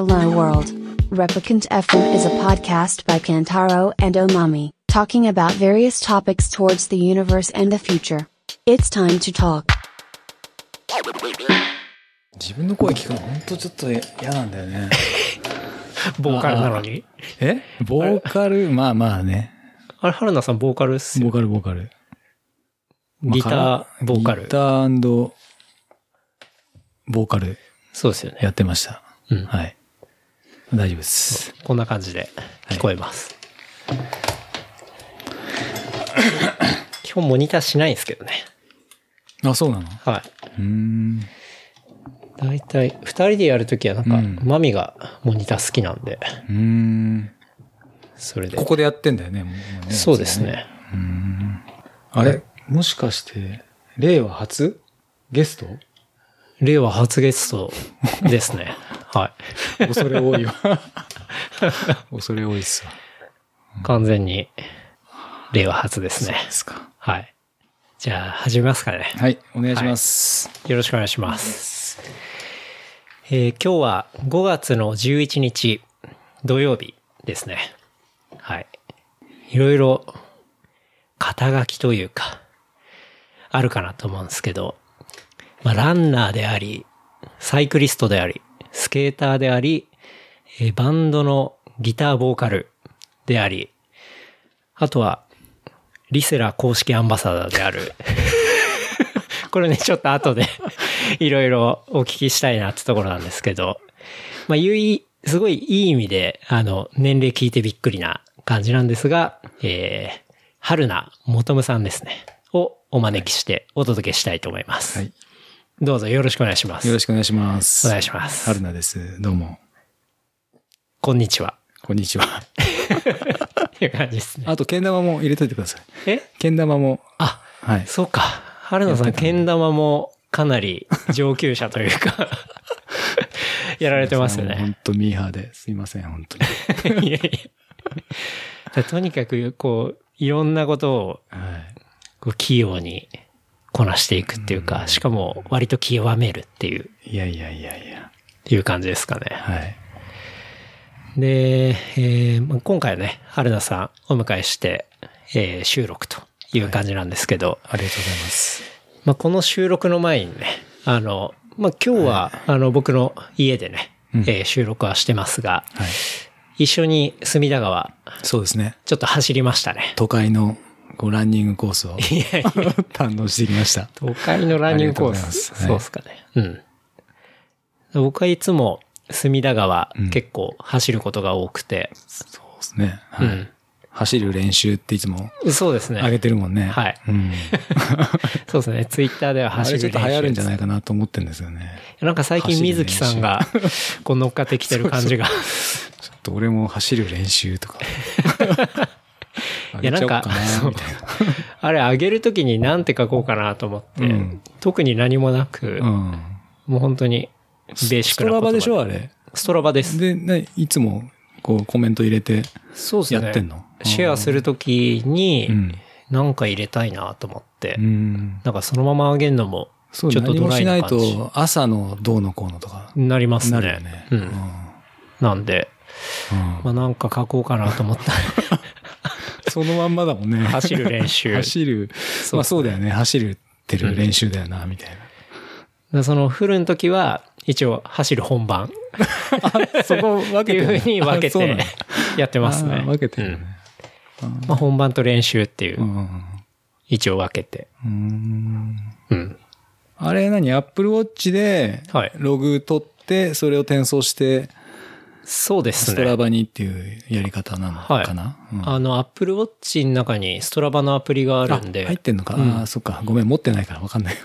Hello World. Replicant FM is a podcast by Kantaro and Omami, talking about various topics towards the universe and the future. It's time to talk. 自分の声聞くの本当ちょっと嫌なんだよね。ボーカルなのに。えボーカル、まあまあね。あれ、春菜さんボーカルっすよ。ボーカル、ボーカル。まあギター、ボーカルギ。ターボーカルそうですよね。やってました。うんはい。大丈夫です。こんな感じで聞こえます。基本モニターしないんですけどね。あ、そうなの？はうーん。い。だいたい、二人でやるときはなんか、うんマミがモニター好きなんで、うーん。それで。ここでやってんだよね、もうねそうです。ね。あれもしかして、令和初ゲスト？令和初ゲストですね。はい。恐れ多いわ。恐れ多いっすわ。完全に、令和初ですね。ですか。はい。じゃあ、始めますかね。はい、お願いします。よろしくお願いします。えー今日は5月の11日土曜日ですね。はい。いろいろ肩書きというか、あるかなと思うんですけど、まあ、ランナーであり、サイクリストであり、スケーターであり、えーバンドのギターボーカルであり、あとは、リセラ公式アンバサダーである、これね、ちょっと後で いろいろお聞きしたいなってところなんですけど、まあ、ゆい、すごいいい意味で、あの、年齢聞いてびっくりな感じなんですが、えー、春名元夢さんですね。をお招きしてお届けしたいと思います。はい。どうぞよろしくお願いします。よろしくお願いします。お願いします春菜です。どうも。こんにちは。こんにちは。いう感じですね。あと、けん玉も入れといてください。え？けん玉も、あ、はい。そうか。春野さん、けん玉もかなり上級者というか、やられてますよね。本当ミーハーで。すいません、本当に。いやいや。とにかく、こう、いろんなことを、はい。こう、器用にこなしていくっていうか、しかも、割と極めるっていう、いやいやいやいや。いう感じですかね。はい。で、えーまあ今回はね、春菜さんお迎えして、えー収録という感じなんですけど、ありがとうございます。まあ、この収録の前にね、あの、まあ、今日は、あの、僕の家でね、うんえー収録はしてますが、はい。一緒に隅田川、そうですね。ちょっと走りましたね。都会の、こう、ランニングコースを 堪能してきました。都会のランニングコース。そうですかね。うん。僕はいつも隅田川、うん結構走ることが多くて、そうですね。はい。うん走る練習っていつもそうですね。上げてるもんね。はいうん。そうですね。ツイッターではあ走るれちょっと流行るんじゃいないかなと思ってるんですよね。なんか最近水木さんが、こう乗っかってきてる感じが。ちょっと俺も走る練習とか。いやなんか。あれ上げるときに何て書こうかなと思って、うん特に何もなく、うん。もう本当にベーシッスクな言葉トラバでしょあれ？ストラバです。で、ね、いつも、こう、コメント入れて、そうですね。やってんの？シェアするときにう、ん。なんか入れたいなと思って、うん。なんかそのまま上げるのも、ちそう、ょっとド何もしないライな感じと、朝のどうのこうのとか、なりますね。なるよね。うん。なんで、うんまあなんか書こうかなと思った。そのまんまだもんね。走る練習走る。まあそうだよね。走るってる練習だよな、みたいでそのフルの時は、一応走る本番な。そこ分っていうふうに分けてやってますね。分けてるね。うんまあ本番と練習っていうう、ん。一応分けて。うん。うん。あれ何？アップルウォッチではい、ログ取って、それを転送して、そうですストラね。バにっていうやり方なのかな、うんあの、Apple Watch の中にストラバのアプリがあるんで。あ入ってんのか、うんああ、そっか。ごめん、持ってないから分かんない。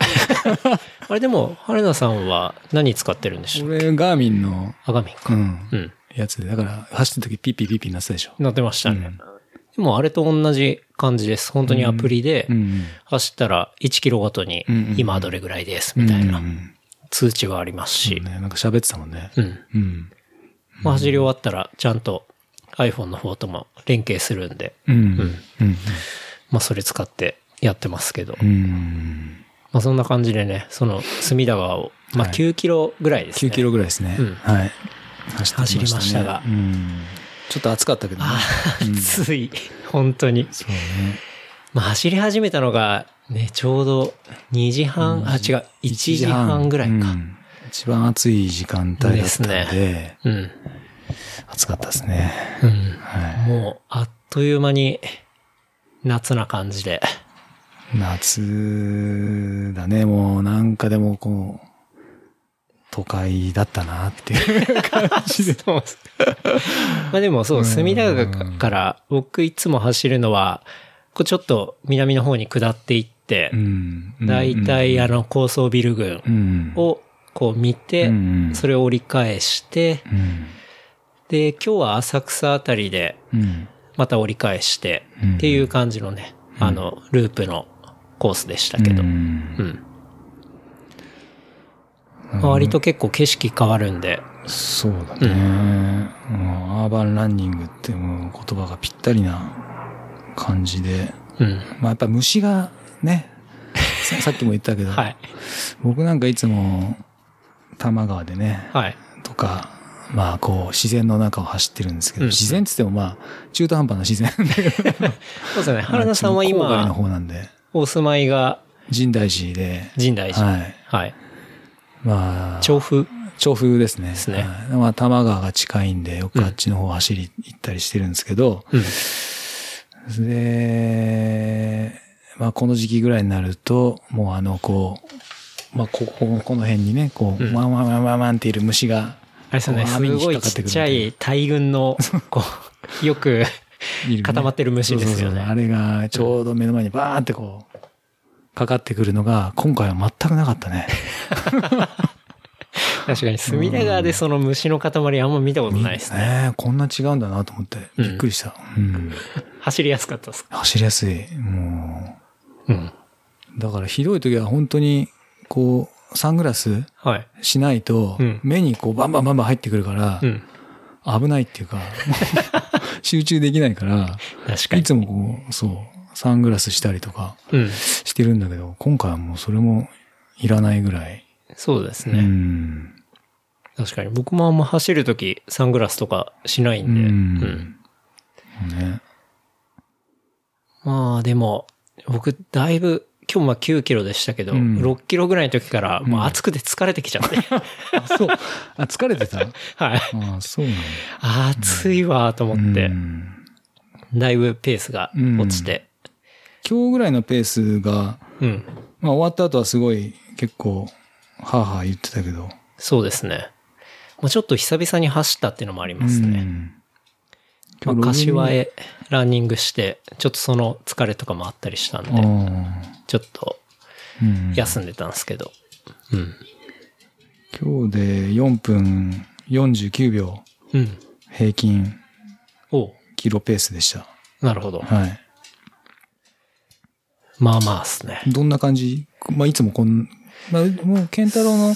あれでも、春菜さんは何使ってるんでしょう俺、ガーミンの、あがみんか。うん、うん。やつで。だから、走ってる時ピッピッピッピッなってたでしょ。なってましたね。うんでもあれと同じ感じです。本当にアプリでうん。走ったら1キロごとにうんうん今はどれぐらいですみたいなうん通知がありますし。ね、なんか喋ってたもんね。うん。うん。まあ走り終わったらちゃんと iPhone の方とも連携するんで、うん。まあそれ使ってやってますけど。うん。まあそんな感じでね、その隅田川を、まあはい9キロぐらいですね。9キロぐらいですね。うんはい。走りきましたたがうん。ちょっと暑かったけどね。暑い。本当に。そうね。まあ走り始めたのが、ね、ちょうど2時半、あ、違う、1時半ぐらいか。うん一番暑い時間帯だったんですで、うん。暑かったですね。うん。はい。もう、あっという間に、夏な感じで。夏だね、もうなんかでもこう、都会だったなっていう感じで。まあでもそう、隅田川から僕いつも走るのは、こうちょっと南の方に下っていってう、ん。だいたいあの高層ビル群うん。をこう見てうん、それを折り返して、うん。で、今日は浅草あたりでうん。また折り返してうんっていう感じのね、あの、ループのコースでしたけど、ううん。割と結構景色変わるんで、そうだね。もうアーバンランニングってもう言葉がぴったりな感じで。うん。まあやっぱ虫がね、ささっきも言ったけど、はい。僕なんかいつも多摩川でね、はい。とか、まあこう自然の中を走ってるんですけど、うん自然っつってもまあ中途半端な自然だけど、そうですね。原田さんは郊外の今、方なんで、お住まいが深大寺で、深大寺。はい。はい。まあ、調布？調布ですね。ですねはいまあ、多摩川が近いんで、よくあっちの方走り行ったりしてるんですけど、うん。で、まあ、この時期ぐらいになると、もうあの、こう、まあ、ここ、この辺にね、こう、うんワンワンワンワンワンっている虫が、あれですよね、すごいちっちゃい大群の、こう、よく ね固まってる虫ですよそうそうそうあね。れがちょうど目の前にバーンってこう、かかってくるのが、今回は全くなかったね。確かに、隅田川でその虫の塊あんま見たことないですね。ねこんな違うんだなと思って、びっくりした。うん。走りやすかったですか？走りやすい。もうん。う、だからひどい時は本当に、こう、サングラスはい。しないとうん、目にこうバンバンバンバン入ってくるからう、ん。危ないっていうか、集中できないから。いつもこう、そう、サングラスしたりとかうん。してるんだけど、今回はもうそれもいらないぐらい。うそうですね。ん。確かに。僕もあんま走るとき、サングラスとかしないんで。うんうんね。まあ、でも、僕、だいぶ、今日まあ9キロでしたけど、うん6キロぐらいの時から、もう暑くて疲れてきちゃって。あ、そう。あ、疲れてた？はい。あそうなんだ。暑いわと思ってう、んだいぶペースが落ちて。今日ぐらいのペースが、うん。まあ終わった後はすごい結構、はぁはぁ言ってたけど。そうですね。まあ、ちょっと久々に走ったっていうのもありますね。うんまあ、柏へランニングして、ちょっとその疲れとかもあったりしたんで、あちょっと休んでたんですけど。うん。今日で4分49秒うん。平均おうキロペースでした。なるほど。はい。まあまあっすね。どんな感じ？まあいつもこん、まあもうケンタロウの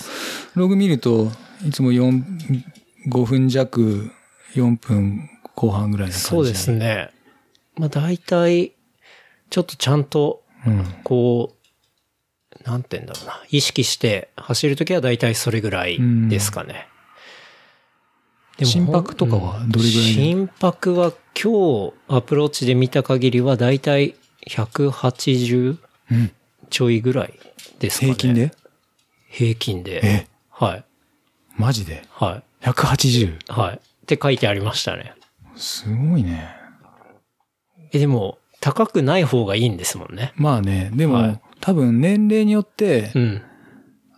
ログ見ると、いつも4、5分弱、4分後半ぐらいな感じ。そうですね。まあ大体、ちょっとちゃんと、うん。こう、なんて言うんだろうな。意識して走るときは大体それぐらいですかね。でも心拍とかはどれぐらいで心拍は今日アプローチで見た限りは大体180うん。ちょいぐらいですかね。平均で？平均で。え？はい。マジで？は ?180? い。はい。って書いてありましたね。すごいね。え、でも、高くない方がいいんですもんね。まあね、でも、はい多分年齢によって、うん。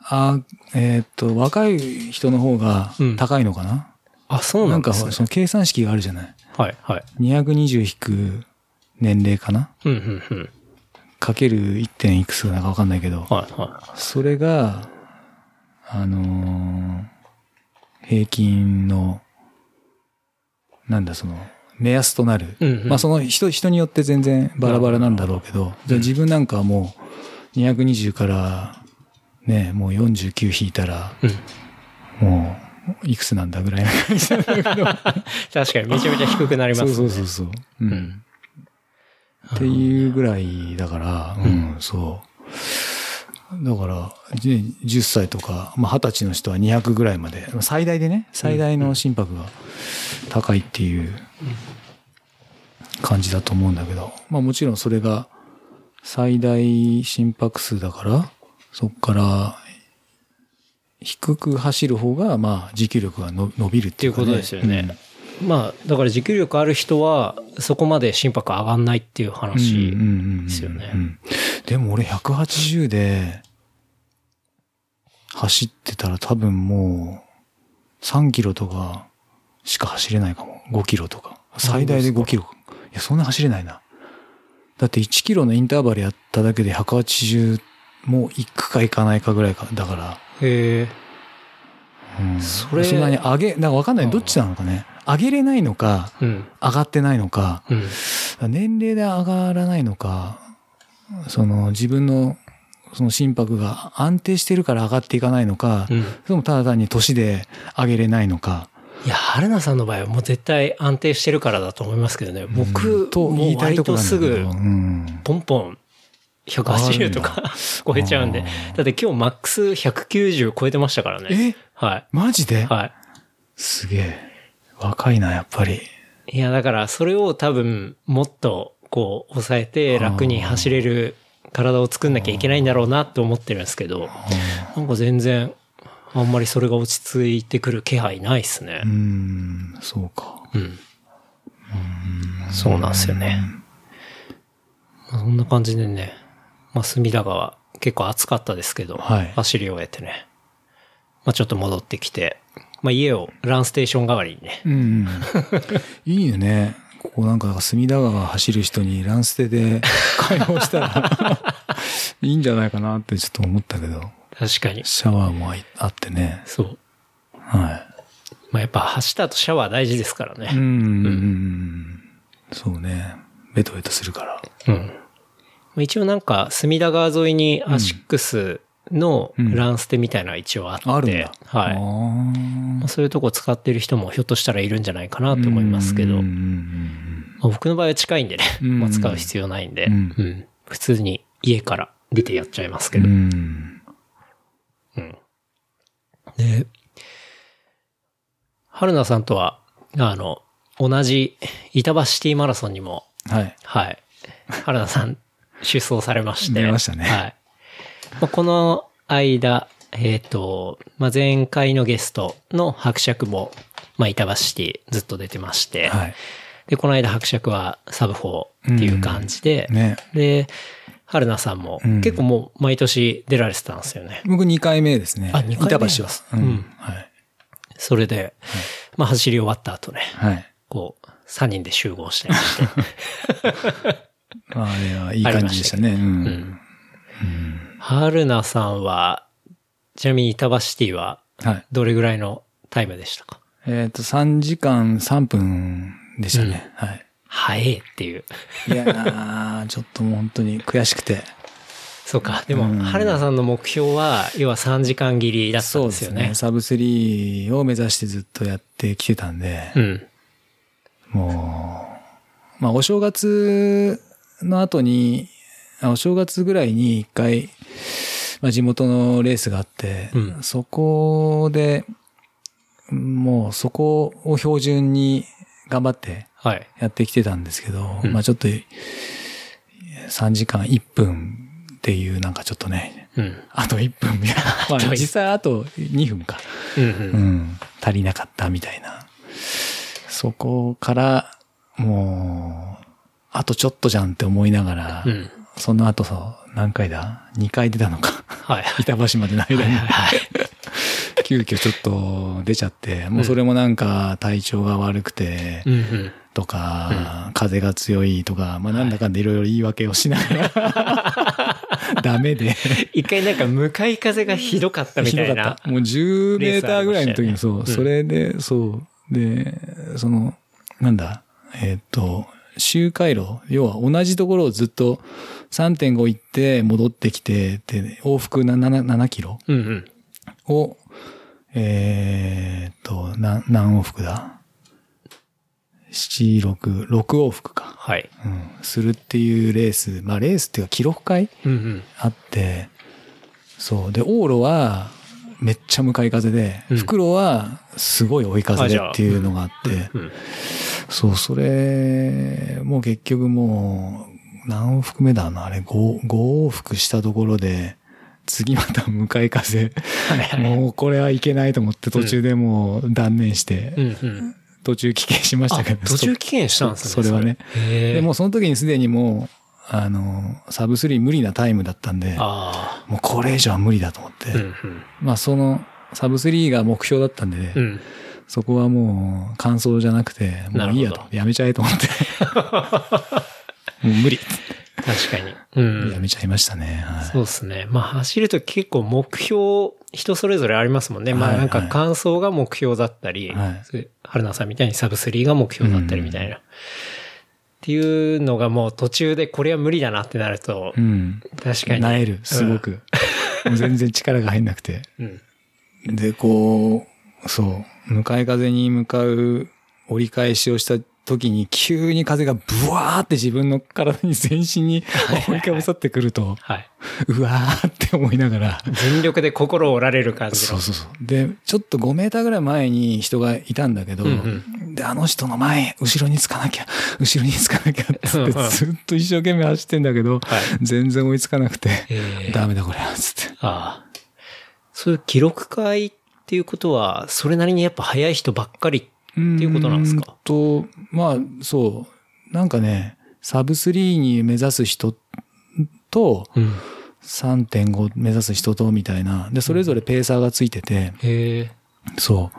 あえーっと、若い人の方がうん高いのかな、あ、そうなんかなんですね。その計算式があるじゃない？はい、はい。220引く年齢かな？うん、うん、うん。かける 1. 点いくつかなんかわかんないけど、はい、はそれが、あのー平均の、なんだその、目安となる。うんうんまあその人、人によって全然バラバラなんだろうけど、じゃあ自分なんかはもう220から、ね、もう49引いたら、い。うん。もう、いくつなんだぐらいな感じだけど。確かにめちゃめちゃ低くなりますね。そうそうそうそう。うん。っていうぐらいだから、うん、そう。だから、ね10歳とか、まあ、20歳の人は200ぐらいまで、最大でね、最大の心拍が高いっていう感じだと思うんだけど、まあもちろんそれが最大心拍数だから、そっから低く走る方が、まあ持久力がの伸びるっていうか、ね、っていうことですよね。まあ、だから持久力ある人は、そこまで心拍上がんないっていう話ですよね。うんでも俺180で走ってたら多分もう3キロとかしか走れないかも。5キロとか。最大で5キロ。いや、そんな走れないな。だって1キロのインターバルやっただけで180もう行くか行かないかぐらいか。だから。へえ。うん、それそんなに上げ、なんかわかんない。どっちなのかね。上げれないのか、うん。上がってないのか。うん。年齢で上がらないのか、その自分のその心拍が安定してるから上がっていかないのか、うん。それともただ単に年で上げれないのか。いや、春菜さんの場合はもう絶対安定してるからだと思いますけどね。うん僕、ともうたいとこ割とす。ぐ、うん。ポンポン、180とか 超えちゃうんでだって今日マックス190超えてましたからね。え？はマジで、い。はすげえ。若いな、やっぱり。い。いや、だからそれを多分もっとこう抑えて楽に走れる体を作んなきゃいけないんだろうなって思ってるんですけど、なんか全然あんまりそれが落ち着いてくる気配ないっすねう。ん、そうか。うん。そうなんですよね。まあそんな感じでね、まあ、隅田川結構暑かったですけど、はい走り終えてね、まあ、ちょっと戻ってきて、まあ、家をランステーション代わりにね、うん。いいよね。ここなんか隅田川走る人にランステで 解放したら いいんじゃないかなってちょっと思ったけど。確かに。シャワーもあいあってね。そう。はまあ、やっぱ走った後シャワー大事ですからい。うね。ん。そうね。ベトベトするから。うん。まあ一応なんか、隅田川沿いにアシックスのランステみたいな一応あって、あるんだ。はい。まあ、そういうとこ使ってる人もひょっとしたらいるんじゃないかなと思いますけど、うんうんまあ僕の場合は近いんでね、うん まあ使う必要ないんで、ううんん普通に家から出てやっちゃいますけうど。ん。うんで、春菜さんとは、あの、同じ板橋シティマラソンにも、はい。はい、春菜さん出走されまして。出ましたねはい。まあ、この間、えっ、と、まあ、前回のゲストの伯爵も、まあ、板橋シティずっと出てまして、はい。で、この間伯爵はサブ4っていう感じで、ね。で、春菜さんもうん結構もう毎年出られてたんですよね。僕2回目ですね。あ二回目板橋は。ううんん。はい。それで、まあ走り終わった後ね、はい。こう、3人で集合してまして。まあ、あれはいい感じでしたね。う。うんん。春菜さんは、ちなみに板橋シティははい。どれぐらいのタイムでしたか？えっと、3時間3分でしたね。はい。早いっていう。いやー、ちょっともう本当に悔しくて。そうか。でも、うん春菜さんの目標は、要は3時間切りだったんそうでよねですすね。。サブ3を目指してずっとやってきてたんで、うん。もう、まあお正月の後に、あお正月ぐらいに一回、まあ地元のレースがあって、うんそこで、もうそこを標準に頑張ってはい。やってきてたんですけど、うんまあちょっと3時間1分っていうなんかちょっとね、うん。あと1分みたいな。まあと実際あと2分か。うんう。うんん。足りなかったみたいな。そこから、もう、あとちょっとじゃんって思いながら、うん。その後さ、何回だ ?2 回出たのか。はい。板橋までの間に。はい。急遽ちょっと出ちゃって、もうそれもなんか体調が悪くて、うんうん。とか、風が強いとか、まあなんだかんだいろいろ言い訳をしながら、ダメで。一回なんか向かい風がひどかったみひたいなどかった。。もう10メーターぐらいの時にそう、それで、そう。で、その、なんだ、えーっと、周回路、要は同じところをずっと3.5行って戻ってきて、で、往復 7, 7キロ。を、えーっと、な何往復だ ?7、6、6往復か。はい。うん。するっていうレース、まあレースっていうか記録会？うんうん。あって、そう。で、往路は、めっちゃ向かい風で、うん袋はすごい追い風でっていうのがあって、うん。そう、それ、もう結局もう、何往復目だな、あれ、5、5往復したところで、次また向かい風。もうこれはいけないと思って途中でもう断念して、うんうん。途中棄権しましたけど。あ途中棄権したんですね。そそれはね。でもうその時にすでにもう、あの、サブ3無理なタイムだったんで、あもうこれ以上は無理だと思って、あ。うんまあその、サブ3が目標だったんでね、うん。うん。そこはもう感想じゃなくて、もういいやと、やめちゃえと思って。もう無理。確かに。うん。やめちゃいましたね。はい。そうですね。まあ走ると結構目標、人それぞれありますもんね。まあはいなんか感想が目標だったり、はい春菜さんみたいにサブ3が目標だったりみたいな。っていうのがもう途中でこれは無理だなってなると、うん。確かに。なえる、すごく。もう全然力が入んなくて。うん。で、こう、そう、向かい風に向かう折り返しをした時に急に風がブワーって自分の体に全身に追いかぶさってくると、はい。うわーって思いながら、全力で心を折られる感じの。そうそうそう。で、ちょっと5メーターぐらい前に人がいたんだけど、うんで、あの人の前、後ろにつかなきゃ、後ろにつかなきゃってうんうんずっと一生懸命走ってんだけど、はい全然追いつかなくて、えーダメだこれ、つって。ああ。そういう記録会っていうことは、それなりにやっぱ速い人ばっかりっていうことなんですか？と、まあ、そう。なんかね、サブ3に目指す人と、うん。3.5目指す人と、みたいな。で、それぞれペーサーがついてて、へえ。そ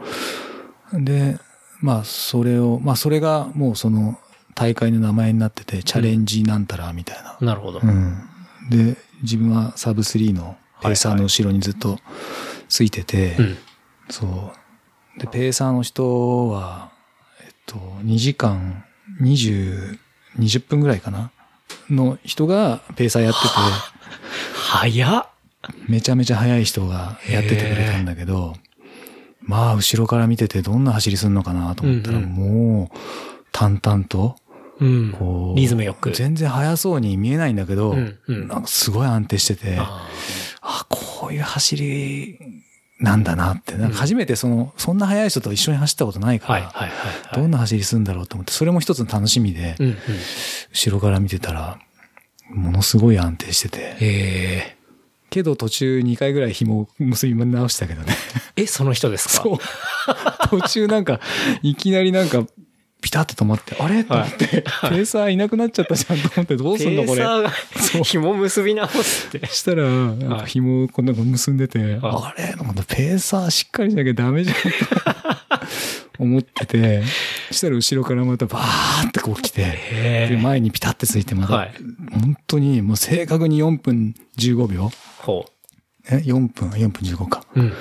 う。で、まあ、それを、まあ、それがもうその大会の名前になってて、チャレンジなんたら、みたいな。なるほど。うん。で、自分はサブ3のペーサーの後ろにずっとついてて、うん。そう。で、ペーサーの人は、えっと、2時間20、20分ぐらいかな？の人がペーサーやって早っ。て、めちゃめちゃ速い人がやっててくれたんだけど、まあ、後ろから見ててどんな走りすんのかなと思ったら、もう、淡々と、うん。こ。う、リズムよく。全然速そうに見えないんだけど、うんうん。なんかすごい安定してて、ああ、こういう走りなんだなって、なんか初めてその、そんな速い人と一緒に走ったことないあから。どんな走りするんだろうと思って、それも一つの楽しみで。後ろから見てたら、ものすごい安定してて、へえ。けど途中2回ぐらい紐を結び直したけどね。え、その人ですか？そう。途中なんか、いきなりなんか、ピタッと止まって、あれ？と思って、ペーサーいなくなっちゃったじゃんと思って、どうすんのこれ。ペーサーが 紐結び直すって。したら、なんか紐をこんなの結んでて、はあれ？なんかペーサーしっかりしなきゃダメじゃんって思ってて、したら後ろからまたバーってこう来て、へで前にピタッてついてまた、はい本当にもう正確に4分15秒ほえ ?4 分、4分15か。う。うん。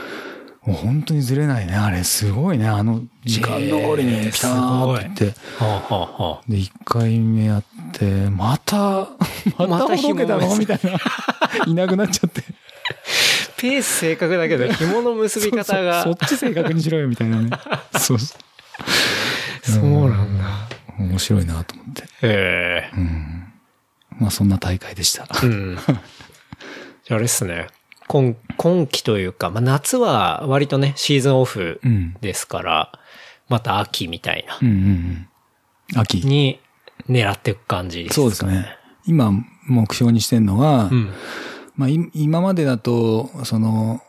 もう本当にずれないね。あれ、すごいね。あの、時間通りにピターっていって。はあ。で、1回目やって、また、ま またたほどけたの紐みたいな。いなくなっちゃって。ペース正確だけど、紐の結び方が。そっち正確にしろよ、みたいなね。そうそそうなんだ。う。面白いなと思って。へえ。まあ、そんな大会でした。うん。あれっすね。今、今期というか、まあ夏は割とね、シーズンオフうん。ですから、また秋みたいなうんうんうん。秋。に狙っていく感じですかそうですね。今、目標にしてんのは、うん。まあ、い今までだと、その、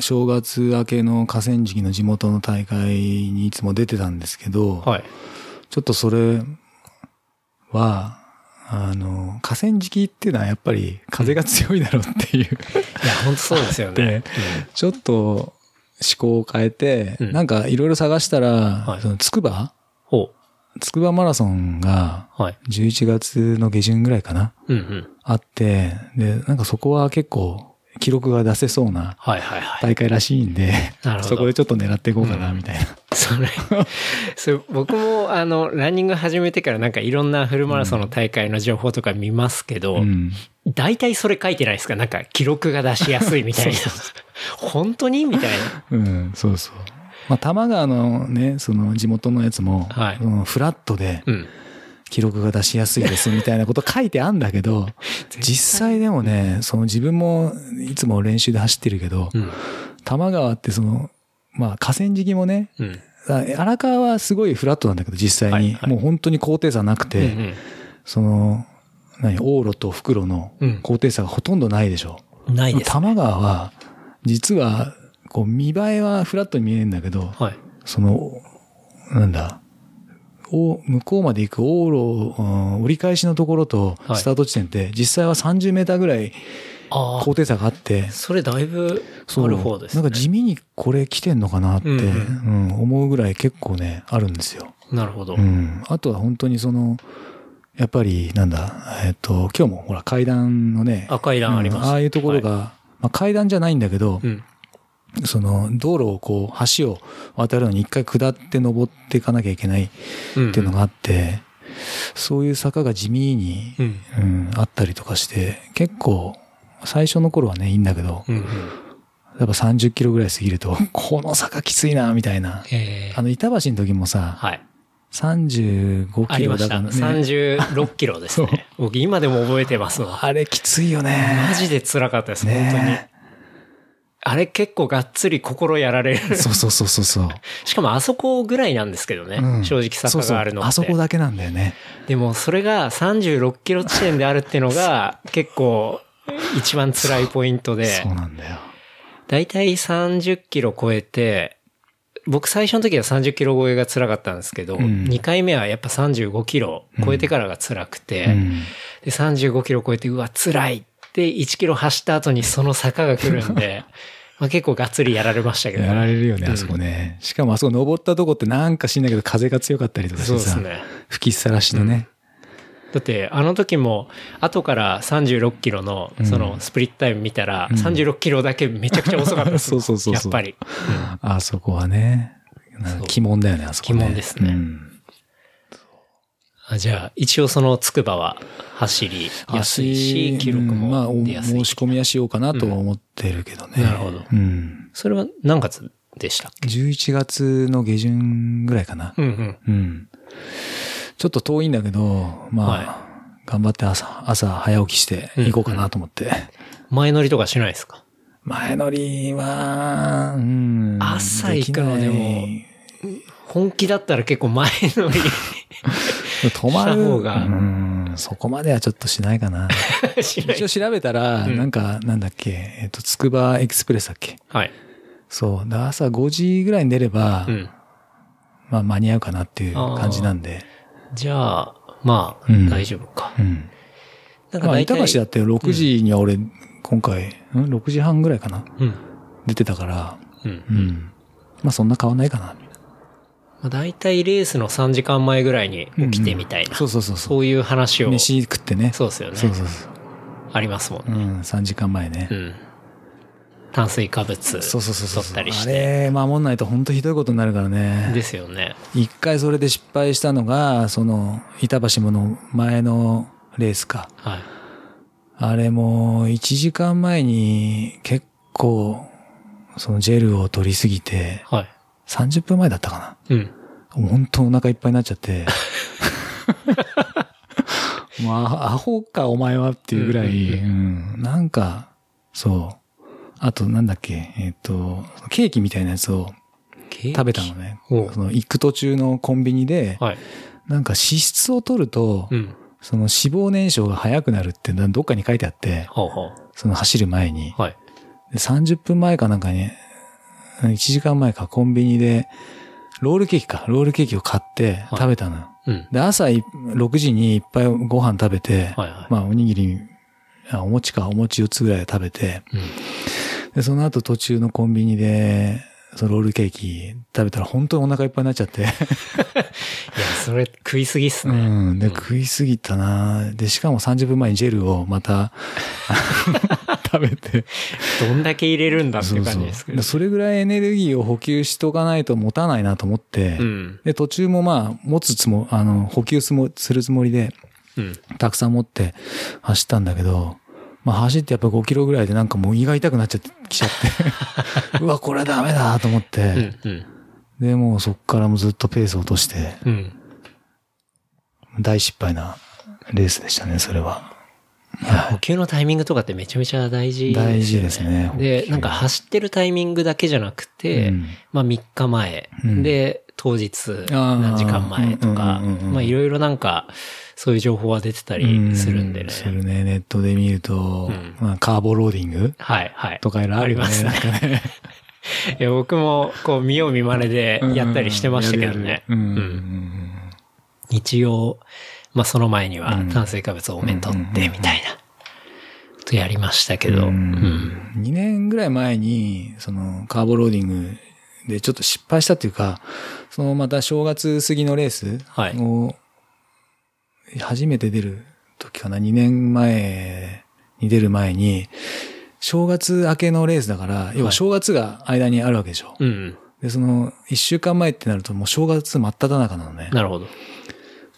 正月明けの河川敷の地元の大会にいつも出てたんですけど、はい。ちょっとそれは、あの、河川敷っていうのはやっぱり風が強いだろうっていう、いや、本当そうですよねで。ちょっと思考を変えて、うんなんかいろいろ探したら、はいそのつくばほつくばマラソンがう。はい。11月の下旬ぐらいかなうんうん。あって、で、なんかそこは結構記録が出せそうな。大会らしいんで、なるほどそこでちょっと狙っていこうかな、みたいな。それ、それ僕もあの、ランニング始めてからなんかいろんなフルマラソンの大会の情報とか見ますけど、うん。大体それ書いてないですか？なんか記録が出しやすいみたいな。本当に？みたいな。うん、そうそう。まあ、玉川のね、その地元のやつも、はいフラットで、うん。記録が出しやすいですみたいなこと書いてあんだけど、実際でもね、その自分もいつも練習で走ってるけど、うん。多摩川ってその、まあ河川敷もね、うん。あ荒川はすごいフラットなんだけど、実際に。はいはいもう本当に高低差なくて、うんその、何、往路と袋のうん高低差がほとんどないでしょ。うん。ないです。多摩川は、実は、こう見栄えはフラットに見えるんだけど、はい。その、なんだ、お向こうまで行く往路、うん折り返しのところとはいスタート地点って、実際は30メーターぐらい高。低差があって、それだいぶある方ですね。なんか地味にこれ来てんのかなって、うんううん思うぐらい結構ね、あるんですよ。なるほど。うん。あとは本当にその、やっぱり、なんだ、えっと、今日もほら階段のね、あ階段ありますうんああいうところが、まあ階段じゃないんだけど、うん。その道路をこう、橋を渡るのに一回下って登っていかなきゃいけないっうん。ていうのがあって、そういう坂が地味に、うん。うん、あったりとかして、結構、最初の頃はね、いいんだけど。やっぱ30キロぐらい過ぎると、この坂きついな、みたいな。えーあの、板橋の時もさ、はい。35ありました。キロだからね。36キロですね。僕今でも覚えてますわ。あれきついよね。マジで辛かったです、本当に。ねあれ結構がっつり心やられる。そうそうそうそうそう。しかもあそこぐらいなんですけどね。うん正直坂があるのって。そうそうあそこだけなんだよね。でもそれが36キロ地点であるっていうのが 結構一番辛いポイントで、そうなんだよ。だいたい30キロ超えて、僕最初の時は30キロ超えが辛かったんですけど、ん2回目はやっぱ35キロ超えてからが辛くて、うん。で35キロ超えて、うわ、辛いって1キロ走った後にその坂が来るんで、まあ結構がっつりやられましたけど、やられるよね、あそこね。しかもあそこ登ったとこってなんか知んないけど風が強かったりとかしてさ、そうですね。吹きさらしのね。だって、あの時も、後から36キロの、その、スプリットタイム見たら、36キロだけめちゃくちゃ遅かったです。そうそうそうそうやっぱり。あそこはね、鬼門だよね、あそこね。鬼門ですねうんあじゃあ、一応そのつくばは走りやすいし、記録も出やすい。申し込みはしようかなとは思ってるけどね。なるほどうん。それは何月でしたっけ？11月の下旬ぐらいかな。うんうん。うん。ちょっと遠いんだけど、まあ、は頑張って朝、朝早起きして行こうかなと思って。前乗りとかしないですか？前乗りは、うん。朝行くのでも本気だったら結構前乗り泊まる。方がうん。そこまではちょっとしないかな。一応調べたら、うんなんか、なんだっけ、えっと、つくばエクスプレスだっけ？はい。そう。だ朝5時ぐらいに出れば、うん。まあ間に合うかなっていう感じなんで。じゃあ、まあ、うん大丈夫か。うん。まあ、なんか大体、板橋だって6時には俺、今回、ん ?6 時半ぐらいかなうん。出てたから、うん。うん。まあそんな変わんないかな。まあ、大体レースの3時間前ぐらいに起きてみたいな。そうそうそうそう。そういう話を。飯食ってね。そうですよね。そうそうそう。ありますもんね。うん、3時間前ねう。ん。炭水化物そうそうそうそう。取ったりしあて。れ、守んないと本当ひどいことになるからね。ですよね。一回それで失敗したのが、その、板橋もの前のレースか。はい。あれも、1時間前に結構、そのジェルを取りすぎて、はい。30分前だったかな。うん。本当お腹いっぱいになっちゃって。もうアアホかお前はっていうぐらい、うんなんか、そう。あとなんだっけ、えっ、と、ケーキみたいなやつを食べたのね。その行く途中のコンビニで、はい。なんか脂質を取ると、うん。その脂肪燃焼が早くなるってどっかに書いてあって、ほうほう。その走る前に。はい。で30分前かなんかに、1時間前かコンビニで、ロールケーキか、ロールケーキを買ってはい食べたのよ。うん。で、朝い6時にいっぱいご飯食べて、はいはい。まあおにぎり、あお餅か、お餅4つぐらい食べて、うん。で、その後途中のコンビニで、そのロールケーキ食べたら本当にお腹いっぱいになっちゃって。いや、それ食いすぎっすうね。ん。で、食いすぎたなで、しかも30分前にジェルをまた 食べて。どんだけ入れるんだって感じですけど。でそれぐらいエネルギーを補給しとかないと持たないなと思って、うん。で、途中もまあ、持つつも、あの、補給すもするつもりで、うん。たくさん持って走ったんだけど、まあ走ってやっぱ5キロぐらいでなんかもう胃が痛くなっちゃって、きちゃって、うわ、これはダメだと思って、うん。うん。で、もうそっからもうずっとペースを落として、うん。大失敗なレースでしたね、それは。い。や補給のタイミングとかってめちゃめちゃ大事ですよね。大事ですねでなんか走ってるタイミングだけじゃなくて、うん。まあ3日前、うん。で、当日何時間前とか、まあいろいろなんか、そういう情報は出てたりするんでね。うするね。ネットで見ると、ん。まあ、カーボローディングはい、はい。とかいろいろありますね。なんかね。いや僕も、こう、見よう見まねでやったりしてましたけどね。うん。うんうん。うん。一応、まあその前にはうん炭水化物多めに取って、みたいな、とやりましたけど、ううんん。2年ぐらい前に、その、カーボローディングでちょっと失敗したっていうか、そのまた正月過ぎのレースはいを、初めて出る時かな、2年前に出る前に、正月明けのレースだから、要は正月が間にあるわけでしょ。うん。で、その、1週間前ってなるともう正月真っ只中なのね。なるほど。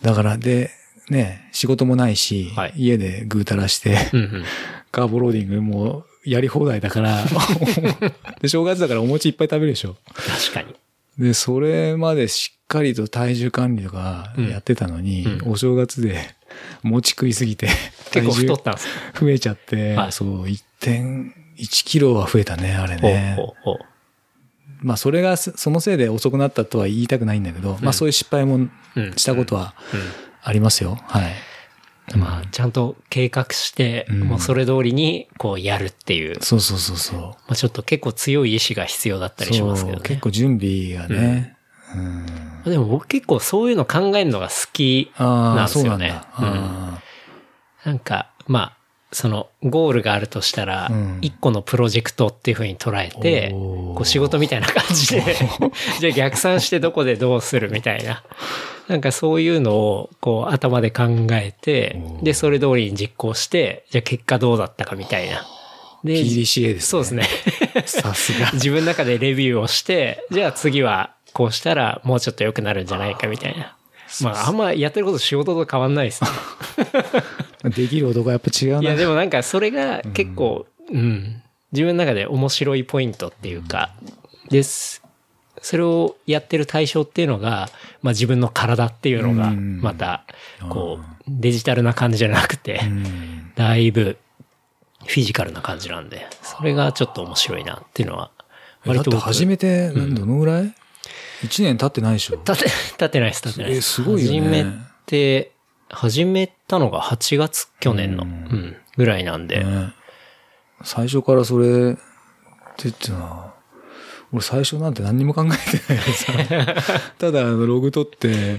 だから、で、ね、仕事もないし、はい。家でぐうたらして、うんうん。カーボローディングもやり放題だから、で、正月だからお餅いっぱい食べるでしょ。確かに。で、それまでしっかりと体重管理とかやってたのに、うん。お正月で 餅食いすぎて、結構太ったんですか増えちゃって、はい。そう、1.1キロは増えたね、あれね。ほうほうほう。まあ、それが、そそのせいで遅くなったとは言いたくないんだけど、まあ、そういう失敗もうん。したことはうんありますよ。はい。まあ、ちゃんと計画して、うんもうそれ通りに、こう、やるっていう、そうそうそうそう。まあ、ちょっと結構強い意志が必要だったりしますけどそう結ね。構準備がね。うん。でも僕結構そういうの考えるのが好きなんですよねそうなんなんか、まあ、その、ゴールがあるとしたらうん、一個のプロジェクトっていう風に捉えて、こう仕事みたいな感じで、じゃあ逆算してどこでどうするみたいな。なんかそういうのを、こう頭で考えて、で、それ通りに実行して、じゃあ結果どうだったかみたいな。で、PDCA ですね。そうですね。さすが。自分の中でレビューをして、じゃあ次はこうしたらもうちょっと良くなるんじゃないかみたいな。まあ、あんまやってること仕事と変わんないですね。できる男はやっぱ違うな。いや、でもなんかそれが結構、うん、自分の中で面白いポイントっていうか、です。それをやってる対象っていうのが、まあ自分の体っていうのが、うん。また、こう、デジタルな感じじゃなくてう、ん。だいぶフィジカルな感じなんで、それがちょっと面白いなっていうのは、だって僕始めて、どのぐらい ?1 年経ってないでしょ。立て、立ってないです、立ってないです。えすごいよね。始めて、始めたのが8月、去年の、ううんん、ぐらいなんで、ね。最初からそれって言ってな、俺最初なんて何にも考えてないでさ、ただあのログ取って、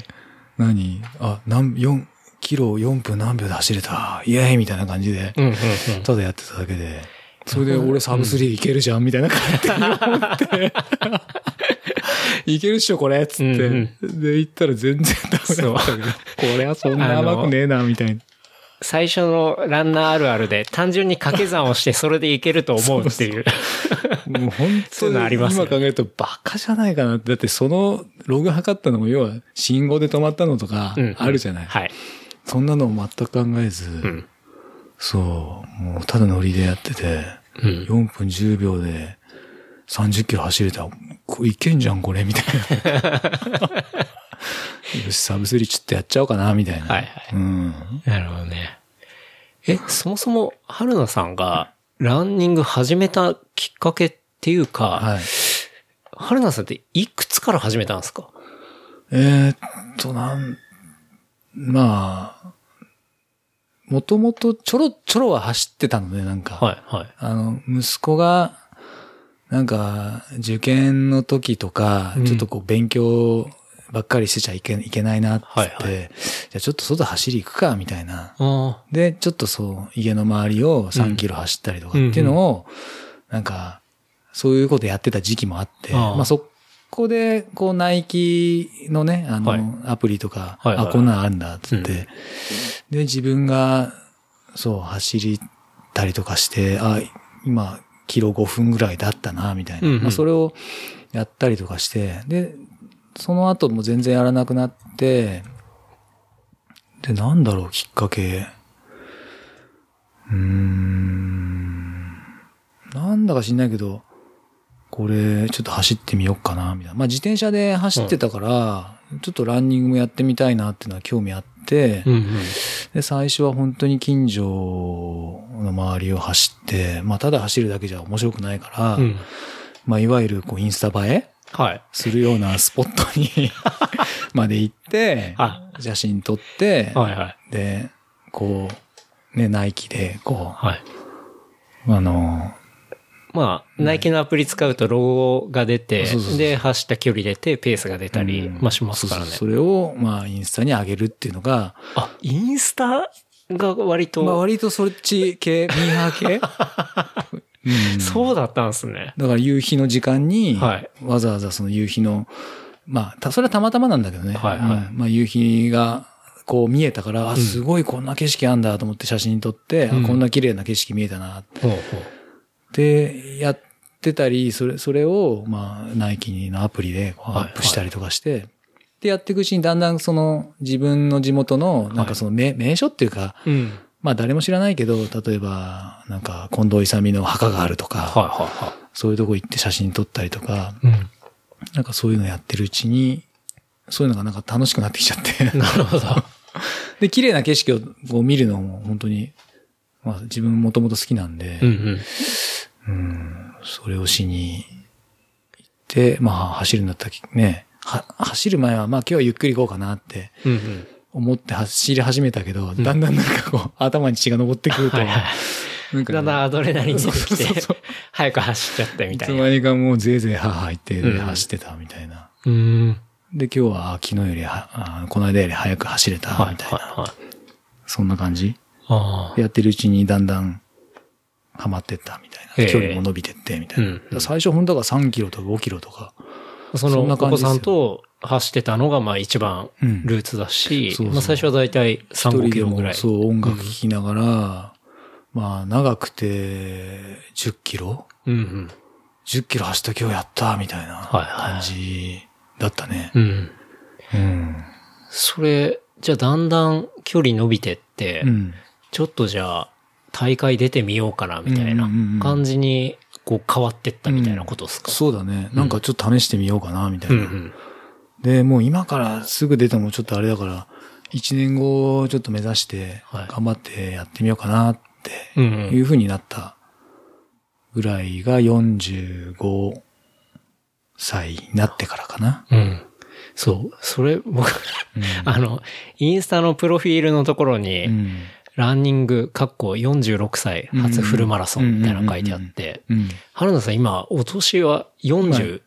何？あ、何、4、キロ4分何秒で走れた、イエーイみたいな感じで。ただやってただけで、それで俺サブ3いけるじゃんみたいな感じで思って、いけるっしょこれっつって、うんで行ったら全然ダメだったけど、これはそんな甘くねえな、みたいな。最初のランナーあるあるで、単純に掛け算をしてそれでいけると思うっていう。もう本当にのありますよ今考えるとバカじゃないかなって。だってそのログ測ったのも要は信号で止まったのとかうんあるじゃない。はい。そんなのも全く考えず、んそう、もうただノリでやってて、うん。4分10秒で30キロ走れた。これいけんじゃんこれみたいな。よし、サブスリーちょっとやっちゃおうかなみたいな。はいはいうん。なるほどね。え、そもそも、春菜さんがランニング始めたきっかけっていうか、はい。春菜さんっていくつから始めたんですか？えーっと、なん、まあ、もともとちょろちょろは走ってたので、なんか。はい、はい。あの、息子が、なんか、受験の時とか、うんちょっとこう勉強ばっかりしてちゃいけいけないなって。言って、はい。はじゃあちょっと外走り行くか、みたいな。あで、ちょっとそう、家の周りを3キロ走ったりとかっていうのを、なんか、そういうことやってた時期もあって、ああまあそこで、こう、ナイキのね、あの、はい。アプリとか、はいはい。あ、こんなのあるんだ、つって、うん。で、自分が、そう、走りたりとかして、あ、今、キロ5分ぐらいだったな、みたいな。うんうん。まあ、それをやったりとかして、で、その後も全然やらなくなって、で、なんだろう、きっかけ。うーん。なんだか知んないけど、これ、ちょっと走ってみようかな、みたいな。まあ、自転車で走ってたから、ちょっとランニングもやってみたいなっていうのは興味あって、て、うんうん。で、最初は本当に近所の周りを走って、まあ、ただ走るだけじゃ面白くないから、うん。まあ、いわゆるこう、インスタ映えはい。するようなスポットに まで行っては、写真撮って、はいはい。で、こう、ね、ナイキで、こはい。う、あの、まあ、ナイキのアプリ使うとロゴが出てで、走った距離出て、ペースが出たり、うんまあしますからねそう。そうそれを、まあ、インスタに上げるっていうのが、あ、インスタが割と、まあ、割とそっち系、ミーハー系、うんそうだったんですね。だから夕日の時間に、はいわざわざその夕日の、まあ、たそれはたまたまなんだけどね。はいはいうんまあ夕日がこう見えたから、あ、すごいこんな景色あんだと思って写真撮って、うんあこんな綺麗な景色見えたなっ。てやってたり、それ、それを、まあ、ナイキのアプリでアップしたりとかして、で、やっていくうちにだんだんその自分の地元の、なんかその名,、名所っていうか、うん。まあ誰も知らないけど、例えば、なんか近藤勇の墓があるとか、はいはいはそういうとこ行って写真撮ったりとか、い。うん。なんかそういうのやってるうちに、そういうのがなんか楽しくなってきちゃって。なるほど。で、綺麗な景色をこう見るのも本当に、まあ自分もともと好きなんで、うんうん。うんそれをしに行って、まあ走るんだったらね、は走る前はまあ今日はゆっくり行こうかなってうんうん。思って走り始めたけど、だんだんなんかこう頭に血が上ってくると、はいはい。なんかね、だんだんアドレナリン出てきて早く走っちゃってみいたいな。つまにかもうぜいぜい母入ってうん走ってたみたいな。うん。で、今日はあ昨日よりは、あこの間より早く走れた、はいみたいな。はいはい。そんな感じあやってるうちにだんだんハマってったみたいな。距離も伸びてってみたいな。うんだから最初本当は3キロとか5キロとか。あ。その、そんなお子感じですよさんと走ってたのが、まあ一番うんルーツだし、まあ最初はだいたい3、5キロぐらい。そう、音楽聴きながら、まあ長くて10キロ？うんうん。10キロ走った今日やったみたいな感じだったね。うん。うん。それ、じゃあだんだん距離伸びてって、うん。ちょっとじゃあ大会出てみようかなみたいなうんうんうん感じにこう変わってったみたいなことですか、そうだね。なんかちょっと試してみようかな、みたいな。うんうん。で、もう今からすぐ出てもちょっとあれだから、1年後ちょっと目指して、はい頑張ってやってみようかなってうんうんいう風になったぐらいが45歳になってからかな。うん。そう。それ、僕、あの、インスタのプロフィールのところに、うん。ランニング、かっこ46歳初フルマラソンみたいなの書いてあって、うん。春菜さん今、お年は40、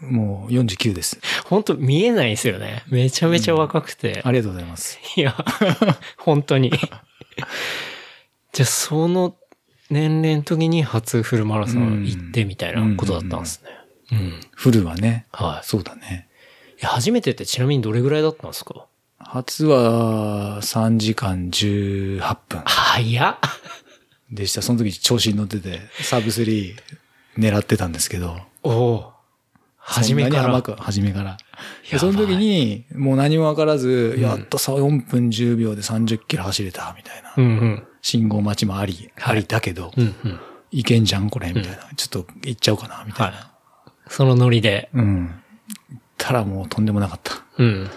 もう49です。本当見えないですよね。めちゃめちゃ若くて。ありがとうございます。いや、本当に。じゃあ、その年齢の時に初フルマラソン行ってみたいなことだったんですね。うん。フルはね。はいそうだね。初めてってちなみにどれぐらいだったんですか？初は3時間18分早っ。でした。その時調子に乗ってて、サブ3狙ってたんですけど。おお。初めから。甘く、初めから。その時に、もう何もわからず、やっとさ、4分10秒で30キロ走れた、みたいな。うんうん。信号待ちもあり、ありだけど、うんうん。いけんじゃん、これ、みたいな。ちょっと行っちゃおうかな、みたいな。はいそのノリで。うん。たらもうとんでもなかった。うん。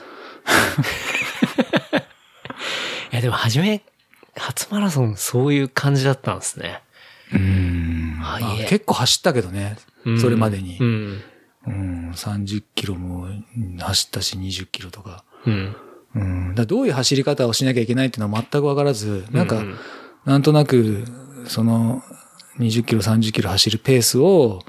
いや、でも初め、初マラソンそういう感じだったんですね。うん。結構走ったけどね、うんそれまでにう。ん。うん、30キロもうん走ったし、20キロとか。うん。うん。だどういう走り方をしなきゃいけないっていうのは全くわからず、なんか、うんなんとなく、その、20キロ、30キロ走るペースを、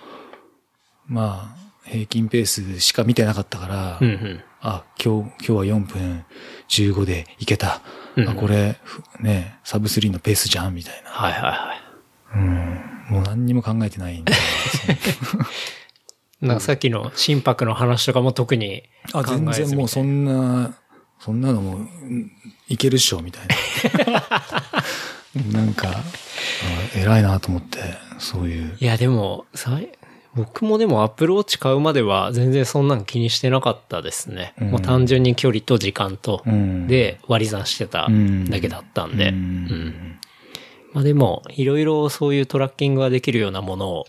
まあ、平均ペースしか見てなかったから、うんうん。あ、今日、今日は4分15でいけた。うんあ、これ、ふね、サブ3のペースじゃんみたいな。はいはいはい。うん。もう何にも考えてないんで。なんかさっきの心拍の話とかも特に考あ、えずみたいな。全然もうそんな、そんなのも、うんいけるっしょ、みたいな。なんか、あ偉いなと思って、そういう。いや、でも、さい僕もでもアップルウォッチ買うまでは全然そんなん気にしてなかったですね。うんもう単純に距離と時間と、うんで割り算してただけだったんで。ううんんまあでも、いろいろそういうトラッキングができるようなものを、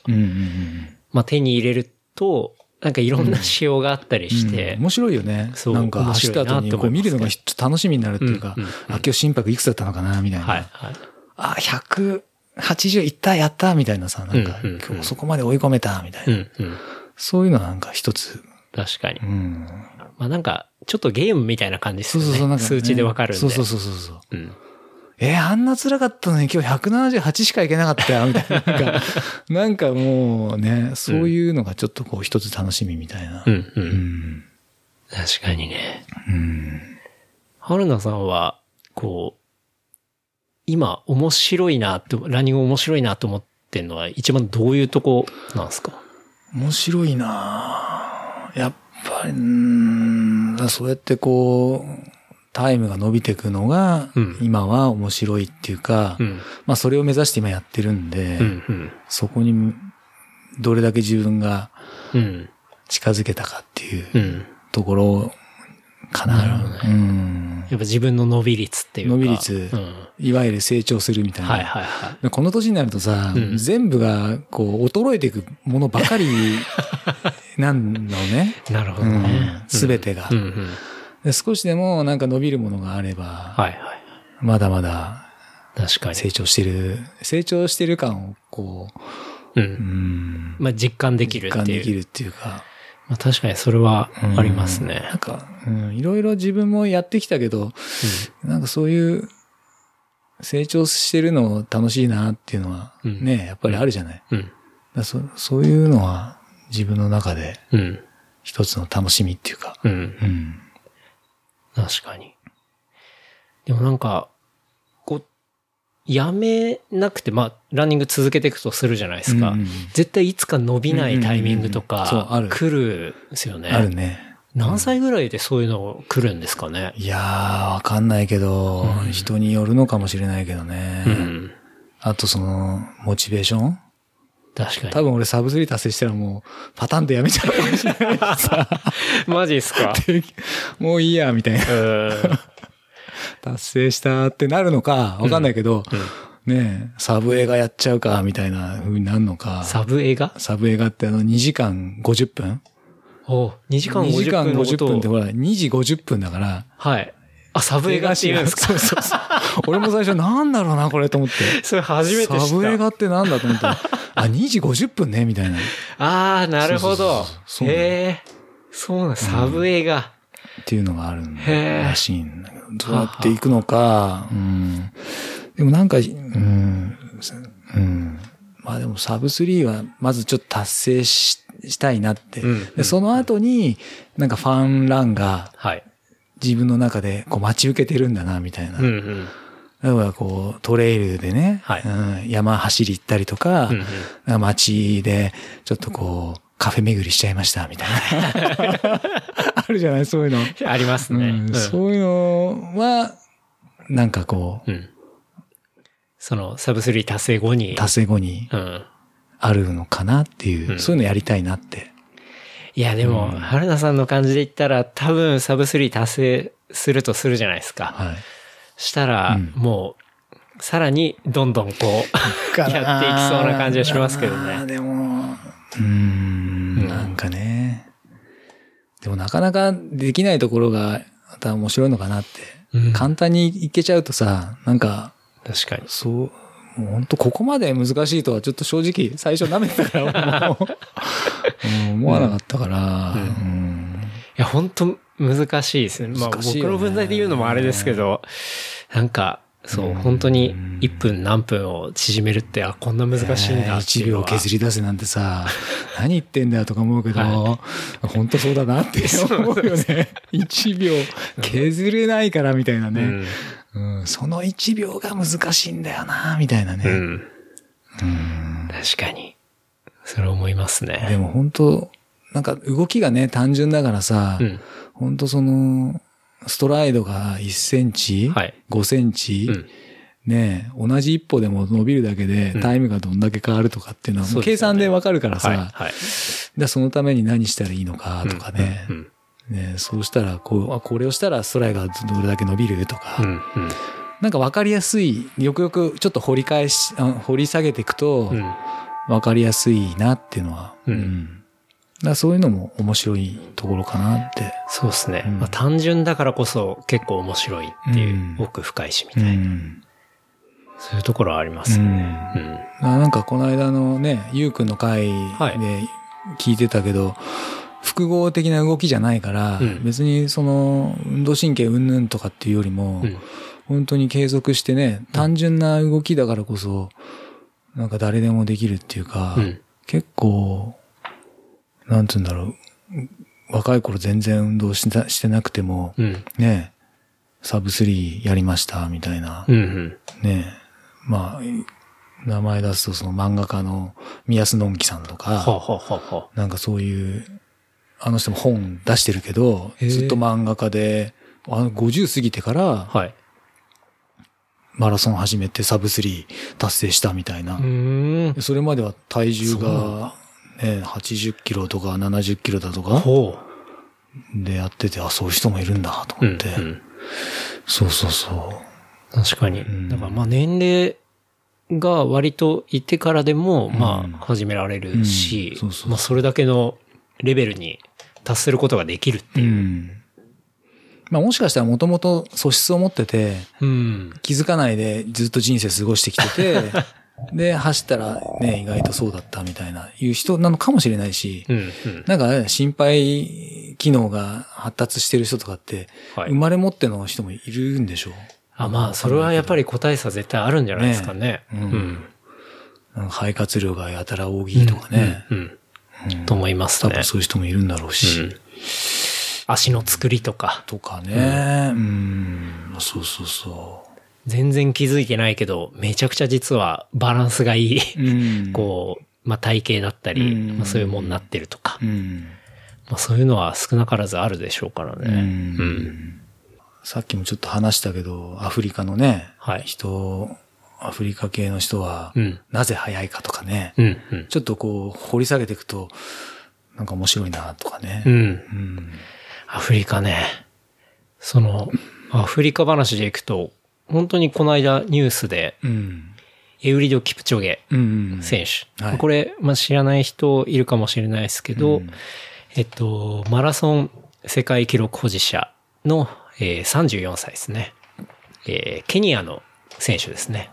まあ手に入れると、なんかいろんな仕様があったりして、うん面白いよね。そうなんか走った後にこう見るのがちょっと楽しみになるっていうか、うんうんうんあ、今日心拍いくつだったのかなみたいな。はい、はい。あ、180いった、やったみたいなさ、なんか、うんうんうん今日そこまで追い込めたみたいな。うん、うん。そういうのはなんか一つ。確かにう。ん。まあなんか、ちょっとゲームみたいな感じですよね。そうそうそう、なんかね、数値でわかるんで。そうそうそうそうそう。うん。えーあんな辛かったのに今日178しかいけなかったよ、みたいな。なんか、なんかもうね、そういうのがちょっとこう一つ楽しみみたいな。うん、う。うんん。確かにね。うん。春菜さんは、こう、今面白いなって、ランニング面白いなと思ってんのは一番どういうとこなんですか？面白いなぁやっぱり、うーん、だそうやってこう、タイムが伸びていくのがうん、今は面白いっていうか、うん。まあそれを目指して今やってるんで、うん、うん。そこにどれだけ自分がうん。近づけたかっていううん。ところかな。なるほどねうん。やっぱ自分の伸び率っていうか。伸び率うん。いわゆる成長するみたいな。はいはいはい。でこの年になるとさ、うん全部がこう衰えていくものばかりなんのね。なるほどね。すべてがうんうん。で少しでもなんか伸びるものがあれば、はいはい。まだまだ確かに。成長してる、成長してる感をこう。う、うんん、まあ実感できる実っていう。感できるっていうか、まあ確かにそれはうんありますねなん。か、うん、いろいろ自分もやってきたけど、なんかそういう成長してるの楽しいなっていうのはうんね、やっぱりあるじゃない。うん。だそそういうのは自分の中でうん。一つの楽しみっていうか、うん。うん。確かに。でもなんか、こう、やめなくて、まあ、ランニング続けていくとするじゃないですか。うんうん絶対いつか伸びないタイミングとうんうんうんそうあかる、来るんですよね。あるね。何歳ぐらいでそういうの来るんですかね？いやー、わかんないけど、うん人によるのかもしれないけどね。うん。あとその、モチベーション？確かに。多分俺サブスリー達成したらもう、パタンとやめちゃうかもしれない。マジですか？もういいや、みたいな。うん。達成したってなるのか、わかんないけど、ねえサブ映画やっちゃうか、みたいな風になるのか。サブ映画？サブ映画ってあの2時間50分？お2時間 ?2 時間50分のこ50とを分ってほら、2時50分だから。はい。あ、サブ映画って言うんですか？そうそうそう。俺も最初なんだろうな、これと思って。それ初めて知った。サブ映画ってなんだと思ったら、あ、2時50分ね、みたいな。っああ、なるほどへえ。そうなん、サブ映画。ていうのがあるらしいんだけど、どうやっていくのか、うん。でもなんか、うん、うん。まあでもサブ3はまずちょっと達成ししたいなって。うんでその後に、なんかファンランがはい。自分の中でこう待ち受けてるんだな、みたいな。うんうん。だからこう、トレイルでね、はいうん、山走り行ったりとか、うんうん街でちょっとこう、カフェ巡りしちゃいました、みたいな。あるじゃない、そういうの。ありますね。うんうんそういうのは、なんかこう、うん。その、サブ3達成後に。達成後にうん。あるのかなっていう、うんそういうのやりたいなって。いや、でも、うん春菜さんの感じで言ったら、多分サブ3達成するとするじゃないですか。はい。したら、うんもう、さらに、どんどんこう、やっていきそうな感じはしますけどね。でも、うーん、なんかね。でもなかなかできないところが、また面白いのかなって。うん簡単にいけちゃうとさ、なんか、確かに。そう、もう本当ここまで難しいとはちょっと正直最初舐めてたから、もう。うん思わなかったから、うん。うん。いや、本当難しいですね。まあ、僕の分際で言うのもあれですけど、なんか、そう、うん本当に1分何分を縮めるって、あ、こんな難しいんだって1いうのは。秒削り出せなんてさ、何言ってんだよとか思うけど、は本当そうだなって 思うよね。1秒削れないからみたいなね、うん。うんその1秒が難しいんだよな、みたいなね。うん。うん確かに。それ思いますでね。も本当なんか動きがね、単純だからさ、うん。本当その、ストライドが1センチ、はい5センチ、うん。ね同じ一歩でも伸びるだけでうんタイムがどんだけ変わるとかっていうのは計算でわかるからさ、はい。はい。でそのために何したらいいのかとかね。うん。ねそうしたらこう、あこれをしたらストライがどれだけ伸びるとか、うん。うん。なんかわかりやすい、よくよくちょっと掘り返し、あ掘り下げていくとう、ん。わかりやすいなっていうのは、うんからそういうのも面白いところかなって。そうですね。うんまあ、単純だからこそ結構面白いっていう、うん奥深いしみうたいな、ん。そういうところはありまうすね。んうん。あなんかこの間のね、ゆうくんの回はいで聞いてたけど、複合的な動きじゃないから、うん別にその運動神経うんぬんとかっていうよりも、うん。本当に継続してね、単純な動きだからこそ、なんか誰でもできるっていうか、うん。結構、なんつうんだろう、若い頃全然運動してしてなくても、うん。ね、サブスリーやりましたみたいな、うん。うん。ね、まあ、名前出すとその漫画家の宮須のんきさんとか、ほうほうほうほなんかそういう、あの人も本出してるけど、ずっと漫画家で、あの50過ぎてからう。はい。マラソン始めてサブスリー達成したみたいな。それまでは体重が、ね、80キロとか70キロだとかほでやってて、あ、そういう人もいるんだとう。う思って。んうん。そうそうそ確かに。んだからまあ年齢が割といてからでも、うんまあ始められるしまあそれだけのレベルに達することができるってう。ういう。ん。まあもしかしたらもともと素質を持ってて、うん。気づかないでずっと人生過ごしてきてて、で、走ったらね、意外とそうだったみたいな、いう人なのかもしれないし、うん。うん。なんかね、心肺機能が発達してる人とかって、はい生まれ持っての人もいるんでしょう。あ、まあ、それはやっぱり個体差絶対あるんじゃないですかね。ねうんうん。肺活量がやたら大きいとかね。うん。うんと思いますね多分。そういう人もいるんだろうし。うん足の作りとか、とかね。うん。そうそうそ全然気づいてないけど、めちゃくちゃ実はバランスがいい、う。うん。こう、まあ体型だったり、うんまあそういうもんになってるとか、うん。まあそういうのは少なからずあるでしょうからね。うんうん。さっきもちょっと話したけど、アフリカのね、はい人、アフリカ系の人は、うんなぜ速いかとかね、うん。うん。ちょっとこう、掘り下げていくと、なんか面白いなとかね。うん。うん。アフリカね。その、アフリカ話でいくと、本当にこの間ニュースで、うん。エウリド・キプチョゲうん。選手。はいこれ、まあ、知らない人いるかもしれないですけど、うんえっと、マラソン世界記録保持者の、えー34歳ですね。えーケニアの選手ですね。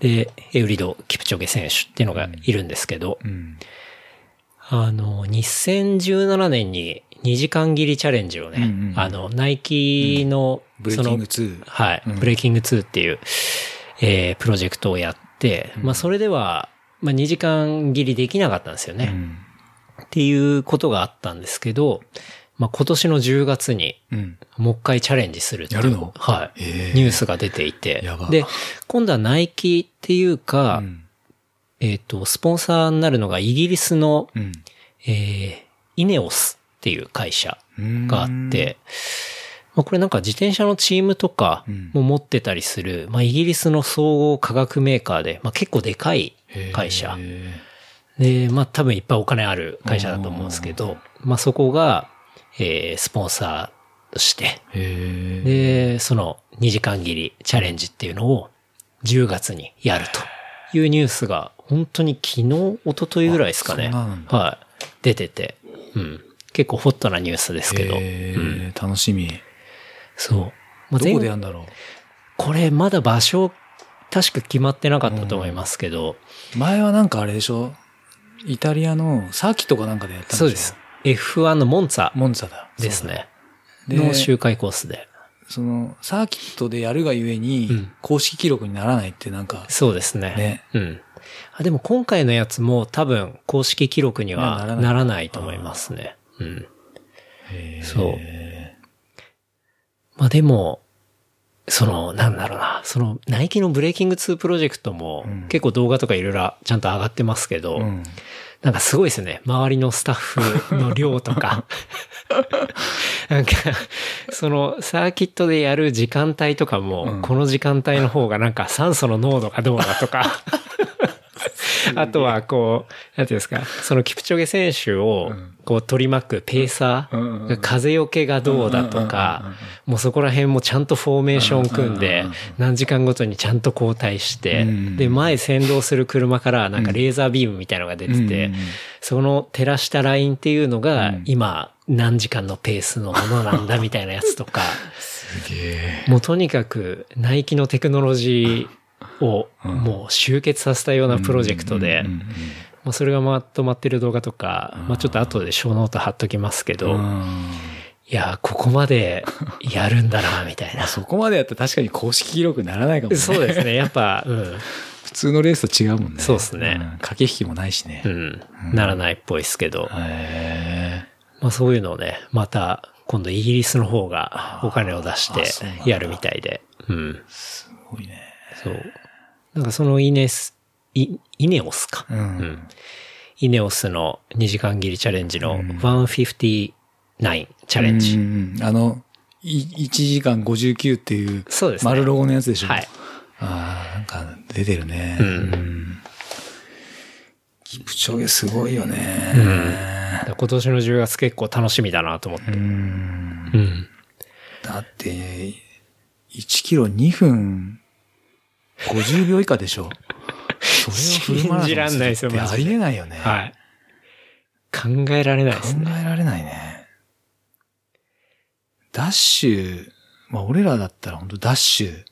で、エウリド・キプチョゲ選手っていうのがいるんですけど、うん。あの、2017年に2時間切りチャレンジをね、うんうんあの、ナイキの、ブレイキング2。はい、うんブレイキング2っていう、えープロジェクトをやって、まあそれでは、まあ2時間切りできなかったんですよね。うん。っていうことがあったんですけど、まあ今年の10月にうん。もう一回チャレンジするっていうやるの？はい、ええニュースが出ていて。で、今度はナイキっていうか、うん。えっ、と、スポンサーになるのがイギリスの、うん。えー、イネオスっていう会社うんがあって、まあ、これなんか自転車のチームとかうんも持ってたりする、まあ、イギリスの総合化学メーカーで、まあ、結構でかい会社。へで、まあ多分いっぱいお金ある会社だと思うんですけど、まあそこが、えースポンサーとして。で、その2時間切りチャレンジっていうのを10月にやるというニュースが本当に昨日、一昨日ぐらいですかね。はい。出てて、うん。結構ホットなニュースですけど。へうんえ楽しみ。そう。まあどこで前やんだろこれまだ場所、確か決まってなかったと思いますけど、う。前はなんかあれでしょ？イタリアのサーキットかなんかでやったんでしょ？そうです。。F1 のモンツァモンツァだ。ですね。での周回コースで。その、サーキットでやるがゆえにうん、公式記録にならないってなんか、そうですね。ねうん。あ、でも今回のやつも多分公式記録にはならないと思いますね。うん。そうまあでも、その、なんだろうな、その、ナイキのブレイキング2プロジェクトもうん結構動画とかいろいろちゃんと上がってますけど、うん。なんかすごいですね。周りのスタッフの量とか。なんか、そのサーキットでやる時間帯とかも、うんこの時間帯の方がなんか酸素の濃度がどうだとか。あとは、こう、なんていうんですか、そのキプチョゲ選手を、こう取り巻くペーサーが風よけがどうだとか、もうそこら辺もちゃんとフォーメーション組んで、何時間ごとにちゃんと交代して、で、前先導する車からなんかレーザービームみたいなのが出てて、その照らしたラインっていうのが、今、何時間のペースのものなんだみたいなやつとか、すげえ。もうとにかく、ナイキのテクノロジーをもう集結させたようなプロジェクトで、まあそれがまとまってる動画とか、まあちょっと後でショーノート貼っときますけど、いや、ここまで やるんだな、みたいな。そこまでやったら確かに公式記録にならないかもね。そうですね。やっぱ、うん。普通のレースと違うもんね。そうっすねん駆け引きもないしね。うん。ならないっぽいですけど。へまあそういうのをね、また今度イギリスの方がお金を出してやるみたいで。うん。ーすごいね。そう。なんかそのイネス、イ、イネオスか。うんうんイネオスの2時間切りチャレンジの159チャレンジ。うんあの、い1時間59っていう、そうですね丸ロゴのやつでしょ？はい。ああ、なんか出てるね。うんんキプチョゲすごいよね。だから今年の10月結構楽しみだなと思って。うんうん。だって、1キロ2分50秒以下でしょ。それをフル信じらんないですよありえないよね。はい。考えられないで考すね。えられないね。ダッシュ、まあ俺らだったら本当ダッシュ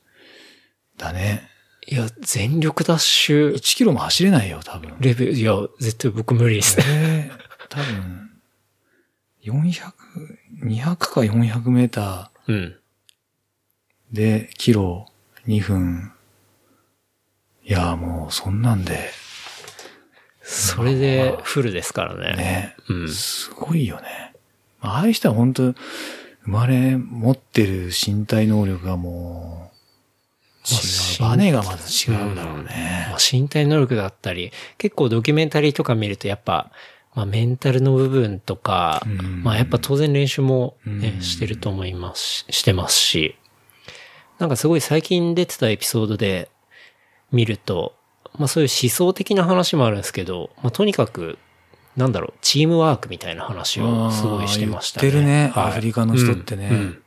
だね。いや、全力ダッシュ1キロも走れないよ、多分。レベル、いや、絶対僕無理ですね。えー多分、400、200か400メータうん。ーで、キロ2分。いや、もうそんなんで、それでフルですからね。ね、うん。すごいよね。ああいう人は本当生まれ持ってる身体能力がもう、バネがまず違うだろうね。まあ、身体能力だったり、結構ドキュメンタリーとか見るとやっぱ、まあメンタルの部分とか、うん。まあやっぱ当然練習もね、うん。してると思いますし、してますし、なんかすごい最近出てたエピソードで見ると、まあそういう思想的な話もあるんですけど、まあとにかく、なんだろう、チームワークみたいな話をすごいしてましたね。ってるねはい。アフリカの人ってね。うんうん。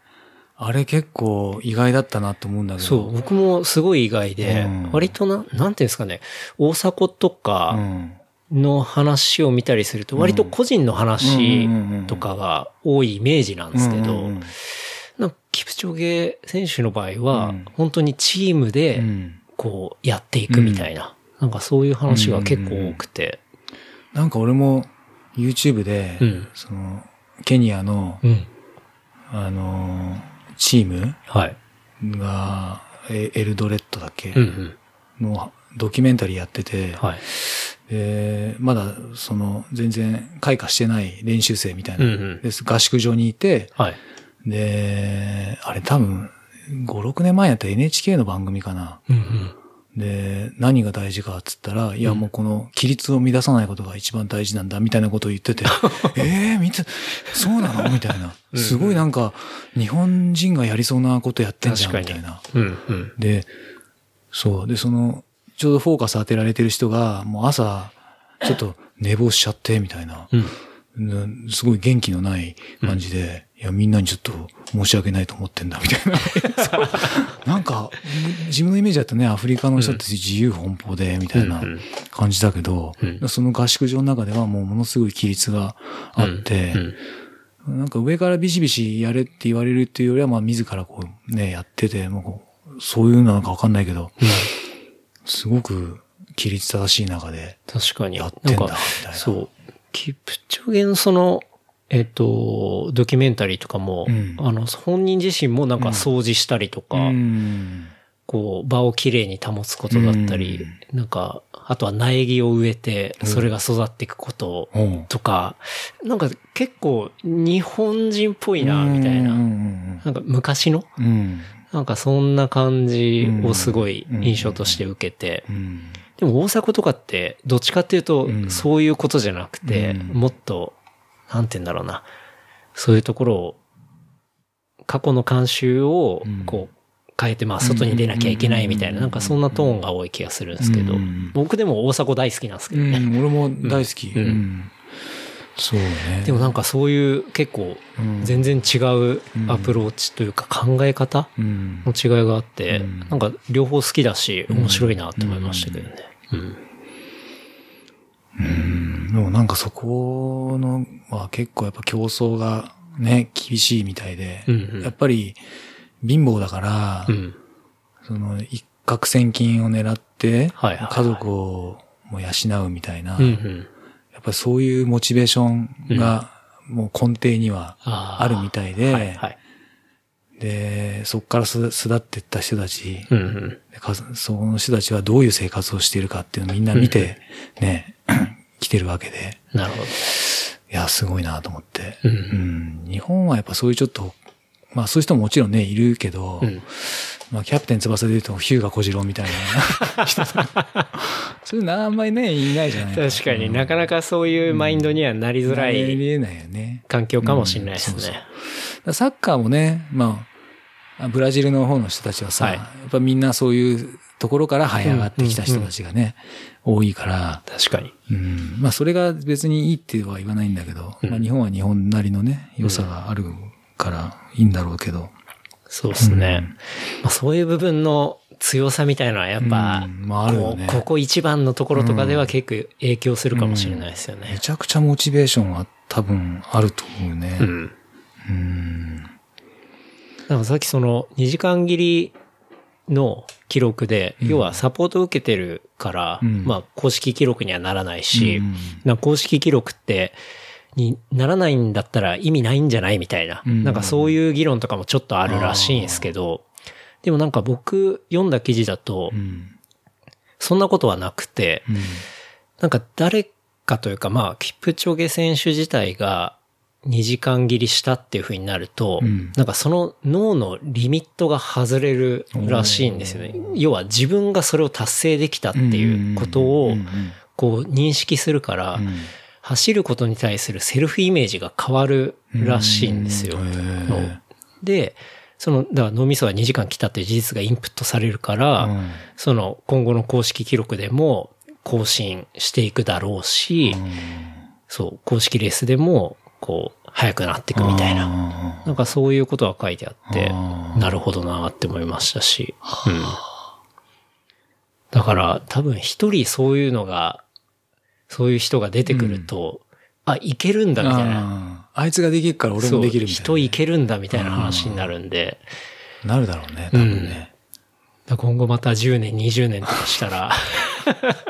あれ結構意外だったなと思うんだけど。そう、僕もすごい意外で、うん。割とな、なんていうんですかね、大迫とかうん。の話を見たりすると、割と個人の話とかが多いイメージなんですけどキプチョゲ選手の場合はうん、本当にチームうで、んこう、やっていくみたいな、なんかそういう話が結構多くて、なんか俺も YouTube で、うんその、ケニアの、うん。あのー、チームはい。エルドレッドだっけ、うんうん。のドキュメンタリーやってて、はい。でまだその全然開花してない練習生みたいな、うんうんです合宿場にいて、はい。で、あれ多分5、6年前やったら NHK の番組かな。うんうん。で、何が大事かっつったら、いやもうこの規律を乱さないことが一番大事なんだみたいなことを言ってて、え えー、見て、そうなの？みたいな。すごいなんか、日本人がやりそうなことやってんじゃんみたいな。うんうん。で、そう。で、その、ちょうどフォーカス当てられてる人が、もう朝、ちょっと寝坊しちゃって、みたいな。うん。うんすごい元気のない感じで、いや、みんなにちょっと申し訳ないと思ってんだ、みたいな。なんか、自分のイメージだとね、アフリカの人って自由奔放で、みたいなうんうん感じだけど、うんその合宿場の中ではもうものすごい規律があって、うんなんか上からビシビシやれって言われるっていうよりは、まあ自らこうね、やってて、もうそういうのなんかわかんないけど、すごく規律正しい中で確かに。やってんだ、みたいな。そう。キプチョゲのその、えっと、ドキュメンタリーとかも、うん。あの、本人自身もなんか掃除したりとか、うん。こう、場をきれいに保つことだったり、なんか、あとは苗木を植えて、それが育っていくことうん。とか、なんか結構日本人っぽいな、みたいな。うん。なんか昔のうん。うん。なんかそんな感じをすごい印象として受けて、うん。でも大迫とかって、どっちかっていうとう、ん。そういうことじゃなくて、うん。もっと、なんて言うんだろうな。そういうところを、過去の慣習をうん、こう、変えて、まあ外に出なきゃいけないみたいな、なんかそんなトーンが多い気がするんですけどうん、僕でも大迫大好きなんですけどね。うん、俺も大好き。そうね。でもなんかそういう結構うん。全然違うアプローチというか考え方うん。の違いがあってうん、なんか両方好きだし面白いなって思いましたけどね。うん。うんでもなんかそこのは結構やっぱ競争がね、厳しいみたいで、うんうんやっぱり貧乏だから、うん。その一攫千金を狙って、家族をもう養うみたいな、うんうん。やっぱりそういうモチベーションがもう根底にはあるみたいで、はいはい。で、そこからす巣立っていった人たち、うんうん。その人たちはどういう生活をしているかっていうのをみんな見て、ね、来てるわけで、なるほど。いや、すごいなと思って。うんうん日本はやっぱそういうちょっと、まあそういう人ももちろんね、いるけど、うん。まあキャプテン翼で言うとヒューガ小次郎みたいな。人とかそういうのあんまりね、いないじゃない確かになかなかそういうマインドにはなりづら見いえないよね。環境かもしれないですうんそうそう。サッカーもね、まあ、ブラジルの方の人たちはさ、はい。やっぱみんなそういうところから這い上がってきた人たちがね、多いから、確かに。うん、まあそれが別にいいっては言わないんだけど、うん。まあ日本は日本なりのね、良さがあるからいいんだろうけど、そうですね。うんまあそういう部分の強さみたいなのはやっぱ、うんまああるよねこうここ一番のところとかでは結構影響するかもしれないですよめね。ちゃくちゃモチベーションは多分あると思うね。うん。うん。でもさっきその2時間切りの記録で、要はサポートを受けてるから、うんまあ公式記録にはならないし、うんなんか公式記録って、にならないんだったら意味ないんじゃないみたいな、うん。なんかそういう議論とかもちょっとあるらしいんですけど、でもなんか僕読んだ記事だとう、ん。そんなことはなくて、うん。なんか誰かというかまあ、キプチョゲ選手自体が2時間切りしたっていう風になると、うん。なんかその脳のリミットが外れるらしいんですよね。要は自分がそれを達成できたっていうことをこう認識するからうん、走ることに対するセルフイメージが変わるらしいんですよ。で、その、だから脳みそは2時間来たって事実がインプットされるから、うんその今後の公式記録でも更新していくだろうし、そう、公式レースでも、こう、速くなっていくみたいな。な。なんかそういうことが書いてあってなるほどなって思いましたし。うん。だから多分一人そういうのが、そういう人が出てくると、あ、いけるんだみたいな。あーあいつができるから俺もできるみたいな。人いけるんだみたいな話になるんで、なるだろうね、多分ね。だから今後また10年、20年とかしたら、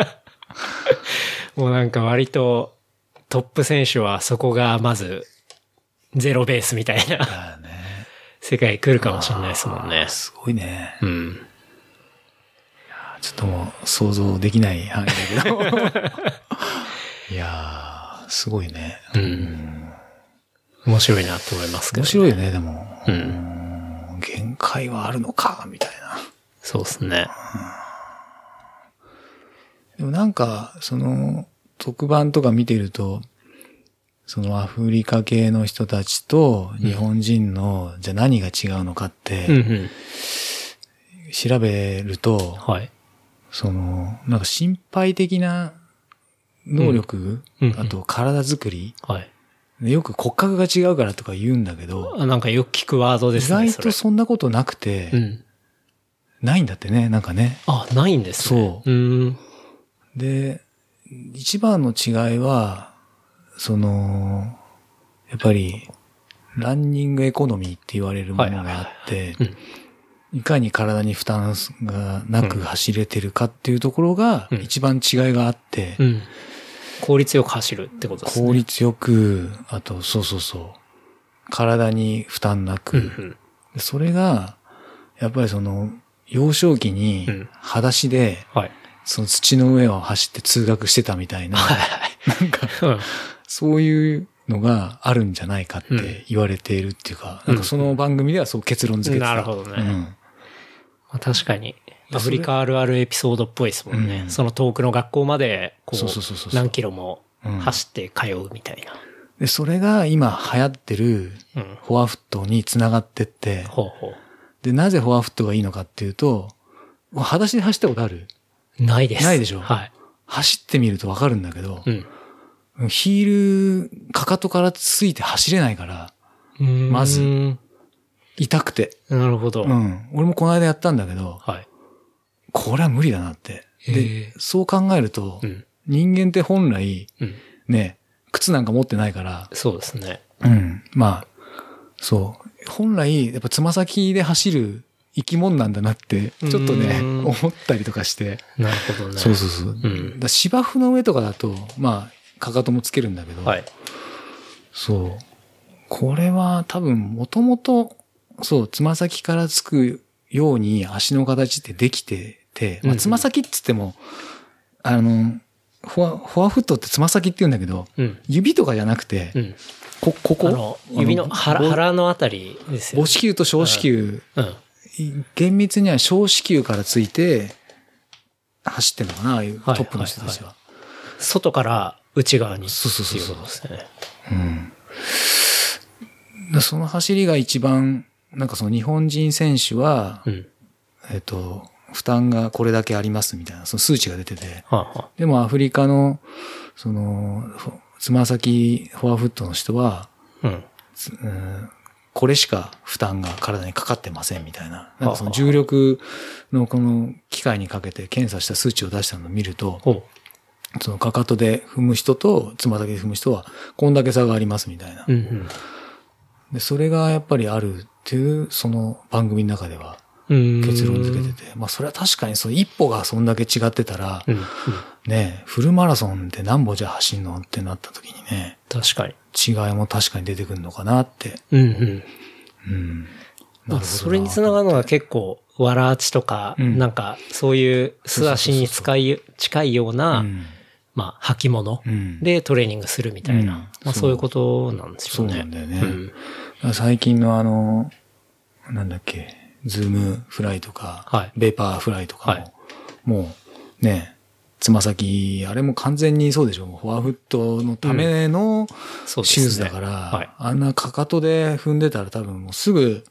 もうなんか割とトップ選手はそこがまずゼロベースみたいなね。世界来るかもしれないですもんね。すごいね。うん。ちょっともう想像できない範囲だけど。いやー、すごいね。うん。面白いなと思いますけど、ね。面白いよね、でも。う。うんん限界はあるのか、みたいな。そうですね。でもなんか、その、特番とか見てると、そのアフリカ系の人たちと日本人の、じゃあ何が違うのかっうんて、うん。調べると、はい。その、なんか心配的な能力、うんうんあと体作り、はい。よく骨格が違うからとか言うんだけど、あなんかよく聞くワードで意すね。外とそんなことなくて、れうん。ないんだってね、なんかね。あ、ないんですね。。そううん。で、一番の違いは、その、やっぱり、ランニングエコノミーって言われるものがあっていかに体に負担がなく走れてるかっていうところがうん一番違いがあってう、ん。効率よく走るってことですね。効率よく、あと、そうそうそう、体に負担なうんく、うん。でそれが、やっぱりその、幼少期にうん、裸足で、はい。その土の上を走って通学してたみたいな、なんか、うん。そういうのがあるんじゃないかっうんて言われているっていうか、うんなんかその番組ではそう結論付けてた。なるほどねうんまあ、確かに。やアフリカあるあるエピソードっぽいですもんね。うんその遠くの学校まで、こそうそうそうそうう、何キロもうん走って通うみたいな。で、それが今流行ってるうん。フォアフットに繋がってって、ほうほう。で、なぜフォアフットがいいのかっていうと、裸足で走ったことある？ないです。ないでしょ？はい。走ってみるとわかるんだけど、うん。ヒール、かかとからついて走れないから、まずうん痛くて。なるほど。うん。俺もこの間やったんだけど、はい。これは無理だなって。へでえ、そう考えると、うん。人間って本来、うん。ね、靴なんか持ってないから、そうですね。うん。まあ、そう。本来、やっぱつま先で走る生き物なんだなって、ちょっとね、うん思ったりとかして。なるほどね。そうそうそう。んだ芝生の上とかだと、まあ、かかともつけるんだけど、はい。そう。これは多分、もともと、そう、つま先からつくように足の形ってできてて、まあ、うんうんつま先って言っても、あの、フォア、フォアフットってつま先って言うんだけど、うん。指とかじゃなくて、うん。こ、ここ？あの、指の腹、ぼ腹のあたりですよ母。子球と小子球、うん。厳密には小子球からついて、走ってんのかな、ああいうトはいップの人たちは。外から内側に。そうそうそうそうですね。うん。でその走りが一番、なんかその日本人選手は、うん。えっと、負担がこれだけありますみたいな、その数値が出てて、はあ、はでもアフリカの、その、ふつま先フォアフットの人は、あ、うん。これしか負担が体にかかってませんみたいな。なんかそのはあ重力のこの機械にかけて検査した数値を出したのを見ると、そのかかとで踏む人とつま先で踏む人はこんだけ差がありますみたいな。うんうん。で、それがやっぱりあるっていう、その番組の中ではうん結論付けてて。まあそれは確かにその一歩がそんだけ違ってたら、うん。うん。ね、フルマラソンって何歩じゃ走んのってなった時にね、確かに。違いも確かに出てくるのかなって。うんうん。うん。なるほどなそれにつながるのは結構、ワラーチとか、うんなんか、そういう素足に使い、近いような、うんまあ、履物うんでトレーニングするみたいな、うんまあそうそういうことなんですそうよね。なんだよね。最近のあの、なんだっけ、ズームフライとか、はいベーパーフライとかも、はいもうね、つま先、あれも完全にそうでしょ。もうフォアフットのためのシューズだから、はいあんなかかとで踏んでたら多分もうすぐ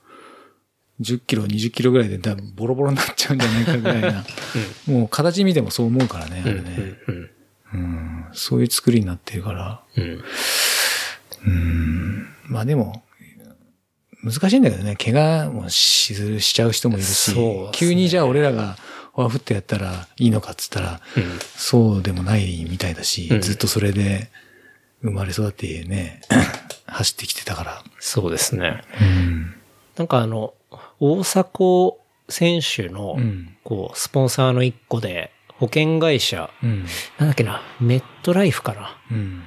10キロ、20キロぐらいで多分ボロボロになっちゃうんじゃないかぐらいな。もう形見てもそう思うからね、あうん。れね。うん。うん。うん、そういう作りになってるから。うん。うんまあでも、難しいんだけどね、怪我もししちゃう人もいるし、ね急にじゃあ俺らがフォアフットやったらいいのかっつったら、うんそうでもないみたいだし、うんずっとそれで生まれ育ってね、走ってきてたから。そうですね。うん。なんかあの、大迫選手のう、ん。こう、スポンサーの一個で、保険会社、うん。なんだっけな、メットライフかな？うん。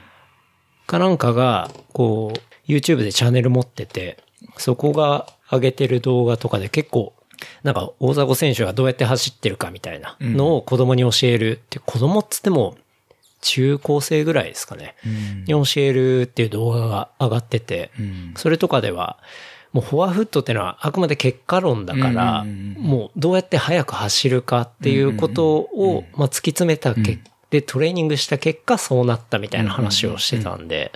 かなんかが、こう、YouTube でチャンネル持ってて、そこが上げてる動画とかで結構、なんか大迫選手がどうやって走ってるかみたいなのを子供に教えるって、子供っつっても中高生ぐらいですかね。うんに教えるっていう動画が上がってて、うん。それとかでは、もうフォアフットってのはあくまで結果論だから、もうどうやって速く走るかっていうことを、まあ、突き詰めた結で、トレーニングした結果そうなったみたいな話をしてたんで、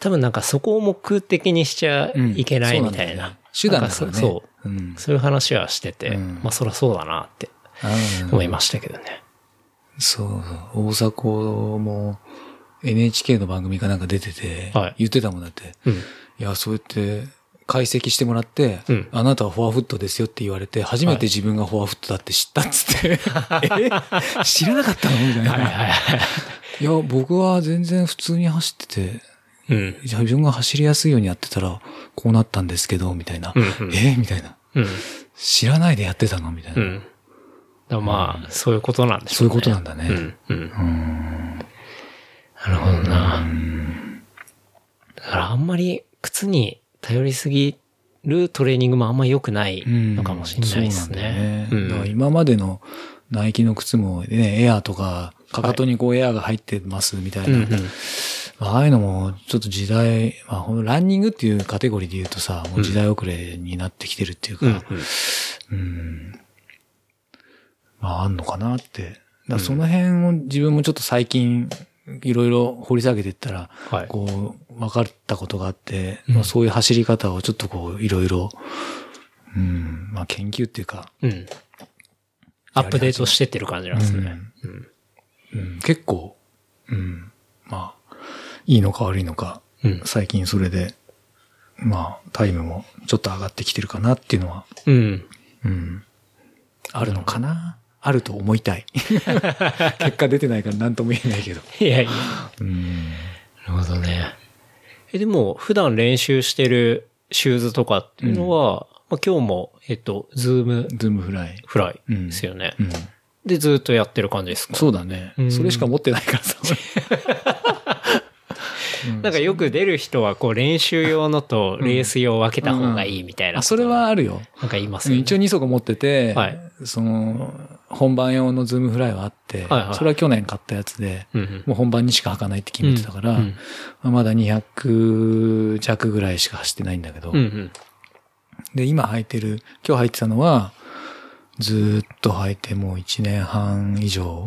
多分なんかそこを目的にしちゃいけないみたいな。手段だからね。そそう。うん。そういう話はしてて、うんまあそりゃそうだなって思いましたけどね。そう。大迫も NHK の番組かなんか出てて、はい言ってたもんだって。うん。いや、そうやって解析してもらって、うんあなたはフォアフットですよって言われて、初めて自分がフォアフットだって知ったっつって、え？知らなかったの？みたいな。はいはいはい。いや、僕は全然普通に走ってて、うん。自分が走りやすいようにやってたら、こうなったんですけど、みたいな。うんうんえ？みたいな。うん。知らないでやってたの？みたいな。うん。だまあ、そういうことなんでしょうね。そういうことなんだね。うん。うん。うんなるほどな。だからあんまり靴に頼りすぎるトレーニングもあんま良くないのかもしれないですね。そうなんね。だから今までのナイキの靴もね、エアーとか、かかとにこうエアーが入ってますみたいな。うんうんまあああいうのもちょっと時代、まあランニングっていうカテゴリーで言うとさ、もう時代遅れになってきてるっていうか、うんうんうん。まああんのかなって。だその辺を自分もちょっと最近、いろいろ掘り下げていったら、はいこう、分かったことがあって、うんまあ、そういう走り方をちょっとこう、いろいろうん。まあ研究っていうか、うん。アップデートしてってる感じなんですね。うん。うん、結構、うん。まあ、いいのか悪いのか、うん。最近それで、まあ、タイムもちょっと上がってきてるかなっていうのは、うん。うん。あるのかなあると思いたい。結果出てないから何とも言えないけど。いやいや。うん。なるほどね。え、でも、普段練習してるシューズとかっていうのは、まあ、今日も、えっと、ズームズームフライ。フライですよね。うん。で、ずっとやってる感じですか？そうだねうん。それしか持ってないからさ。なんかよく出る人は、こう、練習用のとレース用を分けた方がいいみたいな。あ、それはあるよ。なんか言いますよね。一応2足持ってて、はいその、本番用のズームフライはあって、はいはいそれは去年買ったやつで、うんうんもう本番にしか履かないって決めてたから、うんうんまだ200弱ぐらいしか走ってないんだけど、うんうん。で、今履いてる、今日履いてたのは、ずーっと履いてもう1年半以上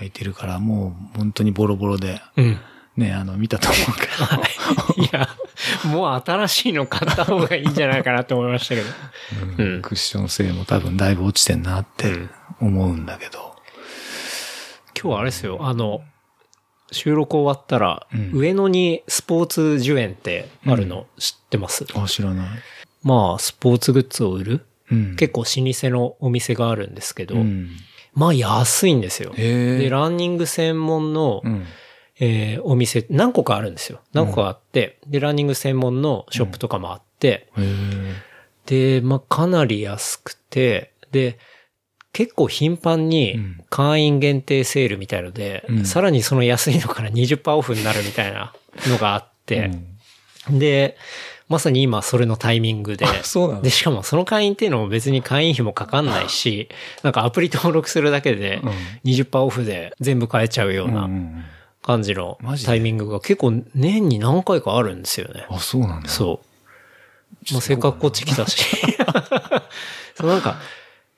履いてるから、もう本当にボロボロで、うん。ね、あの、見たと思うけど、いや、もう新しいの買った方がいいんじゃないかなと思いましたけど。うん。クッション性も多分だいぶ落ちてんなってうん。思うんだけど、今日はあれですよ、あの、収録終わったら、うん。上野にスポーツ樹園ってあるの知ってます、あ、知らない。まあ、スポーツグッズを売る？うん。結構老舗のお店があるんですけど、うん。まあ安いんですよ。で、ランニング専門の、うん。えーお店、何個かあるんですよ。何個かあって、で、ランニング専門のショップとかもあって、へえ。で、まあ、かなり安くて、で、結構頻繁うにん会員限定セールみたいので、うんさらにその安いのから20%オフになるみたいなのがあって、で、まさに今それのタイミングで、あそうなので、しかもその会員っていうのも別に会員費もかかんないし、なんかアプリ登録するだけでうん20%オフで全部買えちゃうよううんうなん感じのタイミングが結構年に何回かあるんですよね。あ、そうなんだ。そう。まあ、せっかくこっち来たし。そうなんか、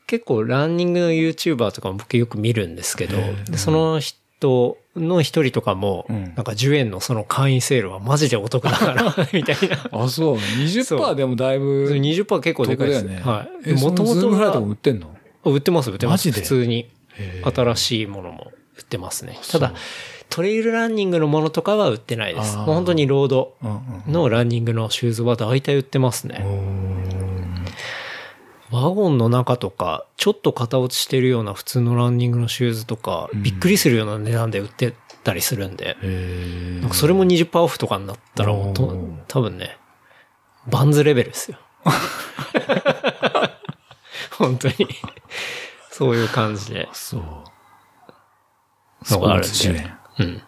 結構ランニングの YouTuber とかも僕よく見るんですけどその人の一人とかも、うんなんか10円のその会員セールはマジでお得だから、みたいな。あ、そう。20%でもだいぶ20%結構でかいですね。はい。え、もともとフライとかも売ってんの？売ってます、売ってます。普通に。新しいものも売ってますね。ただ、トレイルランニングのものとかは売ってないです。本当にロードうんうん。のランニングのシューズは大体売ってますね。ワゴンの中とか、ちょっと型落ちしてるような普通のランニングのシューズとか、びっくりするような値段で売ってたりするんで、へなんかそれも20%オフとかになったら、多分ね、バンズレベルですよ。本当に。そういう感じで。そう。スポーツ10円うん。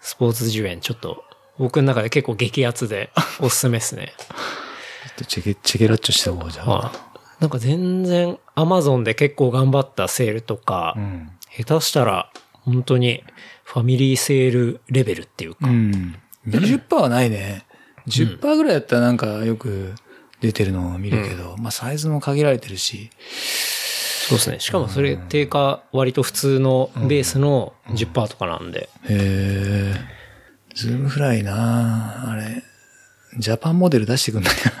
スポーツ10円、ちょっと、僕の中で結構激アツでおすすめですね。ちょっとチェケ、チェケラッチョした方がじゃあ。はい。なんか全然、アマゾンで結構頑張ったセールとか、うん。下手したら、本当に、ファミリーセールレベルっていうか、うん。20%はないね。10%ぐらいだったらなんかよく出てるのを見るけど、まあサイズも限られてるし。そうですね。しかもそれ、定価割と普通のベースの10%とかなんで、へえ。ズームフライなあれ、ジャパンモデル出してくんないか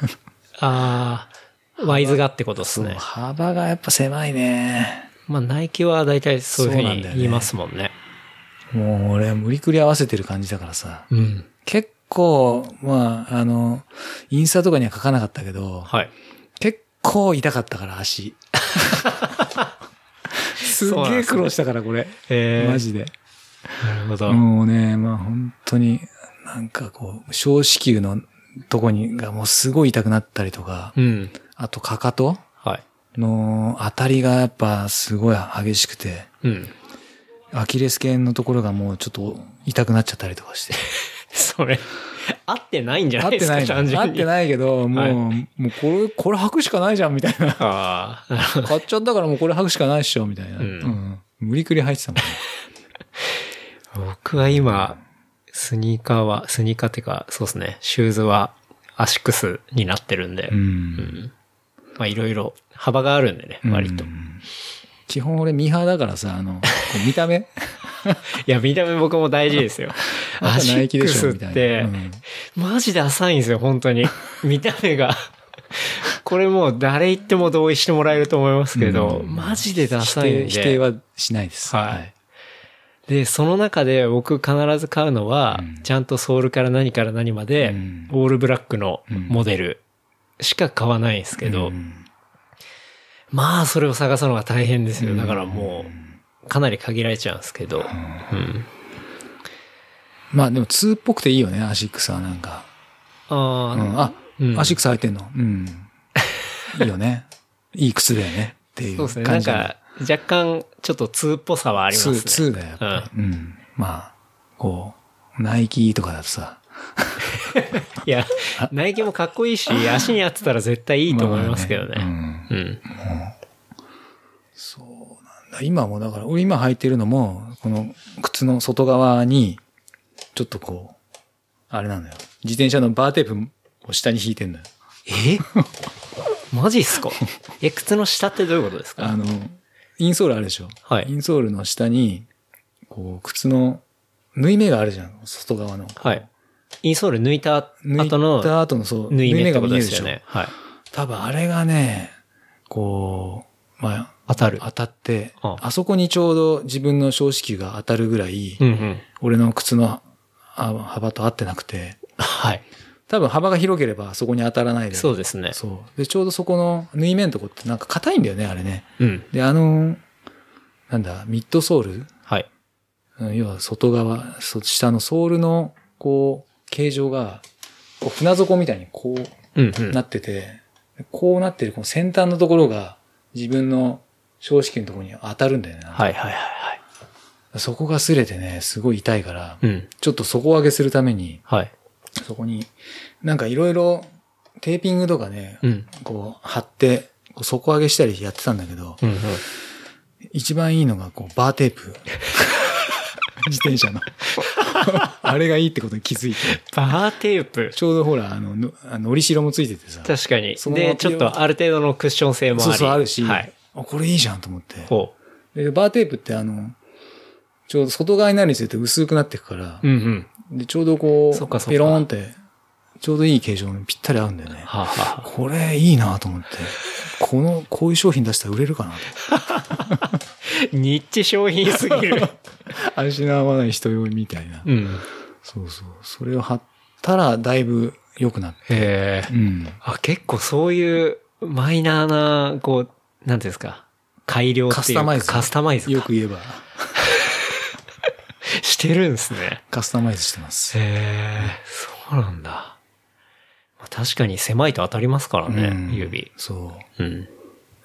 あー、ワイズがってことですな。ね。幅がやっぱ狭いね。まあ、ナイキは大体そういうふうそうなんだよねに言いますもんね。もう俺無理くり合わせてる感じだからさ。うん。結構、まあ、あの、インスタとかには書かなかったけど、はい。結構痛かったから足。すっげえ苦労したからこれ。えマジで。なるほど。もうね、まあ本当に、なんかこう、小子宮のとこにがもうすごい痛くなったりとか、うん。あとかかと？はい。の当たりがやっぱすごい激しくて、うん。アキレス腱のところがもうちょっと痛くなっちゃったりとかして。それ、合ってないんじゃ合ないですか、ってない。合ってないけど、もう、はいもうこれ、これ履くしかないじゃんみたいな。買っちゃったからもうこれ履くしかないっしょみたいな。うんうん無理くり履いてたもんね。僕は今、スニーカーは、スニーカーっていうか、そうですね、シューズはアシックスになってるんで、う。うんんまあいろいろ幅があるんでね、割と。基本俺ミーハーだからさ、あの、見た目？や、見た目僕も大事ですよ。あアシックスっ。てう、んマジで浅いんですよ、本当に。見た目が。これもう誰言っても同意してもらえると思いますけど、うんマジでダ否サいんで。定、否定はしないです。はいで、その中で僕必ず買うのは、うんちゃんとソールから何から何まで、うんオールブラックのモデルしか買わないんですけど、うんまあそれを探すのが大変ですよ。だからもう、かなり限られちゃうんですけど、うん。まあでも通っぽくていいよね、アシックスはなんか。あうあ、ん、あ、うんアシックス履いてんの？うん。いいよね。いい靴だよね。っていうそうですね。なん。か、若干、ちょっと通っぽさはありますね。通、通だよ、やっぱり。うん。まあ、こう、ナイキとかだとさ、いや、ナイキもかっこいいし、足に合ってたら絶対いいと思いますけどね。まあねうんうん。今もだから、俺今履いてるのも、この靴の外側に、ちょっとこう、あれなのよ。自転車のバーテープを下に引いてんのよ。え？マジっすか？え、靴の下ってどういうことですか？あの、インソールあるでしょ？はいインソールの下に、こう、靴の縫い目があるじゃん、外側の。はい。インソール抜いた後のた後の、そう、縫い目ってことでるでしょすよね。はい。多分あれがね、こう、まあ、当たる。当たって、ああそこにちょうど自分の小子宮が当たるぐらい、うんうん。俺の靴のあ幅と合ってなくて、はい。多分幅が広ければそこに当たらないで。そうですね。そう。で、ちょうどそこの縫い目のとこってなんか硬いんだよね、あれね。うん。で、あの、なんだ、ミッドソールはい。うん要は外側、そ下のソールの、こう、形状が、こう船底みたいにこうんう。うんなってて、こうなってるこの先端のところが自分の正式のところに当たるんだよね。はいはいはいはい。そこが擦れてね、すごい痛いから、うん。ちょっと底上げするために、はい。そこに、なんかいろいろテーピングとかね、うん。こう貼って、底上げしたりやってたんだけど、うんうん。一番いいのがこうバーテープ。自転車の。あれがいいってことに気づいて。バーテープ。ちょうどほら、あの、のりしろもついててさ。確かに。で、ちょっとある程度のクッション性もあり。そうそうあるし、はい。あこれいいじゃんと思って。ほで、バーテープってあの、ちょうど外側になるにつれて薄くなっていくからう。、うんうん。で、ちょうどこう、そっかそっかペローンって、ちょうどいい形状にぴったり合うんだよね。はあ、はあ、これいいなと思って。この、こういう商品出したら売れるかなと。ニッチ商品すぎる。足の合わない人用みたいな。うん。そうそう。それを貼ったらだいぶ良くなって。へえ。うん。あ、結構そういうマイナーな、こう、なんていうんですか？改良っていうかカスタマイズ。カスタマイズかよく言えば、してるんですね。カスタマイズしてます。へえ、そうなんだ。まあ確かに狭いと当たりますからね、うん指。そうん。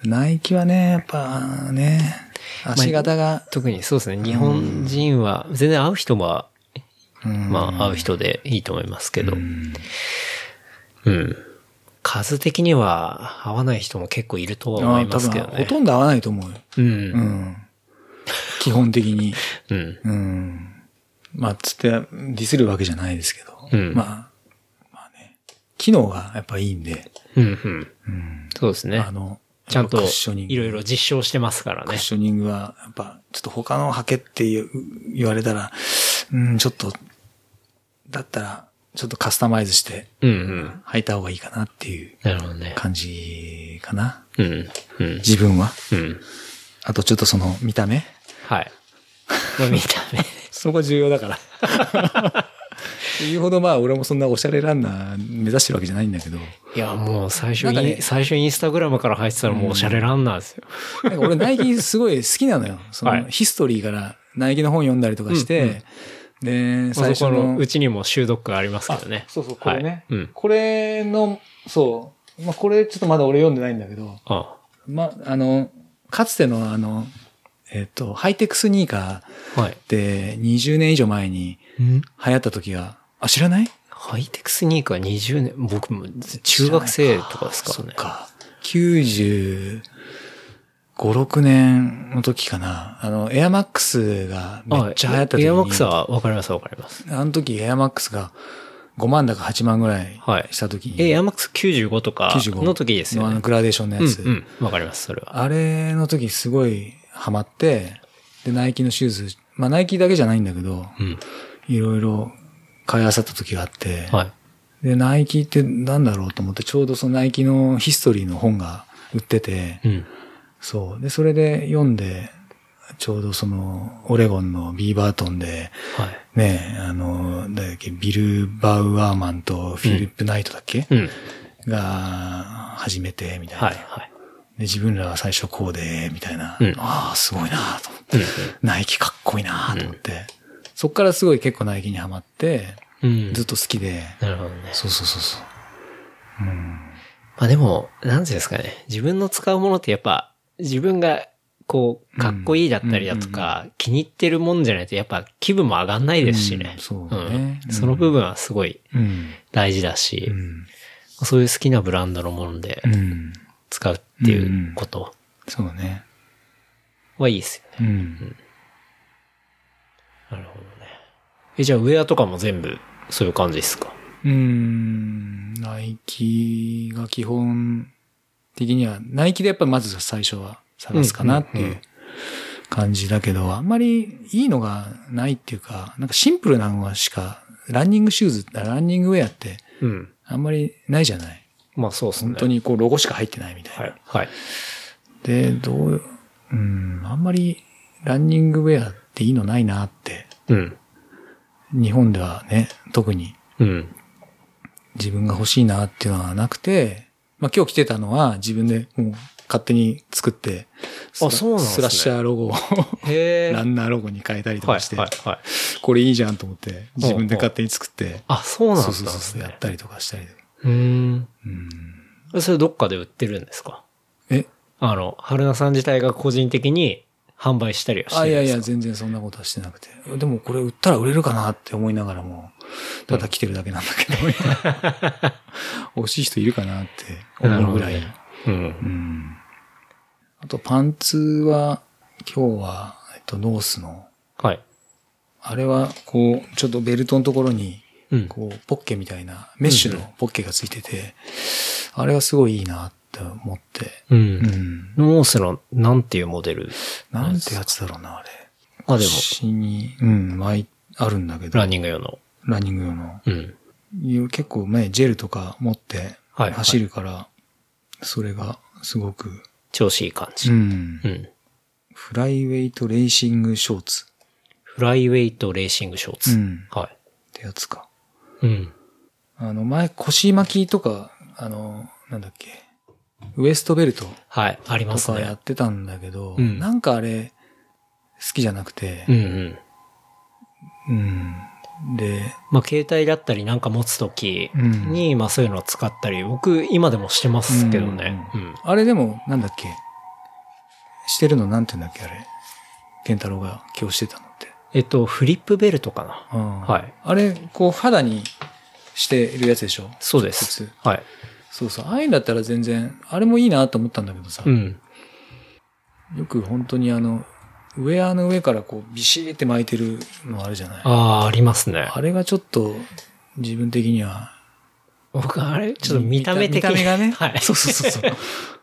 う。ナイキはね、やっぱね、足型が、特にそうですね、日本人は、全然会う人は、うんまあ会う人でいいと思いますけど、うんうん。数的には合わない人も結構いるとは思いますけどね。ほとんど合わないと思うよ。う。うんん。基本的に。うん。うん。まあ、つって、ディスるわけじゃないですけど。うんまあ、まあね。機能がやっぱいいんで。うん、うん。うん。そうですねあ。の、ちゃんといろいろ実証してますからねクッ。ショニングは、やっぱ、ちょっと他の履けって言われたら、うん、ちょっと、だったら、ちょっとカスタマイズしてうんうん。履いた方がいいかなっていうなるほどね。感じかな。うん。うん。自分は。うん。あとちょっとその見た目はい。まあ見た目。そこ重要だから。言うほどまあ俺もそんなおしゃれランナー目指してるわけじゃないんだけど。いや、もう最初ねに、最初インスタグラムから入ってたらもうおしゃれランナーですよ。なんか俺ナイキすごい好きなのよ。そはいのヒストリーからナイキの本読んだりとかして、で、最初最初ののうちにも収読がありますけどね。そうそう、これね。はいうん。これの、そう。まあ、これちょっとまだ俺読んでないんだけど、あまあ、あの、かつてのあの、えっ、と、ハイテクスニーカーはい。って20年以上前に流行った時が、あ、知らない？ハイテクスニーカー20年、僕も中学生とかですからね。そっか。95、6年の時かな。あの、エアマックスがめっちゃ流行った時に。エアマックスはわかりますわかります。あの時エアマックスが5万だか8万ぐらいはいした時に。え、エアマックス95とか95の時ですよね。のあのグラデーションのやつ。うんうん。わかります、それは。あれの時すごいハマって、で、ナイキのシューズ、まあナイキだけじゃないんだけど、うん。いろいろ買い漁った時があって、はい。で、ナイキってなんだろうと思って、ちょうどそのナイキのヒストリーの本が売ってて、うん。そう。で、それで読んで、ちょうどその、オレゴンのビーバートンで、はい。ね、あの、だっけ、ビル・バウアーマンとフィリップ・ナイトだっけ、うん。が、始めて、みたいな。はい、はい。で、自分らは最初こうで、みたいな。うんああ、すごいなと思って。うんナイキかっこいいなと思って。そっからすごい結構ナイキにハマって、うん。ずっと好きで。なるほどね。そうそうそうそう。うん。まあでも、なんていうんですかね。自分の使うものってやっぱ、自分が、こう、かっこいいだったりだとか、気に入ってるもんじゃないと、やっぱ気分も上がんないですしね。うんそうだねうんその部分はすごいうん。大事だし、うん。そういう好きなブランドのものでうん。使うっていうことそうだね。はいいですよね。うん。なるほどね。え、じゃあウェアとかも全部そういう感じですか？うん。ナイキが基本的には、ナイキでやっぱまず最初は探すかなってうんうんうんいう感じだけど、あんまりいいのがないっていうか、なんかシンプルなのしか、ランニングシューズ、ランニングウェアってうん。あんまりないじゃない？まあそうですね。本当。にこうロゴしか入ってないみたいな。はい。はい。で、どう、うん、あんまりランニングウェアっていいのないなって、うん。日本ではね、特にうん。自分が欲しいなっていうのはなくて、まあ今日着てたのは自分でもう勝手に作って、あそうなんですねスラッシャーロゴを。ランナーロゴに変えたりとはいかして、はいはい。これいいじゃんと思って自分で勝手に作って、あ、そうなんだそうそうそう、やったりとかしたり。うーん。うん、それどっかで売ってるんですか？え、あの、春菜さん自体が個人的に販売したりはしてあ、いやいや、るんですか全然そんなことはしてなくて。でもこれ売ったら売れるかなって思いながらも、ただ着てるだけなんだけど、欲しい人いるかなって思うぐらい。うん。うん。あとパンツは、今日は、えっと、ノースの、はい。あれは、こう、ちょっとベルトのところに、うん。こう、ポッケみたいな、メッシュのポッケがついてて、あれはすごいいいなって思って。う。うんん。ノースの、なんていうモデル？なんてやつだろうな、あれ。あ、でも、腰に、うん、巻い、あるんだけど。ランニング用の。ランニング用の。うん。結構ね、ジェルとか持ってはい走るから、それがすごく、調子いい感じ。うんう。ん。フライウェイトレーシングショーツフライウェイトレーシングショーツ。うんはってやつか。い。うん。あの、前腰巻きとか、あの、なんだっけ、ウエストベルトはい。ありますとかやね。ってたんだけど、うんなんかあれ、好きじゃなくてう、んうん。うん。で、まあ、携帯だったりなんか持つときうんに、まあそういうのを使ったり、僕今でもしてますけどね。うん。あれでも、なんだっけ、してるのなんて言うんだっけ、あれ？ケンタロウが今日してたのって。えっと、フリップベルトかな。うんはいあれ、こう、肌にしてるやつでしょ？そうです。はい。そうそう。ああいうんだったら全然、あれもいいなと思ったんだけどさ、うん。よく本当にあの、ウェアの上からこう、ビシーって巻いてるのあるじゃないあああ、ありますね。れがちょっと、自分的には、僕、あれ、ちょっと見た目的に。見た目がね。はい。そうそうそうそう。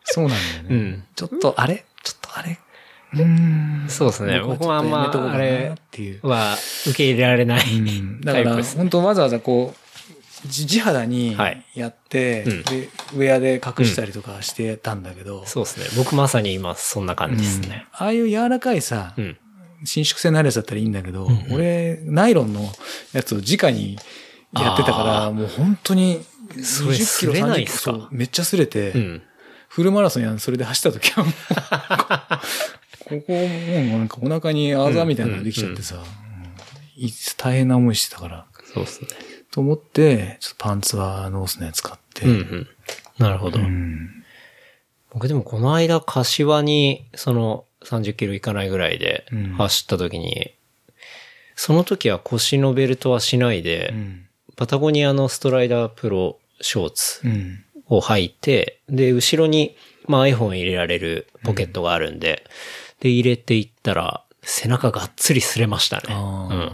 そうなんだよね。うんちょっと、あれ？ちょっとあれ？うーん。そうですね。僕もあんま、あれっていう。は受け入れられない。うんだから、本当わざわざこう、じ地肌にはい。やって、うん。で、ウェアで隠したりとかしてたんだけど、そうですね。僕まさに今そんな感じですね。ああいう柔らかいさ、うん。伸縮性のあるやつだったらいいんだけど、んうん。俺、ナイロンのやつを直にやってたから、もう本当にそれ20キロ、擦れない30キロめっちゃ擦れて、うん。フルマラソンやんそれで走った時はもう、ここもうなんかお腹にあざみたいなのができちゃってさ、大変な思いしてたから、そうですね。と思って、ちょっとパンツはノースのやつ買って、うんうん。なるほど。うん僕でもこの間、柏に、その30キロいかないぐらいでうん走った時に、その時は腰のベルトはしないで、うんパタゴニアのストライダープロショーツうんを履いて、で、後ろに、まあ iPhone 入れられるポケットがあるんで、で、入れていったら、背中がっつり擦れましたね。うん。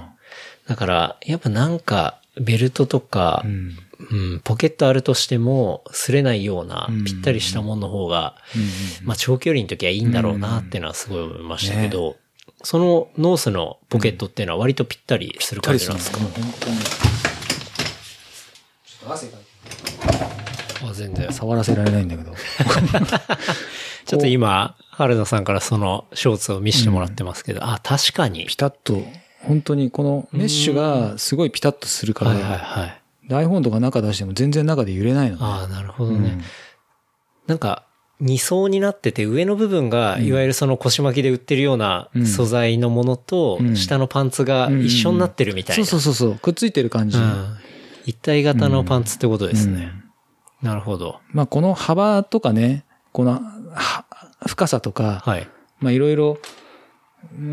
だから、やっぱなんか、ベルトとかう、ん。うん、ポケットあるとしても、擦れないようなうん、ぴったりしたものの方が、うんまあ長距離の時はいいんだろうなっていうのはすごい思いましたけど、そのノースのポケットっていうのは割とぴったりする感じなんですか、もう本当に。汗かいあ、全然。触らせられないんだけど。ちょっと今、春菜さんからそのショーツを見せてもらってますけど、あ、確かに。ピタッと、本当にこのメッシュがすごいピタッとするから、はいはいはい。台本とか中出しても全然中で揺れないのね。ああ、なるほどね。うんなんか、二層になってて、上の部分が、いわゆるその腰巻きで売ってるようなうん素材のものと、うん下のパンツが一緒になってるみたいな。そうそうそうそう、くっついてる感じ。うん一体型のパンツってことですね。うんなるほど。まあこの幅とかね、このは深さとか、はい。まあいろいろ、うん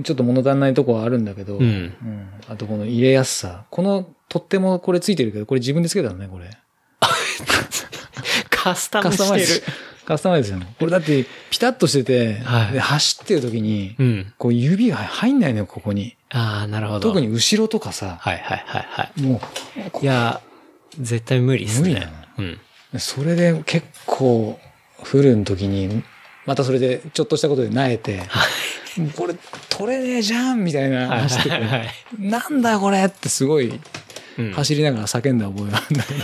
ちょっと物足んないとこはあるんだけど、うん。うんあとこの入れやすさ。この、とってもこれついてるけど、これ自分でつけたのね、これ。カスタカムしスタマイズてる。。カスタマイズじゃん。これだって、ピタッとしてて、はいで走ってる時に、うん。こう指が入んないのよ、ここに。ああ、なるほど。特に後ろとかさ、はいはいはいはい。もいや、絶対無理ですね。無理だなうん。う、それで結構、フルの時に、またそれでちょっとしたことで萎えて、これ取れねえじゃんみたいなはい走ってて、はいはい。なんだよこれってすごいうん走りながら叫んだ覚えがあるんだけど、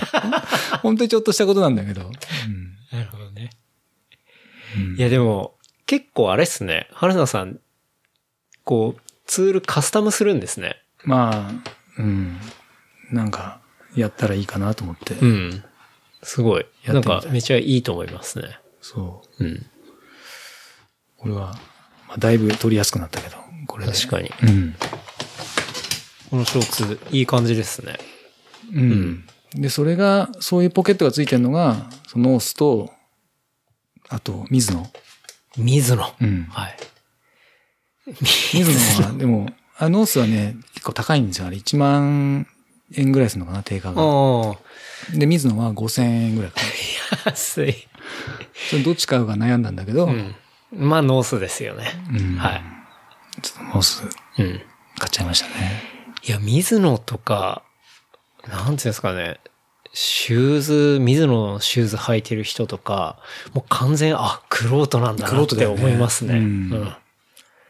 本当にちょっとしたことなんだけど。うんなるほどね。うんいやでも、結構あれっすね。春菜さん、こう、ツールカスタムするんですね。まあ、うん。なんか、やったらいいかなと思って。うん。すごい。なんかめちゃいいと思いますね。そう。うん。これは、まあ、だいぶ取りやすくなったけど、これで。確かに。うん。このショーツ、いい感じですね。うん。で、それが、そういうポケットがついてるのが、そのノースと、あと、水野。水野。うん。はい。ミズノは、でも、あノースはね、結構高いんですよ。あれ、1万円ぐらいするのかな、定価が。あで、ミズノは5000円ぐらいかな。あ、安い。それどっち買うか悩んだんだけど、うん。まあ、ノースですよね。うんはい。ちょっとノースうん。買っちゃいましたね。いや、ミズノとか、なんていうんですかね。シューズ、ミズノのシューズ履いてる人とか、もう完全、あ、クロートなんだなって思いますね。ううんん。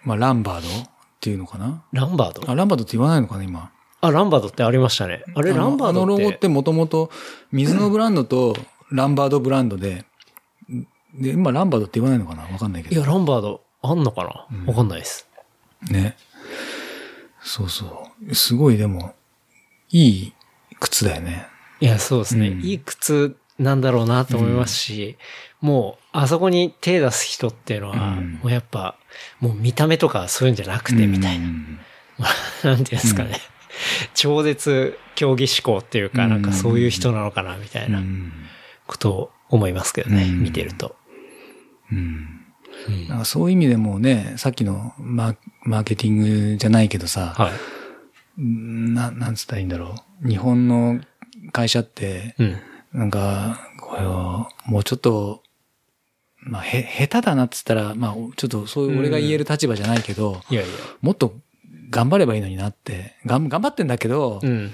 まあ、ランバードっていうのかな？ランバード？あ、ランバードって言わないのかな、今。あ、ランバードってありましたね。あれ、ランバードって。あのロゴってもともと、水のブランドとランバードブランドで、で、今ランバードって言わないのかなわかんないけど。いや、ランバード、あんのかなわかんないです。ね。そうそう。すごいでも、いい靴だよね。いや、そうですね。うんいい靴なんだろうなと思いますし、もう、あそこに手出す人っていうのは、うんもうやっぱ、もう見た目とかそういうんじゃなくて、みたいな。う んなんていうんですかね。超絶競技志向っていうか、うんなんかそういう人なのかな、みたいなうんことを思いますけどね、うん見てると。うんうんなんかそういう意味でもね、さっきのマーマーケティングじゃないけどさ、はい。な、なんつったらいいんだろう。日本の会社って、うん。なんか、これを、もうちょっと、まあ、へ、下手だなっつったら、まあ、ちょっとそういう俺が言える立場じゃないけど、いやいや。もっと頑張ればいいのになって、がん頑張ってんだけど、うん。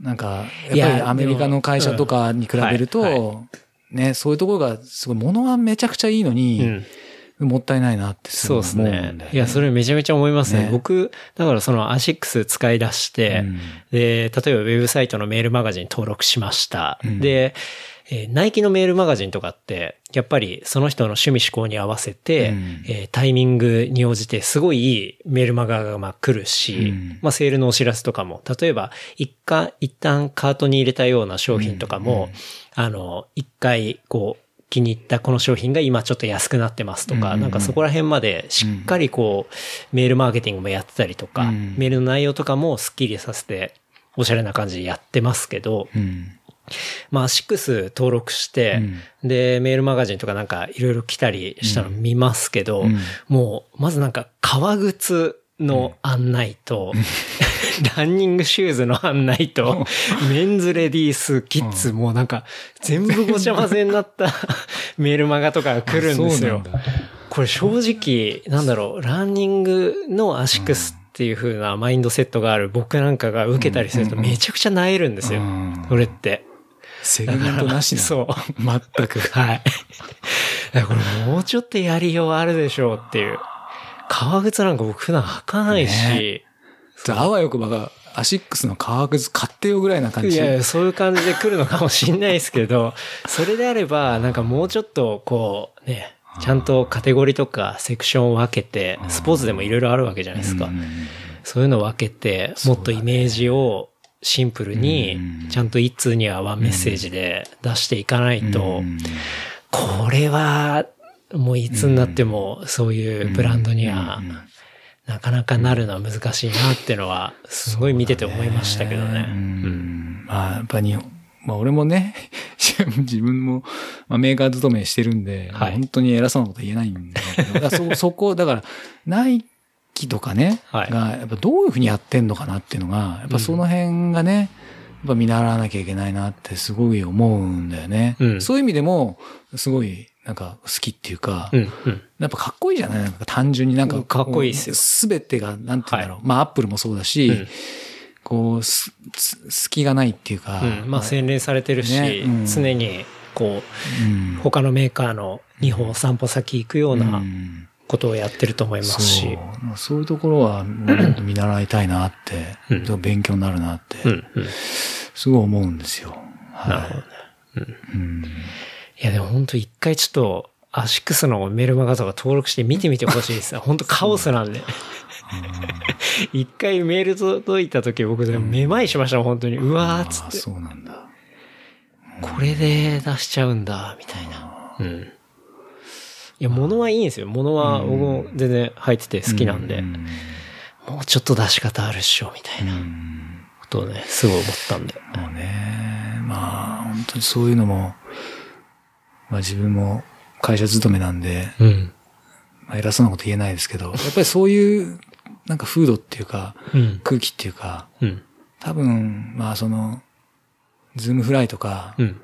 なんか、いややっぱりアメリカの会社とかに比べると、ね、そういうところが、すごい、物はめちゃくちゃいいのうに、ん。もったいないなってすそうごい思うんですね。いや、それめちゃめちゃ思いますね。ね僕、だからそのアシックス使い出して、うんで、例えばウェブサイトのメールマガジン登録しました。うんで、えーナイキのメールマガジンとかって、やっぱりその人の趣味思考に合わせて、うん。えータイミングに応じてすごいいいメールマガがまあ来るし、うん。まあセールのお知らせとかも、例えば一回、一旦カートに入れたような商品とかも、あの、一回こう、気に入ったこの商品が今ちょっと安くなってますとか、うんなんかそこら辺までしっかりこう、メールマーケティングもやってたりとか、うん。メールの内容とかもスッキリさせて、おしゃれな感じでやってますけど、うん。まあ、アシックス登録して、で、メールマガジンとかなんかいろいろ来たりしたの見ますけど、うん。もう、まずなんか革靴の案内と、ランニングシューズの案内と、メンズレディース、キッズ、もうなんか、全部ごちゃ混ぜになった メールマガとかが来るんですよ。これ正直、なんだろう、ランニングのアシックスっていう風なマインドセットがある僕なんかが受けたりするとめちゃくちゃ萎えるんですようん。これって。セグメントなしな。そう。全く。はい。だからこれもうちょっとやりようあるでしょうっていう。革靴なんか僕普段履かないし、ねあわよくばが、アシックスの革靴買ってよぐらいな感じ。いやいや、そういう感じで来るのかもしんないですけど、それであれば、なんかもうちょっと、こう、ね、ちゃんとカテゴリーとかセクションを分けて、スポーツでもいろいろあるわけじゃないですか。うんそういうのを分けて、もっとイメージをシンプルにう、ん。ちゃんと一通にはワンメッセージで出していかないとう、ん。これは、もういつになってもそういうブランドにはうん。なかなかなるのは難しいなっていうのは、すごい見てて思いましたけどね。まあ、やっぱ日本、まあ俺もね、自分も、まあ、メーカー勤めしてるんで、はい。本当に偉そうなこと言えないんだけど、そ、そこ、だから、ナイキとかね、はいが、やっぱどういうふうにやってんのかなっていうのが、やっぱその辺がね、やっぱ見習わなきゃいけないなってすごい思うんだよね。うんそういう意味でも、すごい、なんか好きっていうか、うん、うん。やっぱかっこいいじゃない？なんか単純になんか。かっこいいっすよすべてが、なんて言うんだろう。まあ、アップルもそうだし、うんこう、す、す隙がないっていうか。うん、まあ洗練されてるし、ねうん常に、こうんう、他のメーカーの2歩散歩先行くよううなんことをやってると思いますし。そうそういうところは、見習いたいなって、うん勉強になるなって、うん、うん。すごい思うんですよ。はいなるほどね。うんいや、でも本当一回ちょっと、アシックスのメルマガとか登録して見てみてほしいです。本当カオスなんで。一回メール届いた時僕でもめまいしました本当に。うわーっつって。そうなんだ。これで出しちゃうんだ、みたいな。うん。いや、物はいいんですよ。物は僕も全然入ってて好きなんで、うんもうちょっと出し方あるっしょ、みたいなことをね、すごい思ったんで。もうね、まあ、本当にそういうのも、まあ自分も会社勤めなんで、うん。まあ偉そうなこと言えないですけど、やっぱりそういう、なんか風土っていうか、うん。空気っていうか、うん。多分、まあその、ズームフライとか、うん。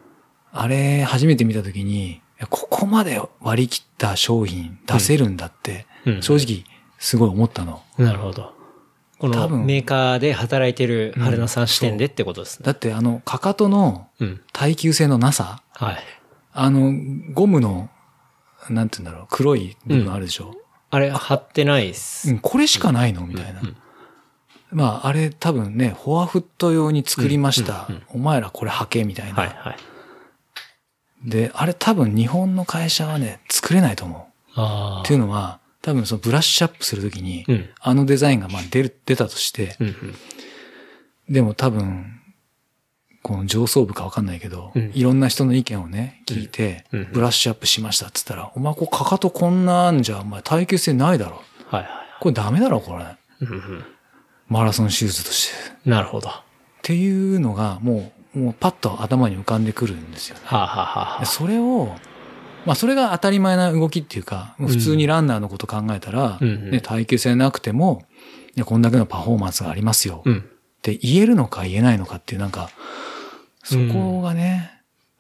あれ初めて見たときに、ここまで割り切った商品出せるんだって、うん正直すごい思ったの。なるほど。この多分メーカーで働いてる春菜さん視点でってことですね。だってあの、かかとのうん。耐久性のなさ、はい。あの、ゴムの、なんて言うんだろう、黒い部分あるでしょ。あれ、貼ってないっす。うん、これしかないのみたいな。まあ、あれ多分ね、フォアフット用に作りました。お前らこれ履けみたいな。はい、はい。で、あれ多分日本の会社はね、作れないと思う。ああ。っていうのは、多分そのブラッシュアップするときに、うんあのデザインがまあ出る、出たとして、うんうん。でも多分、この上層部かわかんないけど、うんいろんな人の意見をね、聞いて、うんうんブラッシュアップしましたっつったら、お前こうかかとこんなんじゃ、お前耐久性ないだろ。はいはい。これダメだろ、これ。うんうん。マラソンシューズとして。なるほど。はっていうのが、もう、もうパッと頭に浮かんでくるんですよね。あ、はあはあでそれを、まあそれが当たり前な動きっていうか、普通にランナーのこと考えたら、うんうん。ね、耐久性なくても、いやこんだけのパフォーマンスがありますよ。うん。って言えるのか言えないのかっていうなんか、そこがね、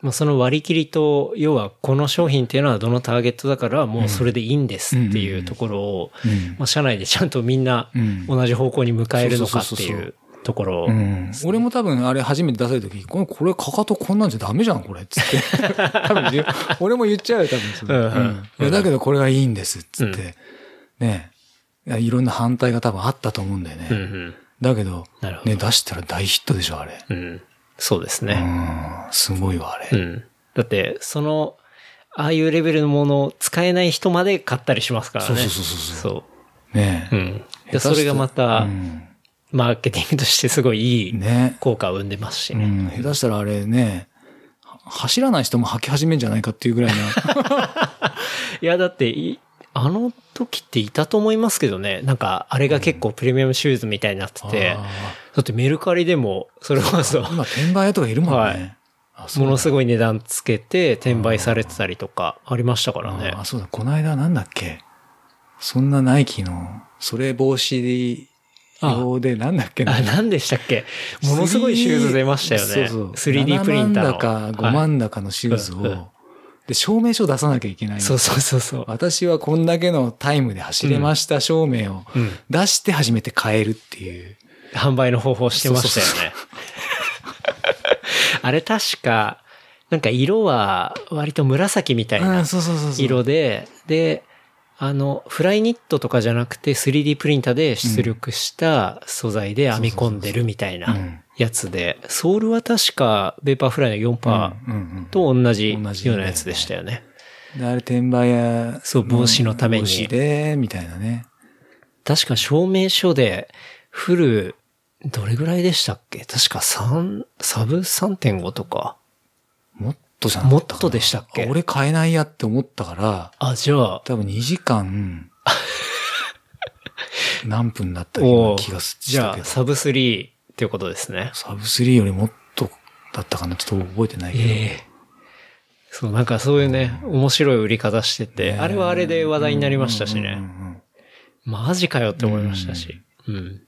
まあ、その割り切りと、要はこの商品っていうのはどのターゲットだからもうそれでいいんですっていうところを、うん。まあ、社内でちゃんとみんなうん。同じ方向に向かえるのかっていうところをうん俺も多分あれ初めて出された時、これ、これかかとこんなんじゃダメじゃん、これ。つって。多分俺も言っちゃうよ、多分それ。うんうんだけどこれがいいんです、つって。ねいやいろんな反対が多分あったと思うんだよね。うんうん。だけどね、出したら大ヒットでしょ、あれ。うん。そうですうね。ん、すごいわ、あれ。うん。だって、その、ああいうレベルのものを使えない人まで買ったりしますからね。そうそうそうそうそねう。うん。で、それがまたう、んマーケティングとしてすごいいいね。効果を生んでますしね。うん、下手したらあれね、は走らない人も履き始めんじゃないかっていうぐらいな。いや、だってい、あの時っていたと思いますけどね。なんか、あれが結構プレミアムシューズみたいになってて、あだってメルカリでも、それこそ、ー今、転売屋とかいるもんね。はいものすごい値段つけて転売されてたりとかありましたからね。あ、そうだ、この間なんだっけ？そんなナイキの、それ防止用でなんだっけなあ、何でしたっけ？ものすごいシューズ出ましたよね。そうそう 3D プリンターの。7万だか5はい万だかのシューズを、うんうんで、証明書出さなきゃいけないのそうそうそうそう。私はこんだけのタイムで走れました証明をうん出して初めて買えるっていう。販売の方法してましたよね。あれ確か、なんか色は割と紫みたいな。色で、で、あの、フライニットとかじゃなくて 3D プリンターで出力した素材で編み込んでるみたいなうん。やつで、ソールは確かベーパーフライの4%うんうんと同じようなやつでしたよね。で、あれ転売や、そう防止のために。防止で、みたいなね。確か証明書でフル、どれぐらいでしたっけ？確か3、サブ3.5とか。もっとじゃなもっとでしたっけ？あ俺買えないやって思ったから、あ、じゃあ、多分2時間、何分だったようおな気がしじゃあ。サブ3っていうことですね。サブ3よりもっとだったかなちょっと覚えてないけど。ええそう、なんかそういうね、面白い売り方してて、ねあれはあれで話題になりましたしうんうね。んうんマジかよって思いましたし。うん。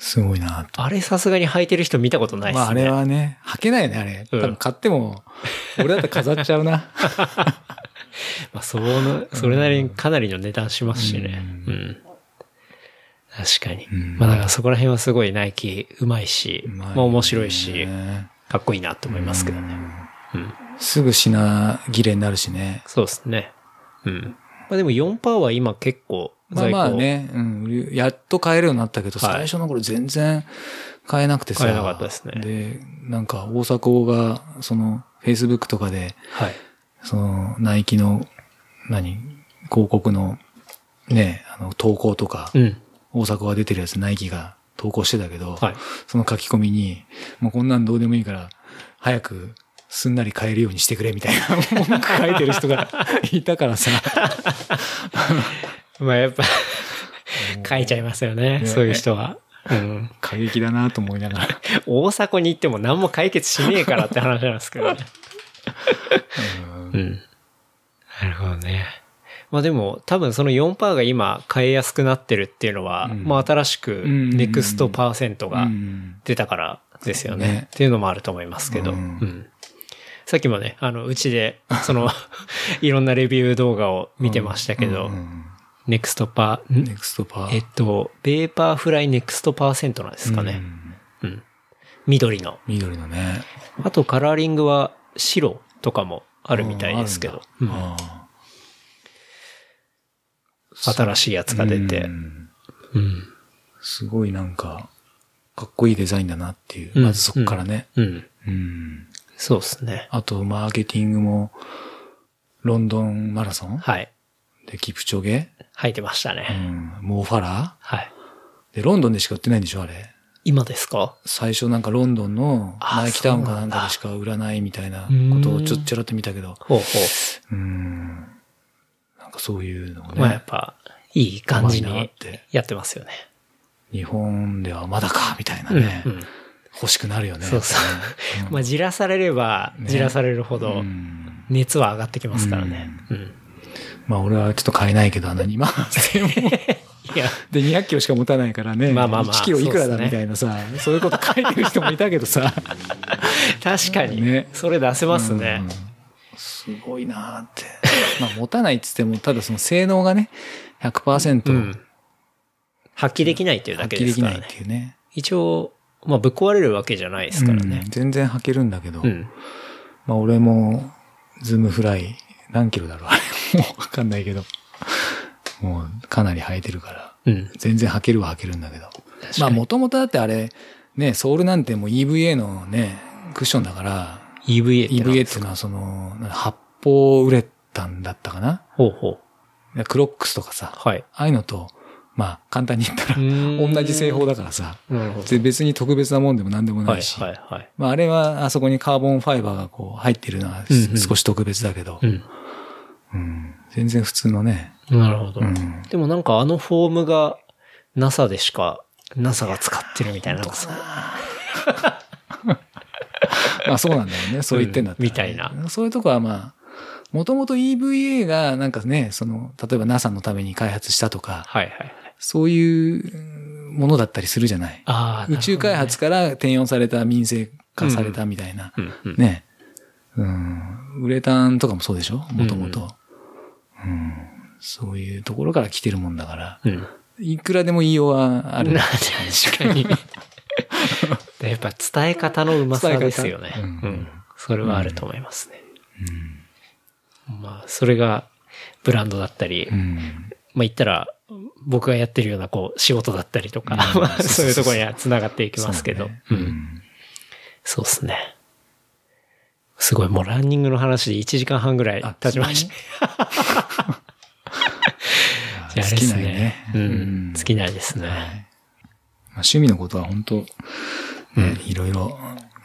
すごいなと。あれさすがに履いてる人見たことないっすね。まああれはね、履けないよね、あれ。多うん分買っても、俺だって飾っちゃうな。まあ、その、それなりにかなりの値段しますしね。うん。確かに。んまあだからそこら辺はすごいナイキうまいし、うまいねまあ面白いし、かっこいいなと思いますけどね。うん。すぐ品切れになるしね。そうですね。うん。まあでも4%は今結構まあまあね、うん、やっと買えるようになったけど、はい最初の頃全然買えなくてさ。買えなかったですねで、なんか大迫が、その、Facebook とかで、はい。その、ナイキの、何、広告の、ね、あの、投稿とか、うん。大迫が出てるやつ、ナイキが投稿してたけど、はい。その書き込みに、もうこんなんどうでもいいから、早くすんなり買えるようにしてくれみたいな文句書いてる人が いたからさ。まあやっぱ、書いちゃいますよね、ねそういう人は。うん。過激だなと思いながら。大迫に行っても何も解決しねえからって話なんですけどね。うん。なるほどね。まあでも、多分その4%が今買いやすくなってるっていうのは、うんまあ新しくんネクストパーセントうがん出たからですよね。ねっていうのもあると思いますけど。ううんん。さっきもね、あの、うちで、その、いろんなレビュー動画を見てましたけど、うんネクストパー、んネクストパー。えっと、ベーパーフライネクストパーセントなんですかね。うんうん。緑の。緑のね。あとカラーリングは白とかもあるみたいですけど。うん新しいやつが出てう。んうん。すごいなんか、かっこいいデザインだなっていう。うんまずそっからね。うん。うん。そうですね。あと、マーケティングも、ロンドンマラソン？はい。で、キプチョゲ？履いてましたうね。ん。モーファラ？はい。ーで、ロンドンでしか売ってないんでしょあれ。今ですか？最初なんかロンドンのあナイキタウンかなんかでしか売らないみたいなことをちょっとちらっと見たけど。ほうほうん。なんかそういうのもう。まあやっね。ぱ、いい感じうまいなっにてやってますよね。日本ではまだか、みたいなうん。ねう。ん。欲しくなるよね。そうそう。まあ、じらされれば、ねじらされるほうど、ん。熱は上がってきますからね。うん。まあ俺はちょっと買えないけど、あの2万8000円も。いや、で、200キロしか持たないからね。まあまあまあ1キロいくらだみたいなさ、そういうこと書いてる人もいたけどさ。確かにね。それ出せますねうん。すごいなーって。まあ持たないっつっても、ただその性能がね、100%うん。発揮できないっていうだ発けですからね揮できないっ。ていうね。一応、まあ、ぶっ壊れるわけじゃないですからうんね。全然履けるんだけど、うん。まあ俺も、ズームフライ、何キロだろうあれ。もうわかんないけど。もうかなり履いてるから。うん。全然履けるは履けるんだけど。まあもともとだってあれ、ね、ソールなんてもう EVA のね、クッションだから、EVA って何 EVA っていうのはその、発泡ウレタンだったかなほうほう。クロックスとかさ、はい。ああいうのと、まあ簡単に言ったら、ん同じ製法だからさ、なるほど。で別に特別なもんでも何でもなはいい、し、はい、はい。まああれはあそこにカーボンファイバーがこう入ってるのはうんうん少し特別だけど、うん。うん全然普通のね、なるほど。うんでもなんかあのフォームが NASA でしか、NASA が使ってるみたいな。な まあそうなんだよね。そう言ってんだったらね、みたいなそういうとこはまあ、もともと EVA がなんかね、その、例えば NASA のために開発したとか、はい、はい、はい。そういうものだったりするじゃない。ああ、宇宙開発から転用された民生化されたみたいな。なるほどね。ね。うん。ウレタンとかもそうでしょ？もともと。うん。そういうところから来てるもんだから。うん。うん。いくらでも言いようはある。な確かに。やっぱ伝え方のうまさですよね。うんうん。それはあると思いますね。まあ、それがブランドだったり、うん。まあ言ったら、僕がやってるようなこう仕事だったりとか、そういうところには繋がっていきますけど。そうですね。すごい、もうランニングの話で1時間半ぐらい経ちました。じ ゃああれです尽きないねうん。尽きないですね。まあ趣味のことは本当、ねいろいろ、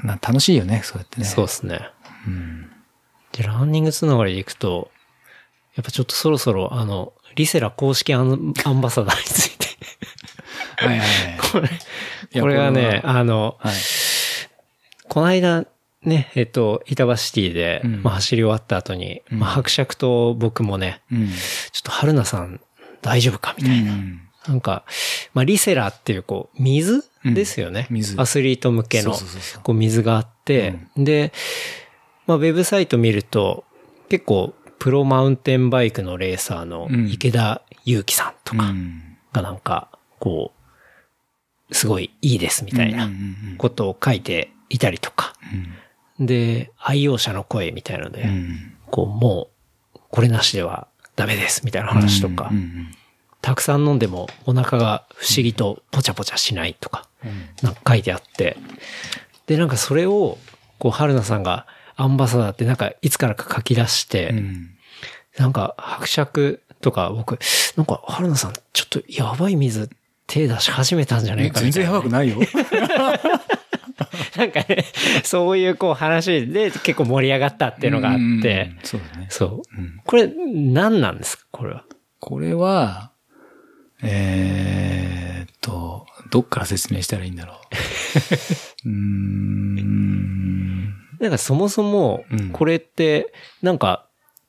な楽しいよね、そうやってね。そうですね。うん。で、ランニングつながりでいくと、やっぱちょっとそろそろ、あの、リセラ公式アンバサダーについて。はいはいはい。これ、これがね、あの、はい。この間、ね、えっと、板橋シティで、うん。まあ、走り終わった後に、うん。まあ、伯爵と僕もね、うん。ちょっと春菜さん大丈夫かみたいな。うんなんか、まあ、リセラっていう、こう、水うん。ですよね。水。アスリート向けのこう、水があって、で、まあ、ウェブサイト見ると、結構、プロマウンテンバイクのレーサーのうん。池田祐樹さんとかうん。がなんか、こう、すごいいいですみたいなことを書いていたりとか。で、愛用者の声みたいので、うん。こう、もう、これなしではダメですみたいな話とか。うん、うんたくさん飲んでもお腹が不思議とポチャポチャしないとか、うん。なんか書いてあって、で、なんかそれを、こう、春菜さんがアンバサダーってなんかいつからか書き出して、うん。なんか伯爵とか僕、なんか春菜さんちょっとやばい水手出し始めたんじゃないかみたいな、全然やばくないよ。なんかね、そういうこう話で結構盛り上がったっていうのがあって、うんそうだね。そう。うんこれ何なんですか？これは。これは、えーっと、どっから説明したらいいんだろう。うーん。なんかそもそもうん、これって、なんか、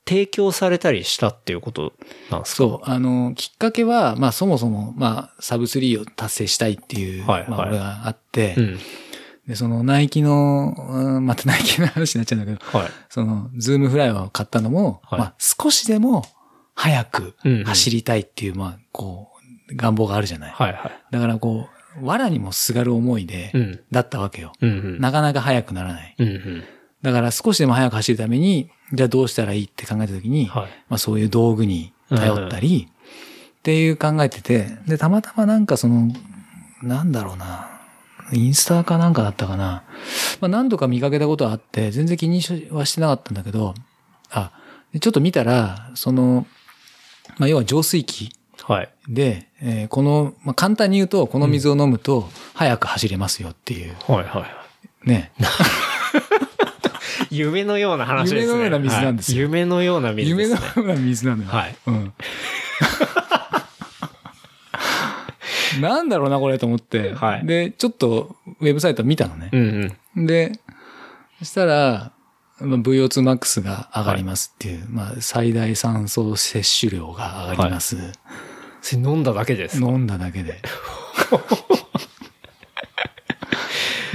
提供されたりしたっていうことなんですか？そう、あの、きっかけは、まあそもそも、まあサブ3を達成したいっていう、はいはいまあ俺があって、うん。で、そのナイキの、うんまたナイキの話になっちゃうんだけど、はい。その、ズームフライを買ったのも、はいまあ少しでも早くうんうん走りたいっていう、まあこう、願望があるじゃない。はいはい。だからこう、藁にもすがる思いで、うん。だったわけよ。うんうん。なかなか速くならない。うんうん。だから少しでも速く走るために、じゃあどうしたらいいって考えたときに、はい。まあそういう道具に頼ったり、っていう考えてて、で、たまたまなんかその、なんだろうな、インスタかなんかだったかな。まあ何度か見かけたことはあって、全然気にはしてなかったんだけど、あ、でちょっと見たら、その、まあ要は浄水器はい。で、えーこの、まあ簡単に言うと、この水を飲むと速く走れますよっていう、はいはい。ね。夢のような話ですね。夢のような水なんですよはい夢のような水で夢すね。のような水なのよ。はい。うん。なんだろうな、これと思って。はいで、ちょっとウェブサイト見たのねう。んうん。で、そしたら、まあ VO2max が上がりますっていう、まあ、最大酸素摂取量が上がります。それ飲んだだけですか？飲んだだけで。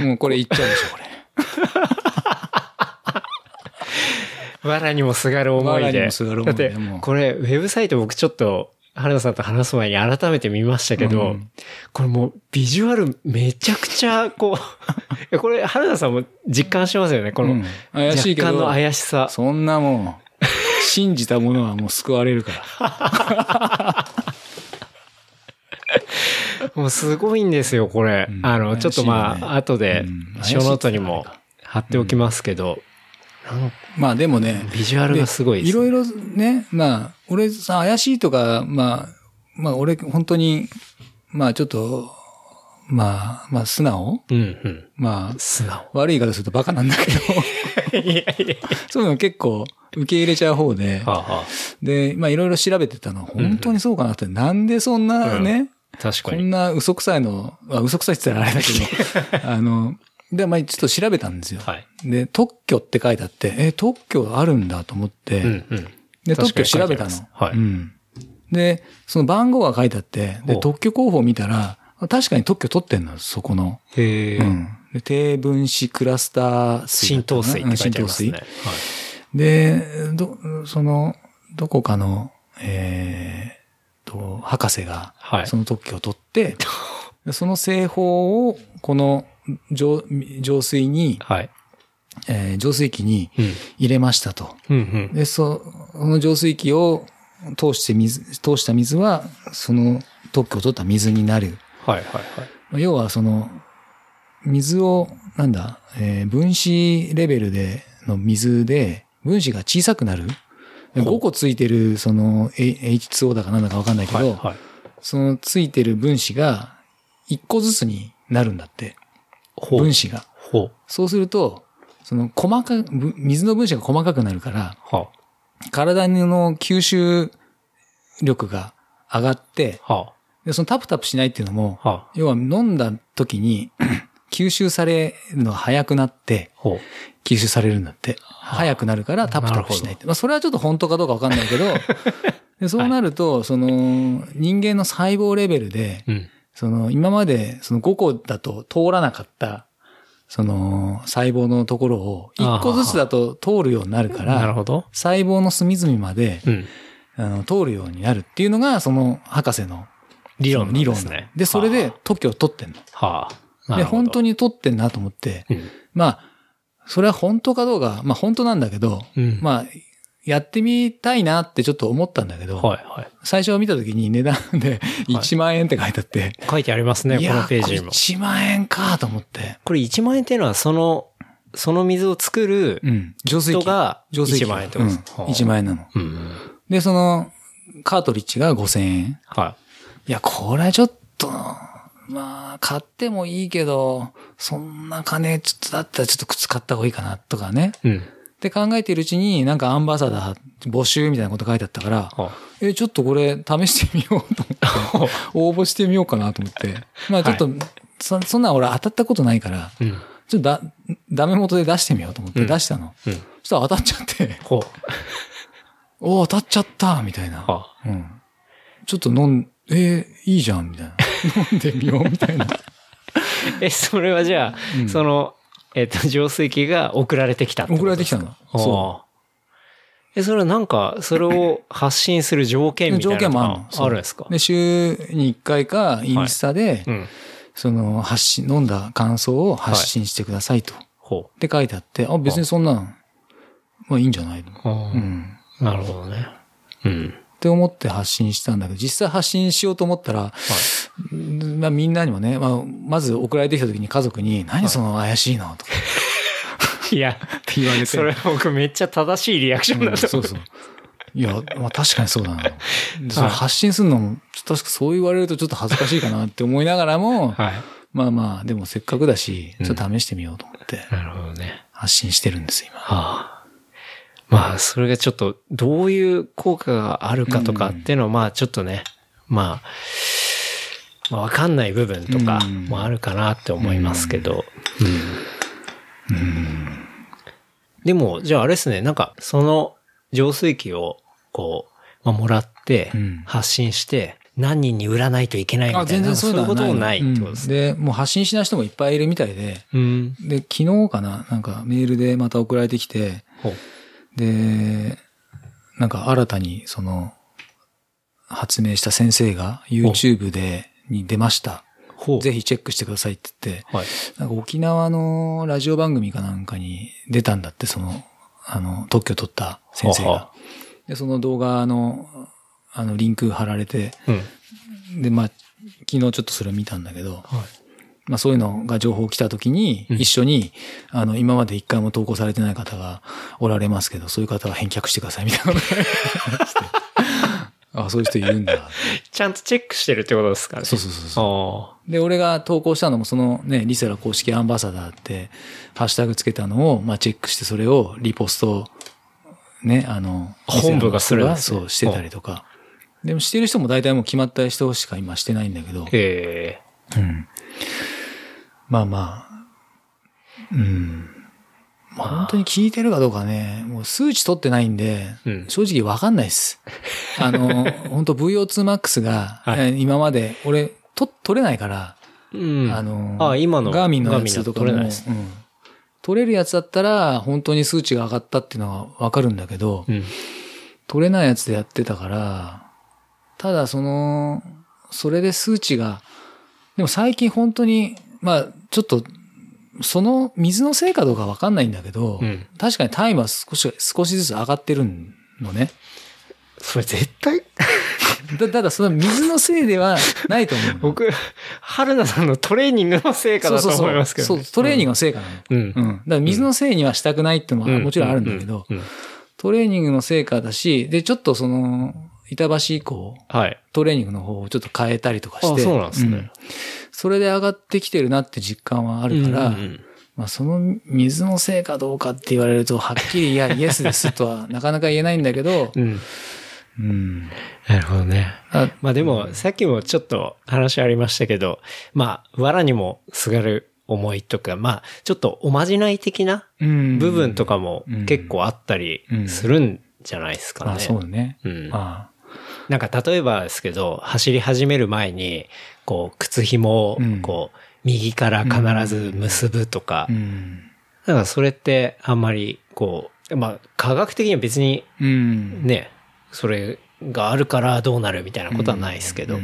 もうこれいっちゃうでしょ、これ。藁にもすがる思い藁にで。もすがる思いでだってこれ、ウェブサイト僕ちょっと、原田さんと話す前に改めて見ましたけど、うん。これもう、ビジュアルめちゃくちゃ、こう、えこれ、原田さんも実感してますよね。この、うん。怪しいの怪しさ。そんなもう、信じたものはもう救われるから。もうすごいんですよ、これ。うん。あの、ちょっとまあ、後でう、ん。ショーノートにも貼っておきますけど、まあでもね、ビジュアルがすごいです、いろいろね、まあ、俺さ、怪しいとか、まあ、まあ俺本当に、まあちょっと、まあ、まあ素直？うんうん。まあ、素直。悪い言い方するとバカなんだけど、いやいやそういうの結構受け入れちゃう方で、はあ、はで、まあいろいろ調べてたの、本当にそうかなって、なんでそんなね、あ、確かに。こんな嘘くさいの、あ嘘くさいって言ったらあれだけど、あの、で、まあちょっと調べたんですよ。はい。で、特許って書いてあって、え、特許あるんだと思って、うんうん。で、特許調べたの。はいうん。で、その番号が書いてあって、で、特許候補を見たら、確かに特許取ってんの、そこの。へえ、うん。で、低分子クラスター水だ浸。透水って書いてありますね。うん浸透水で、ど、その、どこかの、えーと、博士がはい、その特許を取って、でその製法を、この浄浄水に、はい。はい。えー浄水器にうん。入れましたと。うんうん。で、そその浄水器を、通して水、通した水は、その特許を取った水になる。はいはいはい。要はその、水を、なんだ、えー分子レベルで、の水で、分子が小さくなる。ほう5個ついてる、その、H- H2O だかなんだかわかんないけど、はいはい。そのついてる分子が、1個ずつになるんだって。分子が。そうすると、その細か、ぶ水の分子が細かくなるから、は体の吸収力が上がって、あ。はで、そのタプタプしないっていうのも、あ。はあ。要は飲んだ時に 吸収されるのが早くなって。吸収されるんだって。早くなるからタプタプしないって。まあそれはちょっと本当かどうかわかんないけど、でそうなると、その人間の細胞レベルで、うん。その今までその5個だと通らなかった、その細胞のところを1個ずつだと通るようになるから、なるほど。細胞の隅々までうん。あの通るようになるっていうのが、その博士の理論理論ですね。で、それで特許を取ってんの。はあ。で、本当に。に取ってんなと思って、うん。まあ、それは本当かどうか、まあ本当なんだけど、うん。まあ、やってみたいなってちょっと思ったんだけど、はいはい。最初見た時に値段で1万円って書いてあって、書いてありますね、このページにも。1万円かと思って、これ1万円っていうのは、その、その水を作るうん、浄水器。人が浄水器1万円ってことですうんはあ1万円なの。うん。で、その、カートリッジが5000円。はいや、これちょっと、まあ、買ってもいいけど、そんな金、ちょっとだったらちょっと靴買った方がいいかな、とかね。い。うん。って考えているうちに、なんかアンバサダー募集みたいなこと書いてあったから、はえ、ちょっとこれ試してみようと思って、応募してみようかなと思って。まあちょっと、そそんな俺当たったことないから、うん。ちょっとだ、ダメ元で出してみようと思ってうん出したの。うん。そしたら当たっちゃって。おー当たっちゃったみたいな。はうん。ちょっと飲ん、えーいいじゃんみたいな。飲んでみようみたいな。え、それはじゃあ、うんその、えっ、と、浄水器が送られてきた送られてきたの？そそう。え、それはなんか、それを発信する条件う。みたいなの条件もあるんですか？で、週に1回か、インスタで、うん。その、発信、飲んだ感想を発信してくださいと。ほって書いてあって、あ、別にそんなん、まあいいんじゃないの？う。う。ん。なるほどね。うん。って思って発信したんだけど、実際発信しようと思ったら、んまあみんなにもね、まあ、まず送られてきた時に家族に、何その怪しいの？とか いや、って言われて。それ僕めっちゃ正しいリアクションうんだと思。そううそう。いや、まあ確かにそうだな。でその発信するのも、ちょっと確かそう言われるとちょっと恥ずかしいかなって思いながらも、はい。まあまあ、でもせっかくだし、ちょっと試してみようと思って、なるほどね。発信してるんです、今。はあ。まあ、それがちょっと、どういう効果があるかとかっていうのは、まあ、ちょっとね、まあ、まあ、わかんない部分とかうん。もあるかなって思いますけど。うん。でも、じゃああれですね、なんか、その浄水器を、こう、まあ、もらってうん、発信して、何人に売らないといけないみたいな、あ、全然そういうこともない。ってことうんですね。で、もう発信しない人もいっぱいいるみたいで、うん。で、昨日かな？なんかメールでまた送られてきて、で、なんか新たにその、発明した先生が YouTube で、に出ました。ぜひチェックしてくださいって言って、はい。なんか沖縄のラジオ番組かなんかに出たんだって、その、あの、特許取った先生ははが。で、その動画の、あの、リンク貼られて、うん。で、まあ、昨日ちょっとそれを見たんだけど、はい。まあそういうのが情報来た時に、うん一緒に、あの、今まで一回も投稿されてない方がおられますけど、そういう方は返却してくださいみたいな あ、そういう人いるんだ。ちゃんとチェックしてるってことですかね。そうそうそうそう。あで、俺が投稿したのも、そのね、リセラ公式アンバサダーって、ハッシュタグつけたのを、まあ、チェックして、それをリポスト、ね、あの、本部がするねそう、してたりとか。でも、してる人も大体もう決まった人しか今してないんだけどあ。、へえ。うん。まあまあ、うん。まあ本当に聞いてるかどうかね、もう数値取ってないんで、うん正直わかんないです。あの、本当 VO2max が、はいえー今まで、俺、と、取れないから、うん。あの、あ今のガーミンのやつとか取れないですうん取れるやつだったら、本当に数値が上がったっていうのはわかるんだけど、うん。取れないやつでやってたから、ただその、それで数値が、でも最近本当に、まあ、ちょっと、その水のせいかどうかわかんないんだけど、うん確かにタイムは少し、少しずつ上がってるのね。それ絶対、だただその水のせいではないと思うの。僕、春菜さんのトレーニングの成果だと思いますけど、ね。そう、トレーニングの成果なの。うん。うん。だから水のせいにはしたくないってのはもちろんあるんだけど、トレーニングの成果だし、で、ちょっとその、板橋以降、はい。トレーニングの方をちょっと変えたりとかあ、して。そうなんですね。うんそれで上がってきてるなって実感はあるから、うんうんまあその水のせいかどうかって言われると、はっきりいや、イエスですとはなかなか言えないんだけど、うん。うん。なるほどね。あまあでも、さっきもちょっと話ありましたけど、まあ、藁にもすがる思いとか、まあ、ちょっとおまじない的なうん部分とかもうん結構あったりするんじゃないですかね。あ、そうだね。うんあなんか例えばですけど、走り始める前に、こう、靴紐をうん、こう、右から必ず結ぶとか、うん。だからそれってあんまり、こう、まあ、科学的には別にうん。ね、それがあるからどうなるみたいなことはないですけど、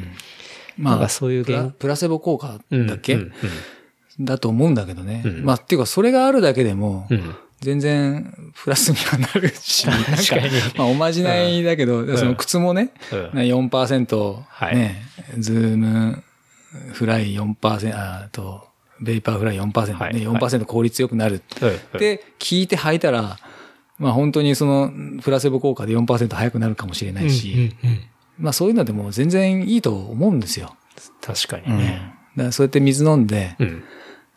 まあ、そういう現プラセボ効果うんだっけ、うんだと思うんだけどね。うん。まあ、っていうか、それがあるだけでも、うんうん全然プラスにはなるし、なんかまあ、おまじないだけど、その靴もね、うん。4%、はい。ね、ズームフライ4%、あと、ベイパーフライ4%、はい。ね、4%効率よくなる。うんうん。って聞いて履いたら、まあ本当にそのプラセボ効果で4%速くなるかもしれないし、うんうんうん。まあそういうのでも全然いいと思うんですよ。確かにうん。だそうやって水飲んで、うん。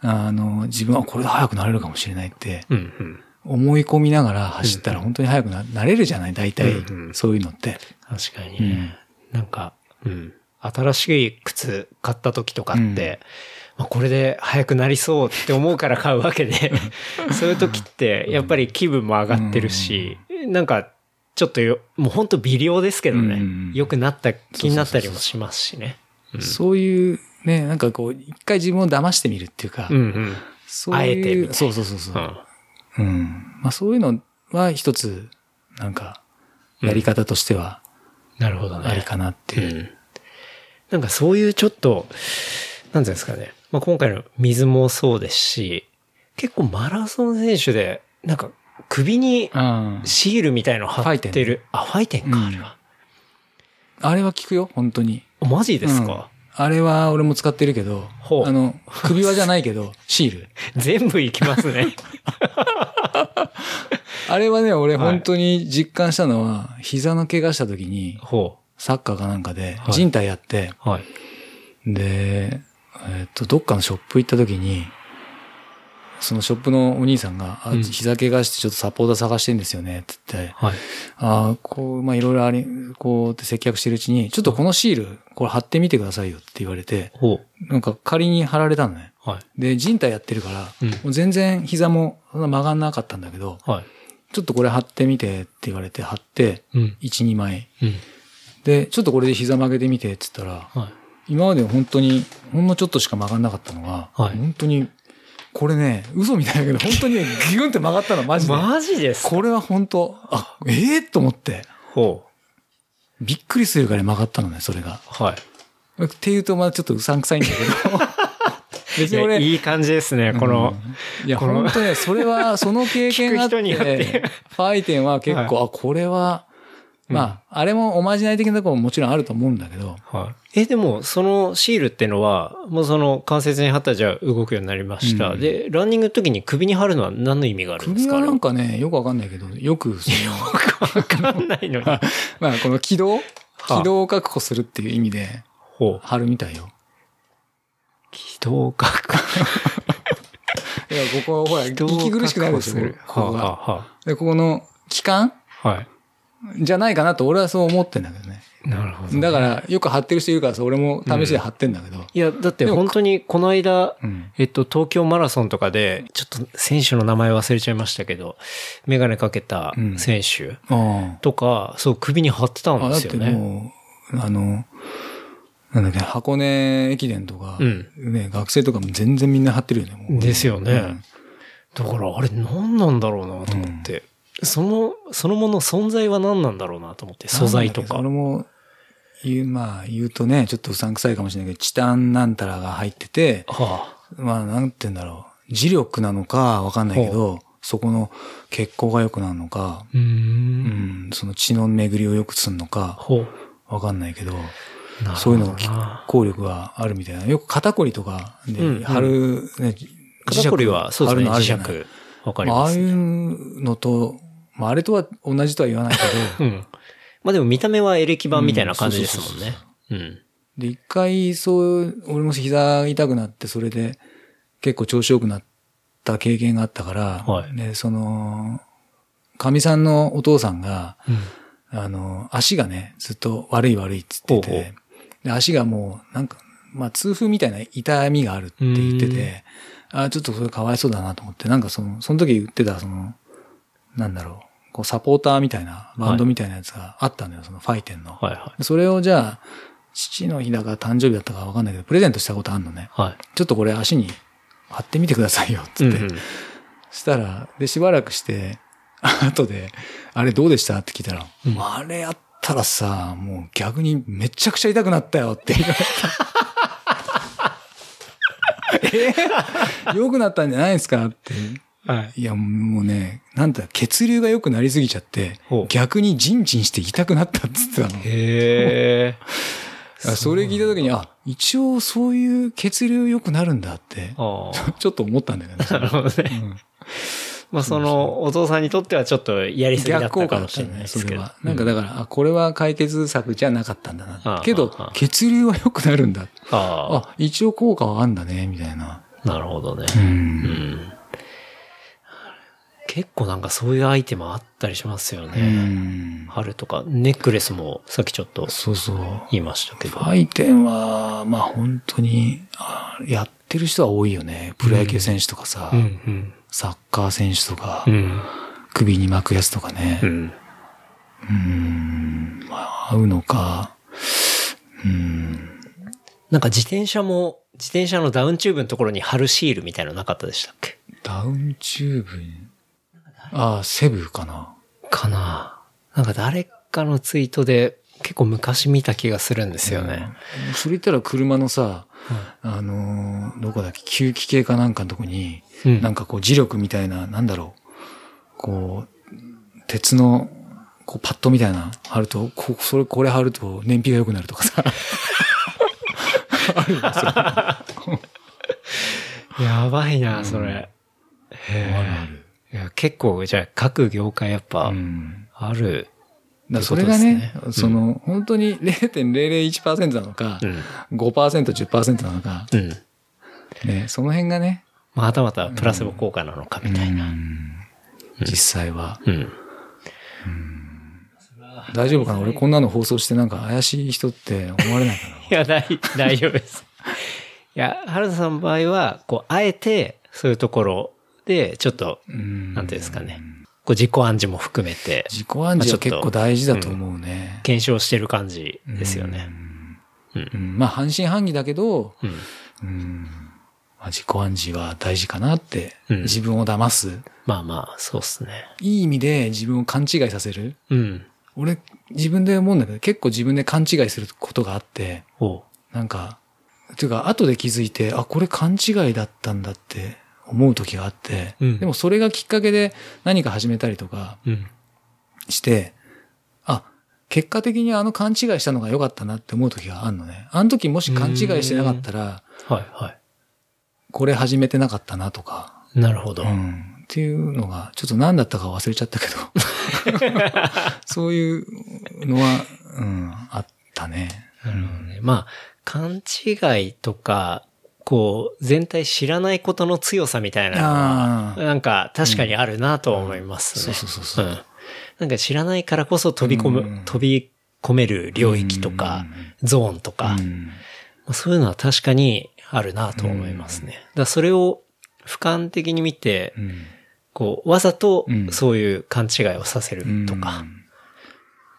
あの、自分はこれで速くなれるかもしれないってうんうん。思い込みながら走ったら本当に速くなれるじゃない？大体うんうん。そういうのって。確かにね。なんか、うん。新しい靴買った時とかって、まあ、これで速くなりそうって思うから買うわけで、そういう時ってやっぱり気分も上がってるし、なんかちょっとよ、もう本当微量ですけどね、うん。良くなった気になったりもしますしね。そういうね、なんかこう、一回自分を騙してみるっていうか、うんうん。そうあえてみたいなそうそうそうそうう。んうん。まあそういうのは一つ、なんか、やり方としてはなるほどね。ありかなっていう。うん。なんかそういうちょっと、なんていうんですかね。まあ、今回の水もそうですし、結構マラソン選手で、なんか首にうんシールみたいの貼ってファイる。あ、ファイテンか、あれは。あれは効くよ、本当に。あマジですうんか、あれは俺も使ってるけどほう、あの、首輪じゃないけど、シール。全部いきますね。あれはね、俺はい本当に実感したのは、膝の怪我した時に、ほサッカーかなんかではい人体やって、う。はい。で、えっと、どっかのショップ行った時に、そのショップのお兄さんが、あうん膝怪我してちょっとサポーター探してんですよね、って言って、はい。ああ、こう、まあ、いろいろあり、こうって接客してるうちに、ちょっとこのシール、これ貼ってみてくださいよって言われて、ほなんか仮に貼られたのね。う。はい。で、人体やってるから、うんもう全然膝も曲がんなかったんだけど、はい。ちょっとこれ貼ってみてって言われて貼って、うん。1、2枚。うん。で、ちょっとこれで膝曲げてみてって言ったら、はい。今まで本当に、ほんのちょっとしか曲がんなかったのが、はい本当に、これね、嘘みたいだけど、本当にね、ギュンって曲がったの、マジで。マジですか？これは本当、あ、ええと思って、ほう。びっくりするぐらい曲がったのね、それが。はい。っていうと、まあちょっとうさんくさいんだけど、別に俺、いい感じですね、この。うんいや、本当ね、それは、その経験があって て、ファイテンは結構、あ、これは、まあ、あれもおまじない的なところももちろんあると思うんだけど、はい。え、でも、そのシールってのは、もうその関節に貼ったらじゃあ動くようになりました。うんで、ランニングの時に首に貼るのは何の意味があるんですか？首はなんかかね、よくわかんないけど、よく、そのわかんないのに。まあ、この軌道？はあ軌道を確保するっていう意味で、ほう。貼るみたいよ。軌道確 いや、ここ、ほら、息苦しくなるでしょ、確ここが。で、ここの期間はい。じゃないかなと俺はそう思ってんだけどね。なるほど。だから、よく貼ってる人いるからさ、俺も試しで貼ってんだけど。いや、だって本当にこの間、うん。えっと、東京マラソンとかで、ちょっと選手の名前忘れちゃいましたけど、メガネかけた選手あとか、そう首に貼ってたんですよね。もう、あの、なんだっけ、箱根駅伝とか、うんね、学生とかも全然みんな貼ってるよね、ですよね。うんだから、あれ何なんだろうなと思って。その、そのもの存在は何なんだろうなと思って、素材とか。それも、言う、まあ、言うとね、ちょっとうさんくさいかもしれないけど、チタンなんたらが入ってて、はまあ、なんて言うんだろう。磁力なのかわかんないけど、そこの血行が良くなるのか、うんん、その血の巡りを良くするのか。わかんないけど、そういうのが効効力があるみたいな。よく肩こりとかうんうんで、貼る、ね、肩こりは、そうですね、磁石。わかりまあ、ああい。うのと、まあ、あれとは同じとは言わないけど、うん。まあでも見た目はエレキ板みたいな感じですもんね。うん。で、一回、そう、俺も膝痛くなって、それで結構調子良くなった経験があったから、はいで、その、かみさんのお父さんが、うん。あの、足がね、ずっと悪い悪いって言ってほうほて、で足がもう、なんか、まあ、痛風みたいな痛みがあるって言ってて、あちょっとそれかわいそうだなと思って、なんかその、その時言ってた、その、なんだろう、こう、サポーターみたいな、バンドみたいなやつがあったのよ、そのファイテンの。はいはそれをじゃあ、父の日だか誕生日だったかわかんないけど、プレゼントしたことあんのね。い。はい。ちょっとこれ足に貼ってみてくださいよ、つって。うんうんしたら、で、しばらくして、後で、あれどうでした？って聞いたら、あれやったらさ、もう逆にめちゃくちゃ痛くなったよって言われた。え？ー良くなったんじゃないですか？って。はい。いや、もうね、なんだ、血流が良くなりすぎちゃって逆にジンジンして痛くなったっつってたの。へえ。あそれ聞いた時に、あ、一応そういう血流良くなるんだって、ああ。ちょっと思ったんだよね。なるほどね。まあその、お父さんにとってはちょっとやりすぎだったかもしれないですけど。それは。なんかだから、あ、これは解決策じゃなかったんだな。けど血流は良くなるんだ。ああ、一応効果はあんだね、みたいな。あ、なるほどね。う。うんん。結構なんかそういうアイテムあったりしますようね。ん。春とか、ネックレスもさっきちょっとそうそう。言いましたけど。ファイテンは、まあ本当に、あやってる人は多いよね。プロ野球選手とかさ、うん、うん。サッカー選手とか、うん。首に巻くやつとかね。うん。うん。まあ合うのか。うん。なんか自転車も、自転車のダウンチューブのところに貼るシールみたいなのなかったでしたっけ？ダウンチューブに。ああ、セブかな。かななんか誰かのツイートで結構昔見た気がするんですよね。うん。それ言ったら車のさ、あのーどこだっけ、吸気系かなんかのとこに、うんなんかこう磁力みたいな、なんだろう、こう、鉄の、こうパッドみたいな貼ると、こそれ、これ貼ると燃費が良くなるとかさ。やばいな、それ。結構、じゃあ各業界やっぱう、ん。ある。だからそれがね、ねその、本当に0.001%なのか、うん。5%、10%なのか、うん。ね、その辺がね、まあ、はたまたプラセボ効果なのかみたいな。うん実際は。うん。大丈夫かな？俺こんなの放送してなんか怪しい人って思われないかな？いや、大、大丈夫です。いや、原田さんの場合は、こう、あえて、そういうところで、ちょっと、うんなんていうんですかね。こう、自己暗示も含めて、自己暗示は結構大事だと思うね。検証してる感じですよね。うんまあ半信半疑だけど、うん。うんまあ、自己暗示は大事かなって、うん自分を騙す。まあまあ、そうっすね。いい意味で自分を勘違いさせる。うん。俺、自分で思うんだけど、結構自分で勘違いすることがあって。なんか、ていうか、後で気づいて、あ、これ勘違いだったんだって思う時があって、うんでもそれがきっかけで何か始めたりとかうん。して、あ、結果的にあの勘違いしたのが良かったなって思う時があるのね。あの時もし勘違いしてなかったら、はい、はこれ始めてなかったなとか、い。なるほど。うん。っていうのが、ちょっと何だったか忘れちゃったけど、そういうのは、うん、あったね。なるほどね。まあ、勘違いとか、こう、全体知らないことの強さみたいなのは、なんか確かにあるなとは思いますね。うん。そうそうそうそう。ん。なんか知らないからこそ飛び込む、うん。飛び込める領域とか、ゾーンとか、うん。まあそういうのは確かにあるなと思いますね。だからそれを俯瞰的に見て、うん。こう、わざとうん。そういう勘違いをさせるとか、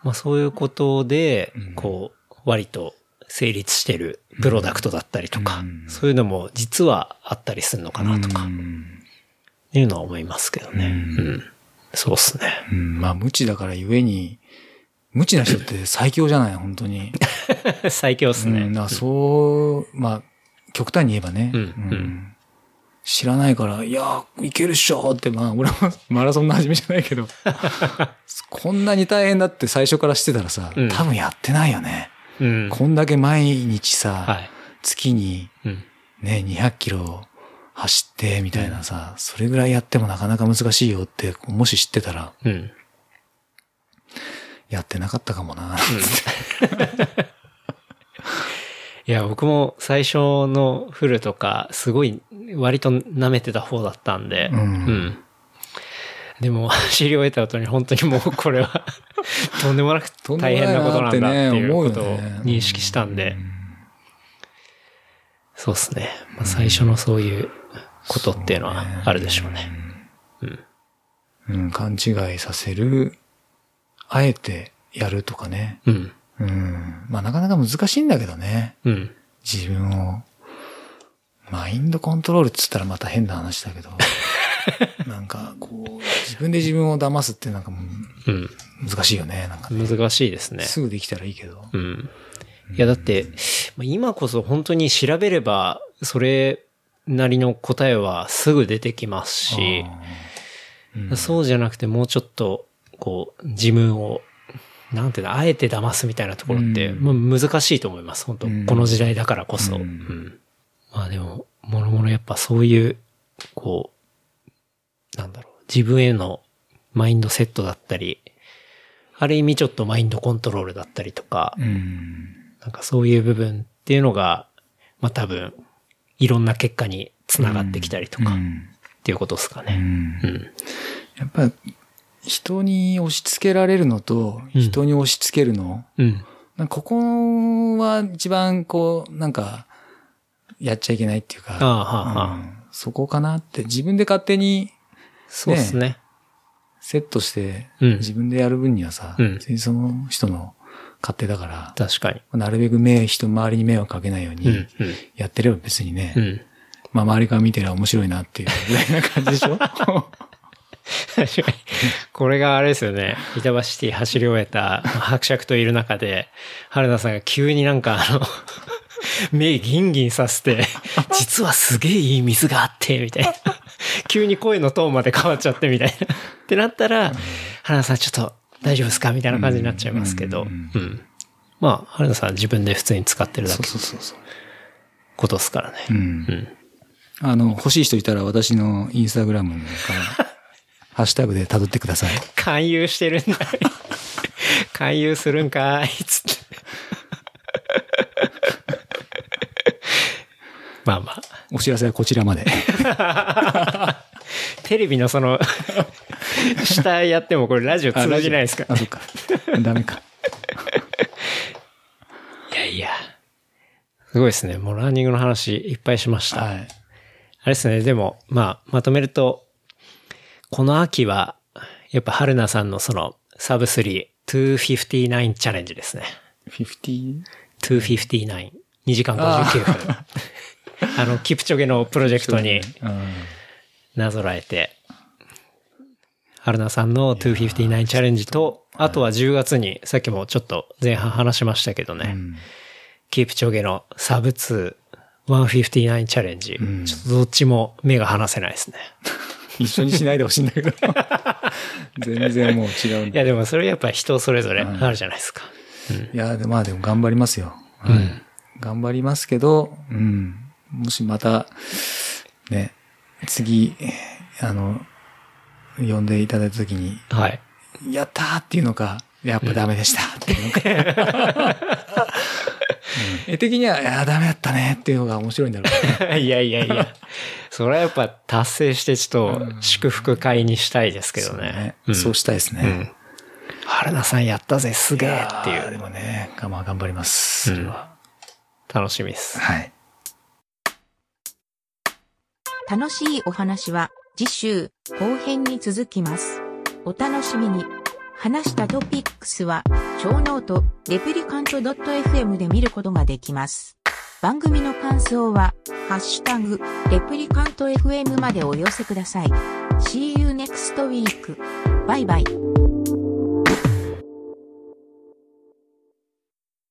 まあそういうことでうん、こう、割と成立してるプロダクトだったりとか、うんそういうのも実はあったりするのかなとか、うんいうのは思いますけどね。ううんん。そうっすね。うんまあ、無知だからゆえに、無知な人って最強じゃない、本当に。最強っすね。うん、そう、まあ、極端に言えばね。うんうん知らないから、いやー、いけるっしょって、まあ、俺も マラソンの始めじゃないけど、こんなに大変だって最初からしてたらさ、うん多分やってないよね。うん。こんだけ毎日さ、はい。月にうん。ね、200キロ走って、みたいなさ、それぐらいやってもなかなか難しいよって、もし知ってたら、うん。やってなかったかもな。いや、僕も最初のフルとか、すごい、割と舐めてた方だったんで、うんでも、走り終えた後に本当にもうこれは、とんでもなくとんでもない大変なことなんだっていうことを認識したんで、そうですね。まあ、最初のそういうことっていうのはあるでしょうね。うん、勘違いさせる、あえてやるとかね。うん。うん。まあなかなか難しいんだけどね。うん。自分を。マインドコントロールって言ったらまた変な話だけど。なんかこう、自分で自分を騙すってなんかもううん。難しいよね。なんかね。難しいですね。すぐできたらいいけど。うん。いや、だって、まあ今こそ本当に調べれば、それなりの答えはすぐ出てきますし、うんそうじゃなくてもうちょっと、こう、自分を、なんていうの、あえて騙すみたいなところって、難しいと思います。本当、うんこの時代だからこそ。ううんん。まあでも、もろもろやっぱそういう、こう、なんだろう、自分へのマインドセットだったり、ある意味ちょっとマインドコントロールだったりとか、うん。なんかそういう部分っていうのが、まあ多分、いろんな結果につながってきたりとか、っうんていうことですかね。うんうん。やっぱ人に押し付けられるのと、うん人に押し付けるの、うん。なんかここは一番こう、なんか、やっちゃいけないっていうか、ああ、はあ、はあ。うんそこかなって自分で勝手にそうですね。セットして、うん自分でやる分にはさ、うんその人の勝手だから、確かに。なるべく目、人、周りに迷惑かけないように、うん、うん。やってれば別にね、うん。まあ周りから見てりゃ面白いなっていうぐらいな感じでしょ？確かに。これがあれですよね。板橋シティ走り終えたまあ伯爵といる中で、春菜さんが急になんかあの、目ギンギンさせて、実はすげえいい水があって、みたいな。急に声のトーンまで変わっちゃってみたいな。ってなったら、春菜さんちょっと大丈夫ですか？みたいな感じになっちゃいますけど。ううんん。まあ、春菜さん自分で普通に使ってるだけそうそうそう。ことですからね。うんうん。あの、欲しい人いたら私のインスタグラムから、ハッシュタグで辿ってください。勧誘してるんだ。勧誘するんかい、つって。まあまあ。お知らせはこちらまで。テレビのその、下やってもこれラジオ通じないですか？あ、そっか。ダメか。いやいや。すごいですね。もうランニングの話いっぱいしました。はい。あれですね。でも、まあ、まとめると、この秋は、やっぱ春菜さんのその、サブ3、259チャレンジですね。50? 259。2時間59分。あの、キプチョゲのプロジェクトにうんなぞらえて、春菜さんの259チャレンジと、あとは10月に、さっきもちょっと前半話しましたけどね、うんキプチョゲのサブ2、159チャレンジ、んちょっとどっちも目が離せないですね。一緒にしないでほしいんだけど。全然もう違うんだ。いやでもそれやっぱ人それぞれあるじゃないですか。いや、でまあでも頑張りますよ。頑張りますけど、うん。もしまた、ね、次、あの、呼んでいただいたときに、はい。やったーっていうのか、やっぱダメでしたっていうのか。うん絵的には、いや、ダメだったねっていうのが面白いんだろうね。いやいやいや。それはやっぱ達成してちょっと祝福会にしたいですけどそうね。ねそうしたいですね。うん。春菜さんやったぜ、すげえっていやーでう。もね、まあ頑張ります。それは。楽しみです。はい。楽しいお話は次週後編に続きます。お楽しみに。話したトピックスは、ショーノート、 Replicant.fm で見ることができます。番組の感想は、ハッシュタグ、 Replicant FM までお寄せください。See you next week. バイバイ。